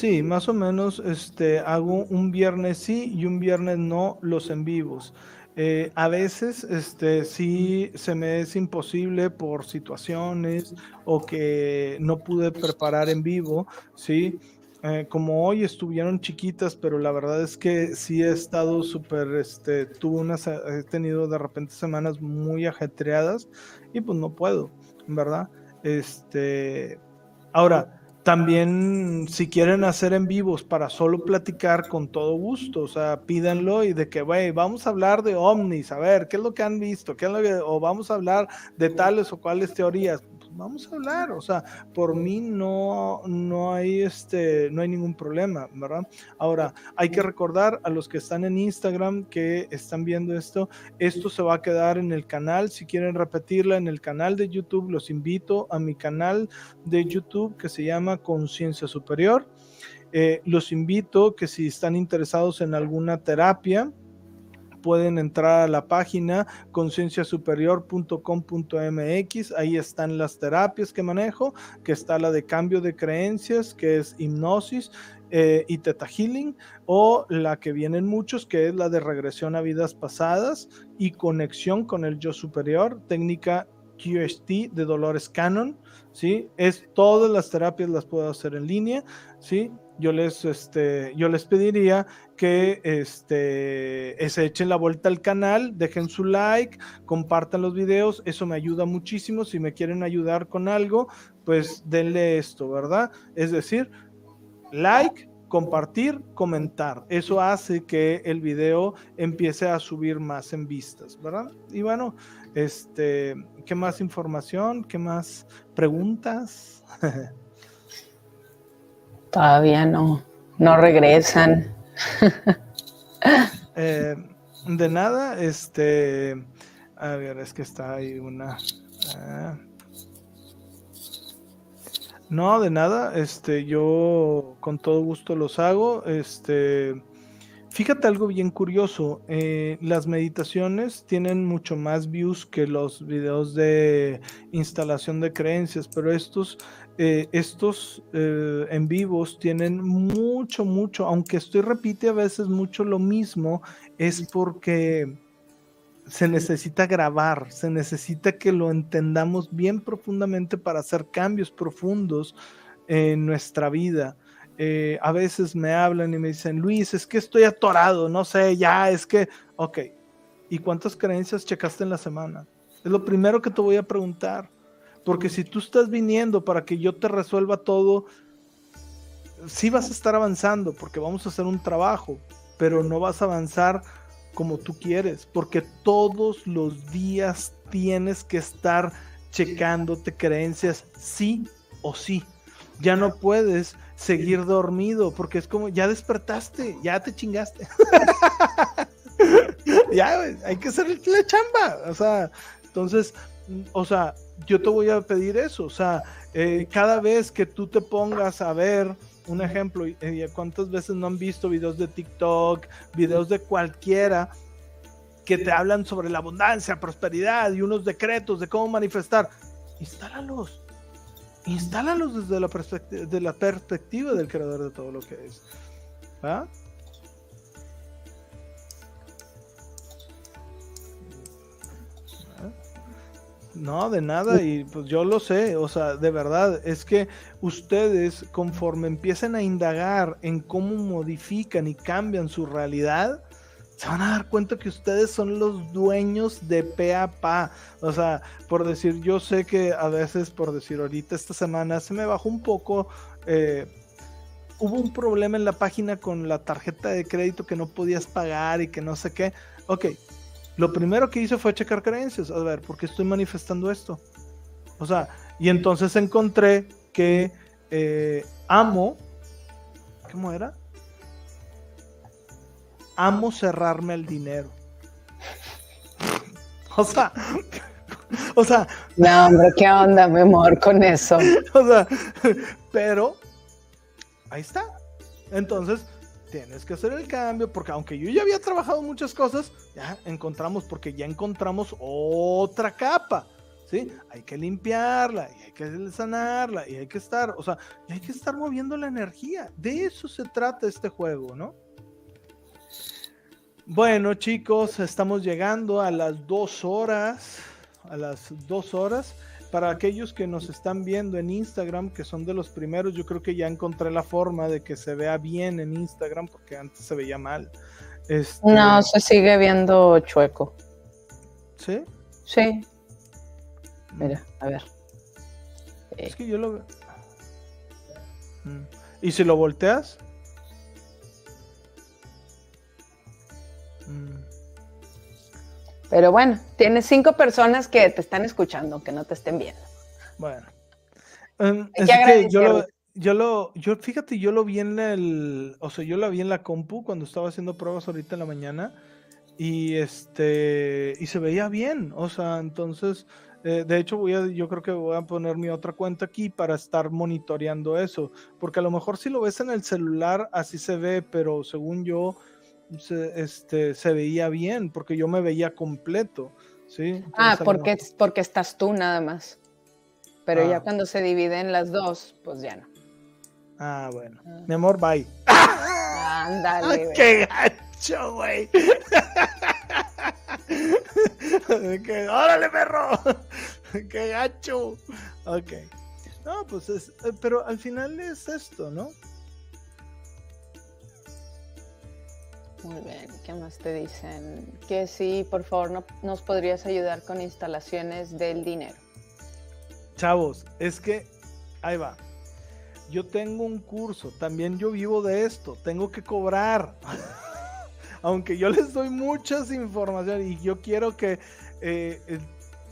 Speaker 1: Sí, más o menos este, hago un viernes sí y un viernes no los en vivos. Eh, a veces este, sí se me es imposible por situaciones o que no pude preparar en vivo, ¿sí? Eh, como hoy estuvieron chiquitas, pero la verdad es que sí he estado súper, este, unas, he tenido de repente semanas muy ajetreadas y pues no puedo, ¿verdad? Este, ahora, también, si quieren hacer en vivos para solo platicar con todo gusto, o sea, pídanlo y de que, güey, vamos a hablar de ovnis, a ver, ¿qué es lo que han visto? ¿Qué es lo o vamos a hablar de tales o cuales teorías vamos a hablar, o sea, por mí no, no hay este, no hay ningún problema, ¿verdad? Ahora, hay que recordar a los que están en Instagram que están viendo esto, esto se va a quedar en el canal, si quieren repetirla en el canal de YouTube, los invito a mi canal de YouTube que se llama Conciencia Superior. Eh, los invito que si están interesados en alguna terapia, pueden entrar a la página concienciasuperior.com.mx, ahí están las terapias que manejo, que está la de cambio de creencias, que es hipnosis, eh, y Teta Healing, o la que vienen muchos, que es la de regresión a vidas pasadas y conexión con el yo superior, técnica QHT de Dolores Cannon, ¿sí? Es todas las terapias las puedo hacer en línea, ¿sí? Yo les, este, yo les pediría que este, se echen la vuelta al canal, dejen su like, compartan los videos, eso me ayuda muchísimo. Si me quieren ayudar con algo, pues denle esto, ¿verdad? Es decir, like, compartir, comentar. Eso hace que el video empiece a subir más en vistas, ¿verdad? Y bueno, este, ¿qué más información? ¿Qué más preguntas?
Speaker 2: Todavía no, no regresan.
Speaker 1: Eh, de nada, este, a ver, es que está ahí una. Ah. no, de nada, este, yo con todo gusto los hago, este. Fíjate algo bien curioso, eh, las meditaciones tienen mucho más views que los videos de instalación de creencias, pero estos eh, estos eh, en vivos tienen mucho, mucho, aunque estoy repite a veces mucho lo mismo, es porque se necesita grabar, se necesita que lo entendamos bien profundamente para hacer cambios profundos en nuestra vida. Eh, a veces me hablan y me dicen, Luis, es que estoy atorado, no sé, ya, es que, ok, ¿y cuántas creencias checaste en la semana? Es lo primero que te voy a preguntar. Porque si tú estás viniendo para que yo te resuelva todo, sí vas a estar avanzando porque vamos a hacer un trabajo, pero no vas a avanzar como tú quieres, porque todos los días tienes que estar checándote creencias sí o sí. Ya no puedes seguir dormido porque es como ya despertaste, ya te chingaste. ya hay que hacer la chamba, o sea, entonces, o sea, yo te voy a pedir eso, o sea, eh, cada vez que tú te pongas a ver un ejemplo, ¿cuántas veces no han visto videos de TikTok, videos de cualquiera que te hablan sobre la abundancia, prosperidad y unos decretos de cómo manifestar? Instálalos, instálalos desde la, perspectiva, de la perspectiva del creador de todo lo que es. ¿Ah? No, de nada, y pues yo lo sé, o sea, de verdad, es que ustedes conforme empiecen a indagar en cómo modifican y cambian su realidad, se van a dar cuenta que ustedes son los dueños de pe a pa. O sea, por decir, yo sé que a veces, por decir, ahorita esta semana se me bajó un poco. Eh, hubo un problema en la página con la tarjeta de crédito que no podías pagar y que no sé qué. Ok, lo primero que hice fue checar creencias. A ver, ¿por qué estoy manifestando esto? O sea, y entonces encontré que eh, amo, ¿cómo era? Amo cerrarme el dinero. O sea, o sea.
Speaker 2: No, hombre, ¿qué onda, mi amor, con eso?
Speaker 1: O sea, pero ahí está. Entonces, tienes que hacer el cambio, porque aunque yo ya había trabajado muchas cosas, ya encontramos, porque ya encontramos otra capa, ¿sí? Hay que limpiarla, y hay que sanarla, y hay que estar, o sea, y hay que estar moviendo la energía. De eso se trata este juego, ¿no? Bueno, chicos, estamos llegando a las dos horas, a las dos horas para aquellos que nos están viendo en Instagram, que son de los primeros, yo creo que ya encontré la forma de que se vea bien en Instagram, porque antes se veía mal.
Speaker 2: Este... No, se sigue viendo chueco.
Speaker 1: ¿Sí?
Speaker 2: Sí. Mira, a ver.
Speaker 1: Es que yo lo veo. Mm. ¿Y si lo volteas?
Speaker 2: Mm. Pero bueno, tienes cinco personas que te están escuchando, que no te estén viendo.
Speaker 1: Bueno. Um, es que yo lo, yo lo, yo fíjate, yo lo vi en el, o sea, yo lo vi en la compu cuando estaba haciendo pruebas ahorita en la mañana y este, y se veía bien, o sea, entonces, eh, de hecho voy a, yo creo que voy a poner mi otra cuenta aquí para estar monitoreando eso, porque a lo mejor si lo ves en el celular así se ve, pero según yo, se, este, se veía bien, porque yo me veía completo, ¿sí?
Speaker 2: ah, porque, porque estás tú nada más. Pero ya ah. cuando se dividen las dos, pues ya no.
Speaker 1: Ah, bueno. Ah. Mi amor, bye.
Speaker 2: Ándale.
Speaker 1: ¡Qué gacho, güey! ¡Órale, perro! ¡Qué gacho! Ok. No, pues es, eh, pero al final es esto, ¿no?
Speaker 2: Muy bien, ¿qué más te dicen? Que sí, por favor, no, nos podrías ayudar con instalaciones del dinero.
Speaker 1: Chavos, es que ahí va. Yo tengo un curso, también yo vivo de esto, tengo que cobrar. Aunque yo les doy muchas informaciones y yo quiero que eh, eh,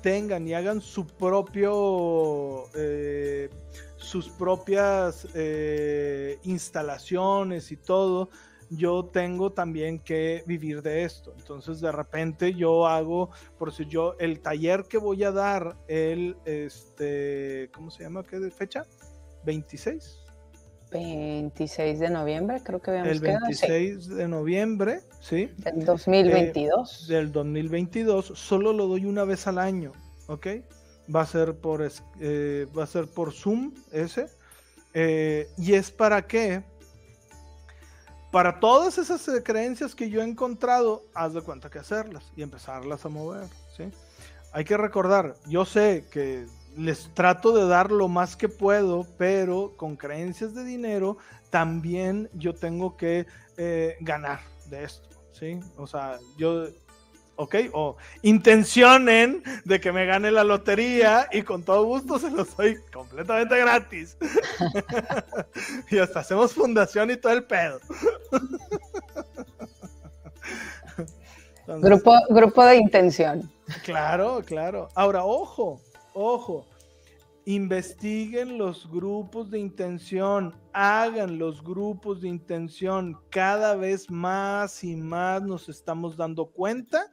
Speaker 1: tengan y hagan su propio, eh, sus propias instalaciones y todo, yo tengo también que vivir de esto. Entonces de repente yo hago, por si yo, el taller que voy a dar, el, este, ¿cómo se llama? ¿Qué fecha? 26.
Speaker 2: 26 de noviembre, creo que habíamos
Speaker 1: El 26 de noviembre, ¿sí?
Speaker 2: Del 2022.
Speaker 1: Eh, del 2022, solo lo doy una vez al año, ¿ok? Va a ser por, eh, va a ser por Zoom ese. Eh, ¿Y es para qué? Para todas esas creencias que yo he encontrado, haz de cuenta que hacerlas y empezarlas a mover, ¿sí? Hay que recordar, yo sé que les trato de dar lo más que puedo, pero con creencias de dinero también yo tengo que eh, ganar de esto, ¿sí? O sea, yo, ok, o intencionen de que me gane la lotería y con todo gusto se los doy completamente gratis. y hasta hacemos fundación y todo el pedo.
Speaker 2: grupo, grupo de intención.
Speaker 1: Claro, claro. Ahora, ojo, Ojo, investiguen los grupos de intención, hagan los grupos de intención. Cada vez más y más nos estamos dando cuenta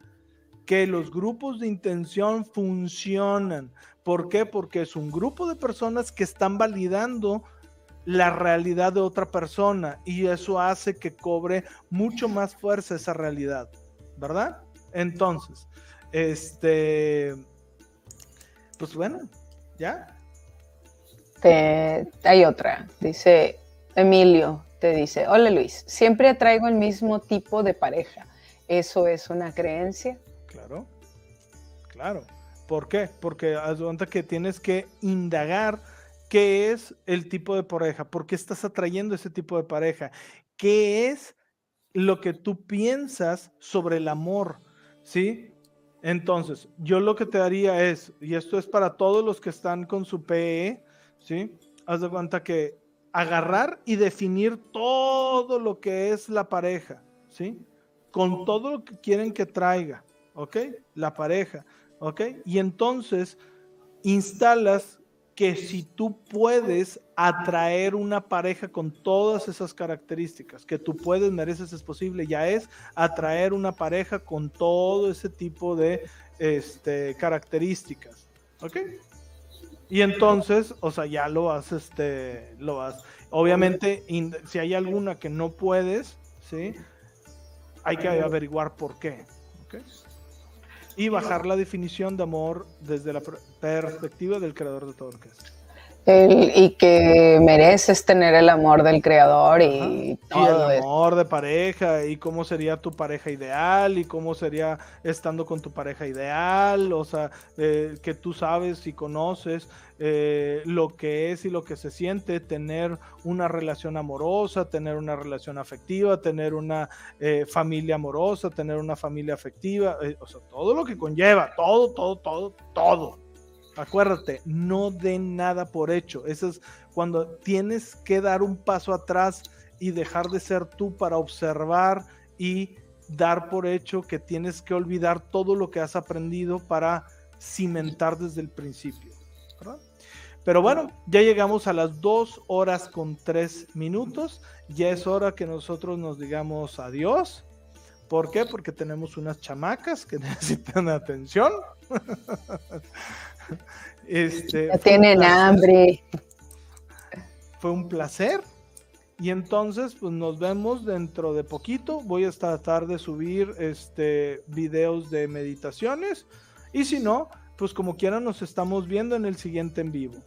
Speaker 1: que los grupos de intención funcionan. ¿Por qué? Porque es un grupo de personas que están validando la realidad de otra persona y eso hace que cobre mucho más fuerza esa realidad, ¿verdad? Entonces, este pues bueno, ya.
Speaker 2: hay otra, dice Emilio, te dice, hola Luis, siempre atraigo el mismo tipo de pareja. ¿Eso es una creencia?
Speaker 1: Claro, claro. ¿Por qué? Porque cuenta que tienes que indagar qué es el tipo de pareja, por qué estás atrayendo ese tipo de pareja, qué es lo que tú piensas sobre el amor, ¿sí? Entonces, yo lo que te haría es, y esto es para todos los que están con su PE, ¿sí? Haz de cuenta que agarrar y definir todo lo que es la pareja, ¿sí? Con todo lo que quieren que traiga, ¿ok? La pareja, ¿ok? Y entonces instalas que si tú puedes atraer una pareja con todas esas características, que tú puedes, mereces, es posible, ya es atraer una pareja con todo ese tipo de este, características. ¿Ok? Y entonces, o sea, ya lo has, este, lo has. Obviamente, si hay alguna que no puedes, ¿sí? Hay que averiguar por qué. ¿Ok? Y bajar la definición de amor desde la perspectiva del creador de todo lo que es.
Speaker 2: Y que mereces tener el amor del creador y
Speaker 1: todo el amor de pareja y cómo sería tu pareja ideal y cómo sería estando con tu pareja ideal, o sea, eh, que tú sabes y conoces eh, lo que es y lo que se siente tener una relación amorosa, tener una relación afectiva, tener una eh, familia amorosa, tener una familia afectiva, o sea, todo lo que conlleva, todo, todo, todo, todo Acuérdate, no den nada por hecho. Eso es cuando tienes que dar un paso atrás y dejar de ser tú para observar y dar por hecho que tienes que olvidar todo lo que has aprendido para cimentar desde el principio. Pero bueno, ya llegamos a las dos horas con tres minutos. Ya es hora que nosotros nos digamos adiós. ¿Por qué? Porque tenemos unas chamacas que necesitan atención.
Speaker 2: Este, tienen hambre.
Speaker 1: Fue un placer. Y entonces, pues nos vemos dentro de poquito. Voy a tratar de subir este videos de meditaciones. Y si no, pues como quieran, nos estamos viendo en el siguiente en vivo.